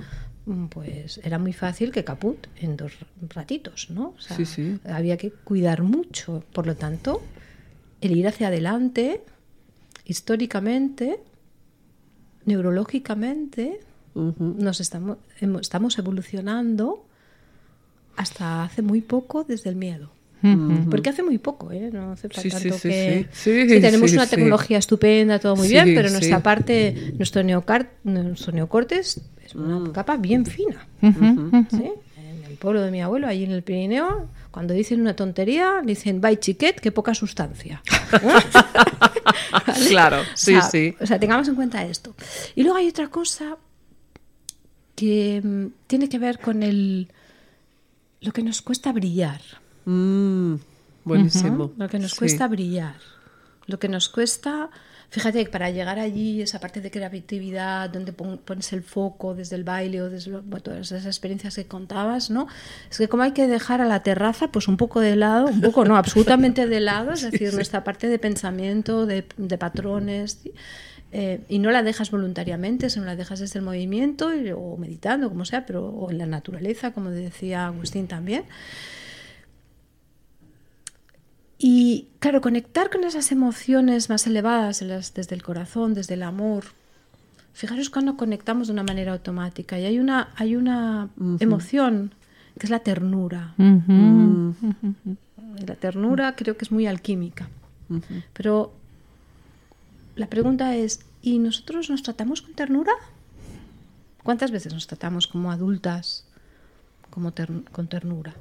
pues era muy fácil que caput en dos ratitos, ¿no? O sea, Sí, sí. había que cuidar mucho. Por lo tanto, el ir hacia adelante, históricamente, neurológicamente, nos estamos, estamos evolucionando hasta hace muy poco desde el miedo. Porque hace muy poco, ¿eh? No hace Sí, tanto sí, sí, que... sí. Sí, tenemos una tecnología estupenda, todo muy bien, pero nuestra parte, nuestro, neocar, nuestro neocortes es una Mm. capa bien fina. ¿sí? En el pueblo de mi abuelo, allí en el Pirineo, cuando dicen una tontería, dicen, bye chiquet, que poca sustancia. ¿Vale? Claro, sí, o sea, sí. O sea, tengamos en cuenta esto. Y luego hay otra cosa que mm, tiene que ver con el lo que nos cuesta brillar, Mm, buenísimo. lo que nos Sí. cuesta brillar, lo que nos cuesta, fíjate para llegar allí esa parte de creatividad donde pon- pones el foco desde el baile o desde lo- todas esas experiencias que contabas, ¿no? Es que como hay que dejar a la terraza pues un poco de lado, un poco no, absolutamente de lado, es decir, nuestra parte de pensamiento, de, de patrones. eh, y no la dejas voluntariamente, sino la dejas desde el movimiento y- o meditando, como sea, pero o en la naturaleza, como decía Agustín también. Y claro, conectar con esas emociones más elevadas, las- desde el corazón, desde el amor. Fijaros cuando conectamos de una manera automática. Y hay una, hay una emoción que es la ternura. Y La ternura creo que es muy alquímica. Pero la pregunta es, ¿y nosotros nos tratamos con ternura? ¿Cuántas veces nos tratamos como adultas como ter- con ternura?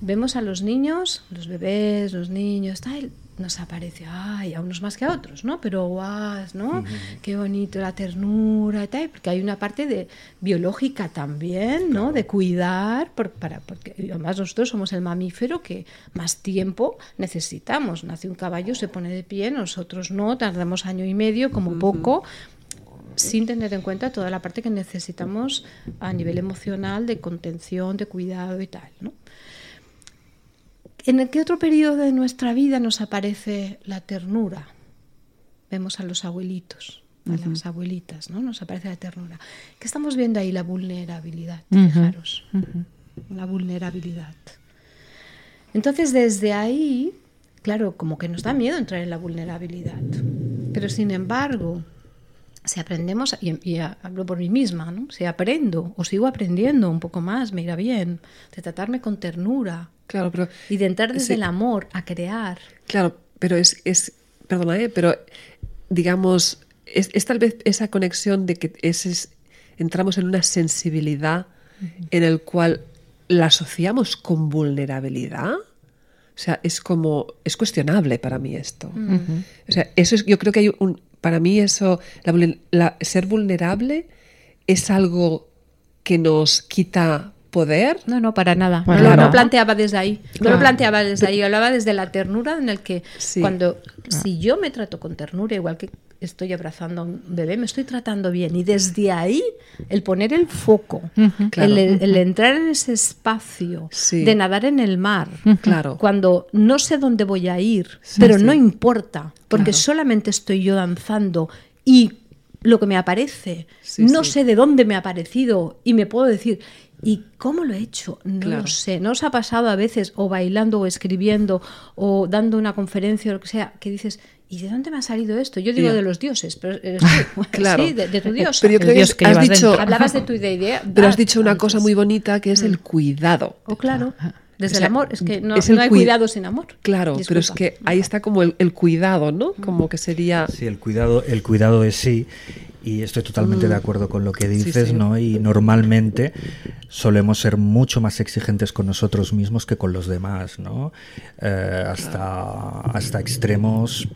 Vemos a los niños, los bebés, los niños, tal, nos aparece, ay, a unos más que a otros, ¿no? Pero guau, ¿no? Qué bonito la ternura y tal, porque hay una parte de biológica también, ¿no? De cuidar, por- para, porque además nosotros somos el mamífero que más tiempo necesitamos. Nace un caballo, se pone de pie, nosotros no, tardamos año y medio como poco sin tener en cuenta toda la parte que necesitamos a nivel emocional de contención, de cuidado y tal, ¿no? ¿En qué otro periodo de nuestra vida nos aparece la ternura? Vemos a los abuelitos, a las abuelitas, ¿no? Nos aparece la ternura. ¿Qué estamos viendo ahí? La vulnerabilidad, fijaros. La vulnerabilidad. Entonces, desde ahí, claro, como que nos da miedo entrar en la vulnerabilidad. Pero sin embargo, si aprendemos, y, y hablo por mí misma, ¿no? si aprendo o sigo aprendiendo un poco más, me irá bien, de tratarme con ternura Claro, pero y de entrar desde Sí. el amor a crear. Claro, pero es, es perdona, ¿eh? pero digamos, es, es tal vez esa conexión de que es, es- entramos en una sensibilidad en el cual la asociamos con vulnerabilidad. O sea, es como, es cuestionable para mí esto. O sea, eso es, yo creo que hay un, para mí eso, la la- ser vulnerable es algo que nos quita poder. No, no, para nada. No, no planteaba desde ahí. No Claro. lo planteaba desde ahí. Hablaba desde la ternura en el que Sí. cuando si yo me trato con ternura, igual que estoy abrazando a un bebé, me estoy tratando bien. Y desde ahí, el poner el foco, Claro. el, el entrar en ese espacio Sí. de nadar en el mar, Claro. cuando no sé dónde voy a ir, Sí, pero sí. no importa, porque Claro. solamente estoy yo danzando y lo que me aparece, no sé de dónde me ha aparecido y me puedo decir, ¿y cómo lo he hecho? No Claro. lo sé. ¿No os ha pasado a veces, o bailando, o escribiendo, o dando una conferencia, o lo que sea, que dices, ¿y de dónde me ha salido esto? Yo digo de los dioses, pero eres tú. Claro. Sí, de, de tu dios. Pero yo creo que Dios que has dicho, dentro. Hablabas de tu idea. pero has dicho una antes. cosa muy bonita que es el cuidado. Oh, claro. Desde O sea, el amor. Es que no, es el no hay cui- cuidado sin amor. Claro, pero es que ahí está como el, el cuidado, ¿no? Como que sería... Sí, el cuidado, el cuidado de sí. Y estoy totalmente de acuerdo con lo que dices, sí. ¿no? Y normalmente solemos ser mucho más exigentes con nosotros mismos que con los demás, ¿no? Eh, hasta, hasta extremos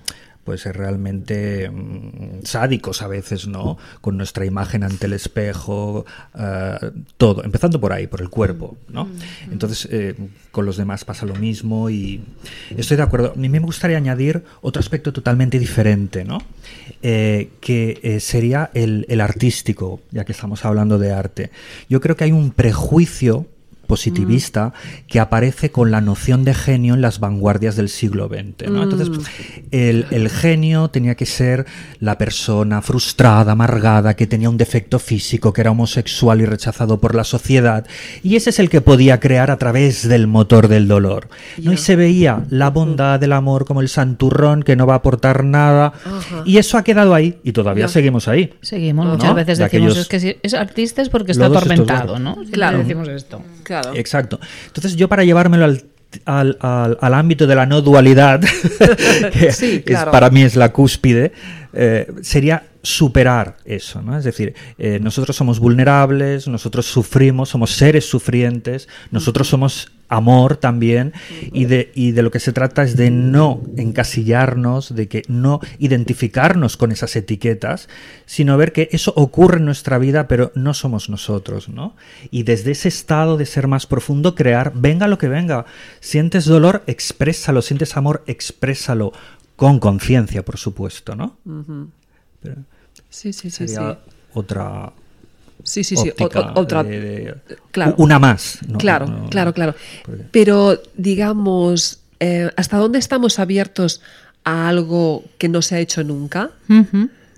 pues ser realmente mm, sádicos a veces, ¿no? Con nuestra imagen ante el espejo, eh, todo, empezando por ahí, por el cuerpo, ¿no? Entonces, eh, con los demás pasa lo mismo y estoy de acuerdo. A mí me gustaría añadir otro aspecto totalmente diferente, ¿no? Eh, que eh, sería el, el artístico, ya que estamos hablando de arte. Yo creo que hay un prejuicio positivista que aparece con la noción de genio en las vanguardias del siglo XX. ¿no? Entonces, el, el genio tenía que ser la persona frustrada, amargada, que tenía un defecto físico, que era homosexual y rechazado por la sociedad, y ese es el que podía crear a través del motor del dolor. ¿no? Y se veía la bondad del amor como el santurrón que no va a aportar nada, y eso ha quedado ahí, y todavía seguimos ahí. Seguimos, ¿No? muchas veces De decimos aquellos es que si es artista es porque está estos atormentado. ¿no? Claro. decimos esto. Claro. Exacto. Entonces yo para llevármelo al, al, al- al ámbito de la no dualidad, que Sí, es- para mí es la cúspide, eh, sería superar eso, ¿no? Es decir, eh, nosotros somos vulnerables, nosotros sufrimos, somos seres sufrientes, nosotros somos amor también, y de, y de lo que se trata es de no encasillarnos, de que no identificarnos con esas etiquetas, sino ver que eso ocurre en nuestra vida, pero no somos nosotros, ¿no? Y desde ese estado de ser más profundo, crear, venga lo que venga. Sientes dolor, exprésalo, sientes amor, exprésalo, con conciencia, por supuesto, ¿no? Pero Sí, sí, sí, sí. otra Sí, sí, sí. o- óptica o- otra, de- de- claro. una más. ¿no? claro, No, claro, claro. porque- Pero, digamos, eh, ¿hasta dónde estamos abiertos a algo que no se ha hecho nunca?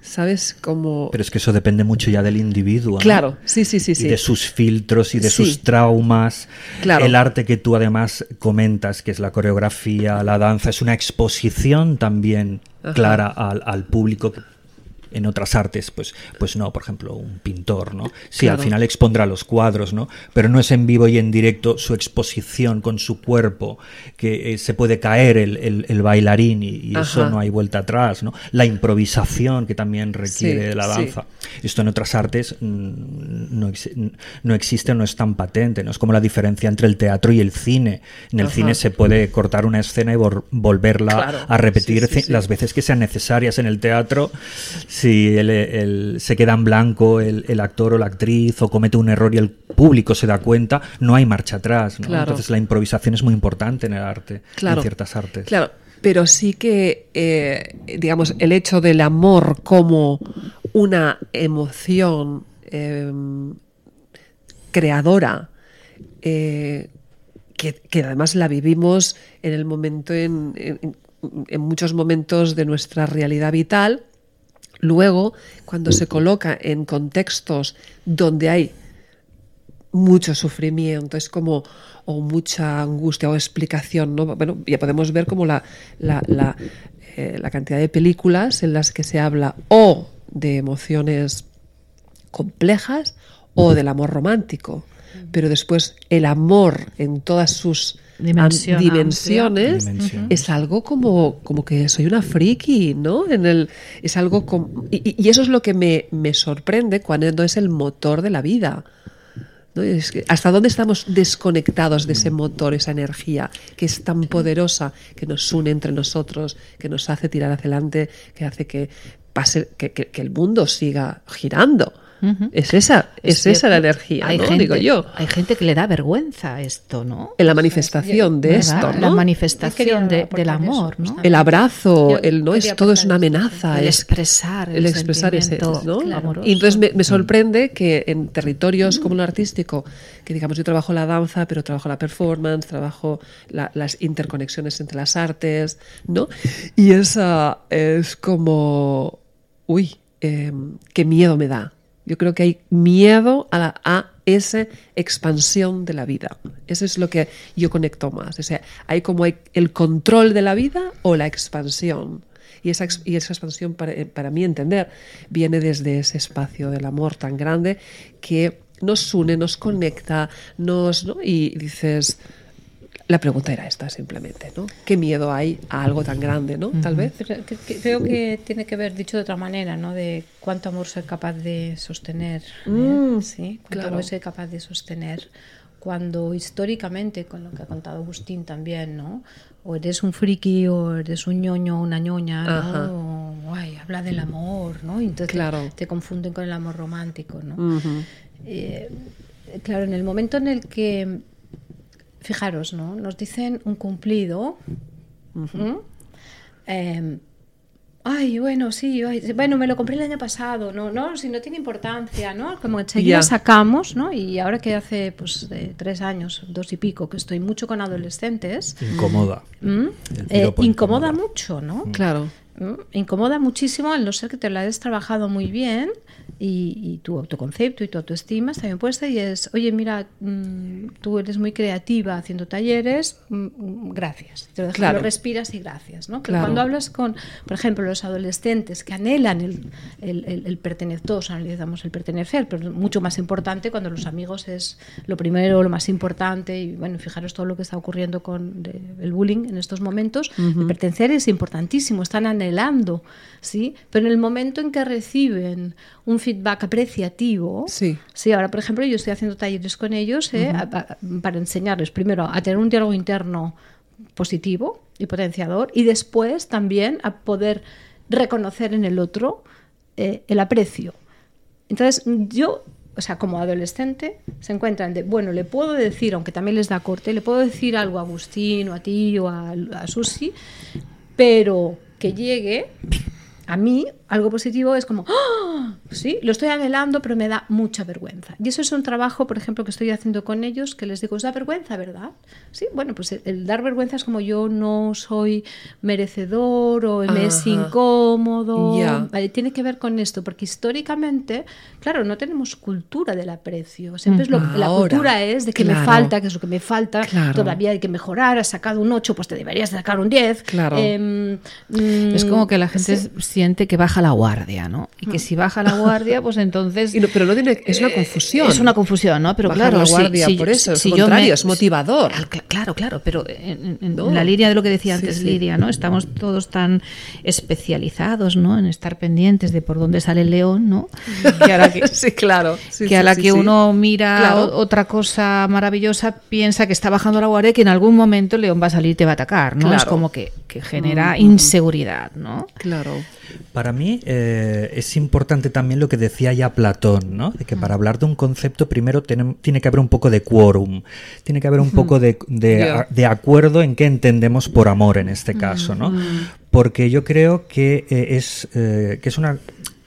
¿Sabes? Como... Pero es que eso depende mucho ya del individuo. ¿no? Claro, sí, sí, sí, y sí. de sus filtros y de Sí. sus traumas. Claro. El arte que tú además comentas, que es la coreografía, la danza, es una exposición también Ajá. clara al, al público. En otras artes, pues, pues no, por ejemplo, un pintor, ¿no? Sí, al final expondrá los cuadros, ¿no? Pero no es en vivo y en directo su exposición con su cuerpo, que eh, se puede caer el, el- el bailarín y, y eso no hay vuelta atrás, ¿no? La improvisación que también requiere Sí, de la sí. danza. Esto en otras artes mm, no, ex- no existe, no es tan patente, no es como la diferencia entre el teatro y el cine. En el Ajá. cine se puede cortar una escena y vor- volverla Claro. a repetir Sí, las veces que sean necesarias. En el teatro, si el- el- se queda en blanco el, el actor o la actriz o comete un error y el público se da cuenta, no hay marcha atrás. ¿no? Claro. Entonces la improvisación es muy importante en el arte, Claro. en ciertas artes. Claro, pero sí que, eh, digamos, el hecho del amor como una emoción eh, creadora, eh, que, que además la vivimos en el momento, en, en- en muchos momentos de nuestra realidad vital, luego, cuando se coloca en contextos donde hay mucho sufrimiento, es como o mucha angustia o explicación, ¿no? Bueno, ya podemos ver como la, la, la, eh, la cantidad de películas en las que se habla o de emociones complejas o del amor romántico. Pero después el amor en todas sus dimensiones Dimensiones. es algo como, como que soy una friki, ¿no? En el, es algo como, y, y eso es lo que me, me sorprende cuando es el motor de la vida. ¿no? Es que ¿Hasta dónde estamos desconectados de ese motor, esa energía que es tan poderosa, que nos une entre nosotros, que nos hace tirar hacia adelante, que hace que pase, que, que- que el mundo siga girando? Es esa, es, esa la energía, hay ¿no? gente, Digo yo. Hay gente que le da vergüenza esto, ¿no? En la manifestación de esto, La ¿no? manifestación de- aportar del eso, amor, ¿no? El abrazo, Yo el no es todo es una amenaza, El es expresar el, el expresar ese, ¿no? Y entonces me, me sorprende que en territorios como el artístico, que digamos yo trabajo la danza, pero trabajo la performance, trabajo la- las interconexiones entre las artes, ¿no? Y esa es como, uy, eh, qué miedo me da. Yo creo que hay miedo a, a esa expansión de la vida. Eso es lo que yo conecto más. O sea, hay como el control de la vida o la expansión. Y esa, y esa expansión, para, eh, para mí entender, viene desde ese espacio del amor tan grande que nos une, nos conecta, nos, ¿no? Y dices, la pregunta era esta simplemente, ¿no? ¿Qué miedo hay a algo tan grande, ¿no? Tal vez. Pero que- que- creo que tiene que ver, dicho de otra manera, ¿no? De cuánto amor soy capaz de sostener. ¿eh? Mm, sí, cuánto claro. amor soy capaz de sostener. Cuando históricamente, con lo que ha contado Agustín también, ¿no? O eres un friki o eres un ñoño o una ñoña. ¿no? O, ay, habla del amor, ¿no? Y entonces Claro. te confunden con el amor romántico, ¿no? Eh, claro, en el momento en el que, fijaros, ¿no? Nos dicen un cumplido. ¿m? Eh, ay, bueno, sí, ay, bueno, me lo compré el año pasado, no, no, si no tiene importancia, ¿no? Como enseguida Ya. sacamos, ¿no? Y ahora que hace, pues, de tres años, dos y pico, que estoy mucho con adolescentes, Incomoda. Eh, incomoda. mucho, ¿no? Claro. Incomoda muchísimo al no ser que te lo hayas trabajado muy bien y, y tu autoconcepto y tu autoestima está bien puesta y es, oye, mira, mm, tú eres muy creativa haciendo talleres, mm, mm, gracias. Te lo, dejas, Claro. lo respiras y gracias. ¿no? Claro. cuando hablas con, por ejemplo, los adolescentes que anhelan el, el, el- el pertenecer, todos anhelamos el pertenecer, pero mucho más importante cuando los amigos es lo primero, lo más importante y bueno, fijaros todo lo que está ocurriendo con de- el bullying en estos momentos, el pertenecer es importantísimo, están anhelando, ¿sí? Pero en el momento en que reciben un feedback apreciativo, Sí. Sí, ahora por ejemplo yo estoy haciendo talleres con ellos ¿eh? a- para enseñarles primero a tener un diálogo interno positivo y potenciador y después también a poder reconocer en el otro eh, el aprecio. Entonces yo, o sea, como adolescente se encuentran de, bueno, le puedo decir, aunque también les da corte, le puedo decir algo a Agustín o a ti o a, a Susi, pero que llegue a mí algo positivo es como, ¡Ah! sí, lo estoy anhelando, pero me da mucha vergüenza. Y eso es un trabajo, por ejemplo, que estoy haciendo con ellos, que les digo, os da vergüenza, ¿verdad? Sí, bueno, pues el, el dar vergüenza es como yo no soy merecedor o me es incómodo. Ya. Vale, tiene que ver con esto, porque históricamente, claro, no tenemos cultura del aprecio. Siempre es lo, la Ahora, cultura es de que me falta, que es lo que me falta, Claro. todavía hay que mejorar, has sacado un 8, pues te deberías de sacar un 10. Claro. Em, mm, Es como que la gente sí. Siente que baja la guardia, ¿no? Y que si baja la guardia, pues entonces... Y no- pero no tiene, es una confusión. Es una confusión, ¿no? Pero Bajar claro, la guardia si, por eso, es si yo contrario, me- es motivador. Claro, claro, pero en, en- No. en la línea de lo que decía antes sí. Lidia, ¿no? Estamos todos tan especializados, ¿no? En estar pendientes de por dónde sale el león, ¿no? Que ahora que, sí, claro. Sí, que a la que uno mira Claro. otra cosa maravillosa piensa que está bajando la guardia y que en algún momento el león va a salir y te va a atacar, ¿no? Es como que, que genera inseguridad, ¿no? Claro. Para mí eh, es importante también lo que decía ya Platón, ¿no? De que para hablar de un concepto primero tiene que haber un poco de quórum, tiene que haber un poco de, de- Ya. de acuerdo en qué entendemos por amor en este caso, ¿no? Porque yo creo que eh, es eh, que es una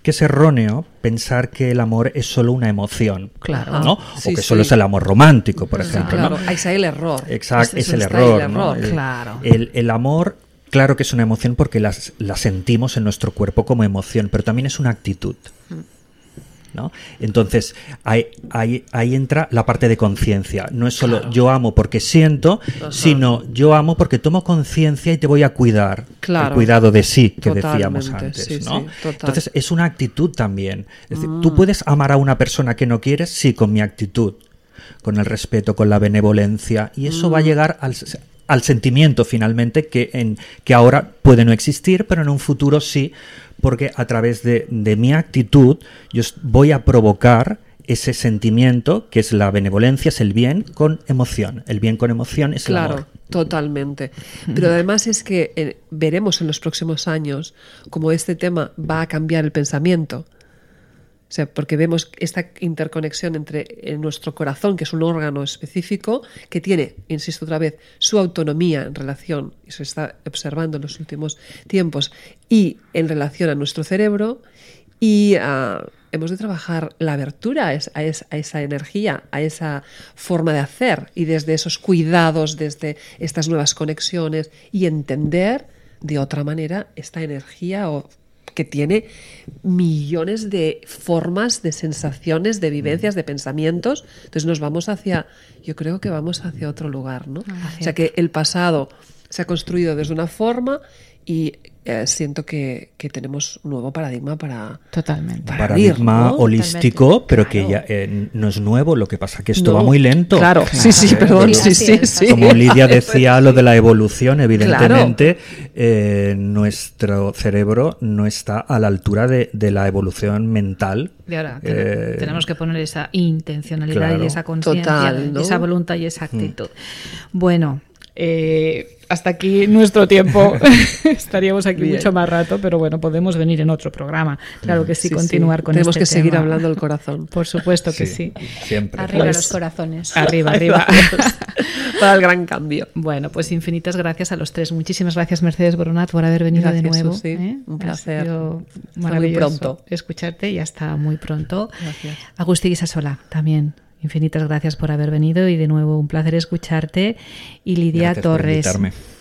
que es erróneo pensar que el amor es solo una emoción, Claro. ¿no? Sí, o que sí. solo es el amor romántico, por ejemplo, claro. ¿no? Ahí está el error. Exacto, es el error. el ¿no? error. Claro. El, el amor, claro que es una emoción porque las- la sentimos en nuestro cuerpo como emoción, pero también es una actitud. ¿no? Entonces, ahí, ahí, ahí entra la parte de conciencia. No es solo yo amo porque siento, sino yo amo porque tomo conciencia y te voy a cuidar. Claro. El cuidado de sí que decíamos antes. sí, ¿no? sí. Entonces, es una actitud también. Es decir, tú puedes amar a una persona que no quieres, sí, con mi actitud, con el respeto, con la benevolencia, y eso va a llegar al, al sentimiento finalmente que, en, que ahora puede no existir, pero en un futuro sí, porque a través de, de mi actitud yo voy a provocar ese sentimiento que es la benevolencia, es el bien con emoción. El bien con emoción es el Claro, amor. totalmente. Pero además es que eh, veremos en los próximos años cómo este tema va a cambiar el pensamiento. O sea, porque vemos esta interconexión entre eh, nuestro corazón, que es un órgano específico, que tiene, insisto otra vez, su autonomía en relación, y se está observando en los últimos tiempos, y en relación a nuestro cerebro, y ah, hemos de trabajar la abertura a, es- a es- a esa energía, a esa forma de hacer, y desde esos cuidados, desde estas nuevas conexiones, y entender de otra manera esta energía o que tiene millones de formas, de sensaciones, de vivencias, de pensamientos. Entonces nos vamos hacia, yo creo que vamos hacia otro lugar, ¿no? O sea que el pasado se ha construido desde una forma y eh, siento que, que tenemos un nuevo paradigma para, Totalmente. para paradigma holístico, pero que ya eh, no es nuevo, lo que pasa que esto No, va muy lento. Claro, sí, sí, Eh, perdón, Sí, sí, sí. Como Lidia decía lo de la evolución, evidentemente eh, nuestro cerebro no está a la altura de, de la evolución mental. Y ahora Eh, tenemos que poner esa intencionalidad claro. y esa conciencia, Total, ¿no? esa voluntad y esa actitud. Bueno, eh, hasta aquí nuestro tiempo. Estaríamos aquí Bien. mucho más rato, pero bueno, podemos venir en otro programa. Claro que sí, Sí, continuar sí. con Tenemos este que seguir tema. hablando del corazón. Por supuesto que sí. Siempre. Arriba Pues- los corazones. Arriba, arriba. para el gran cambio. Bueno, pues infinitas gracias a los tres. Muchísimas gracias, Mercedes Boronat, por haber venido de nuevo. Susi. ¿eh? Un Ha placer. muy pronto. escucharte y hasta muy pronto. Gracias. Agustín Guisasola, también. Infinitas gracias por haber venido y de nuevo un placer escucharte. Y Lidia Gracias Torres.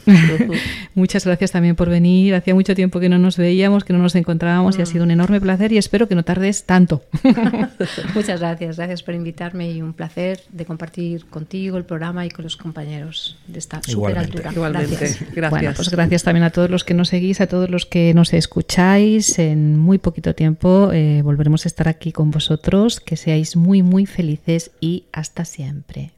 Muchas gracias también por venir. Hacía mucho tiempo que no nos veíamos, que no nos encontrábamos y ha sido un enorme placer y espero que no tardes tanto. Muchas gracias, gracias por invitarme y un placer de compartir contigo el programa y con los compañeros de esta super altura. Igualmente. Gracias. Gracias. Bueno, pues gracias también a todos los que nos seguís, a todos los que nos escucháis. En muy poquito tiempo eh, volveremos a estar aquí con vosotros. Que seáis muy, muy felices y hasta siempre.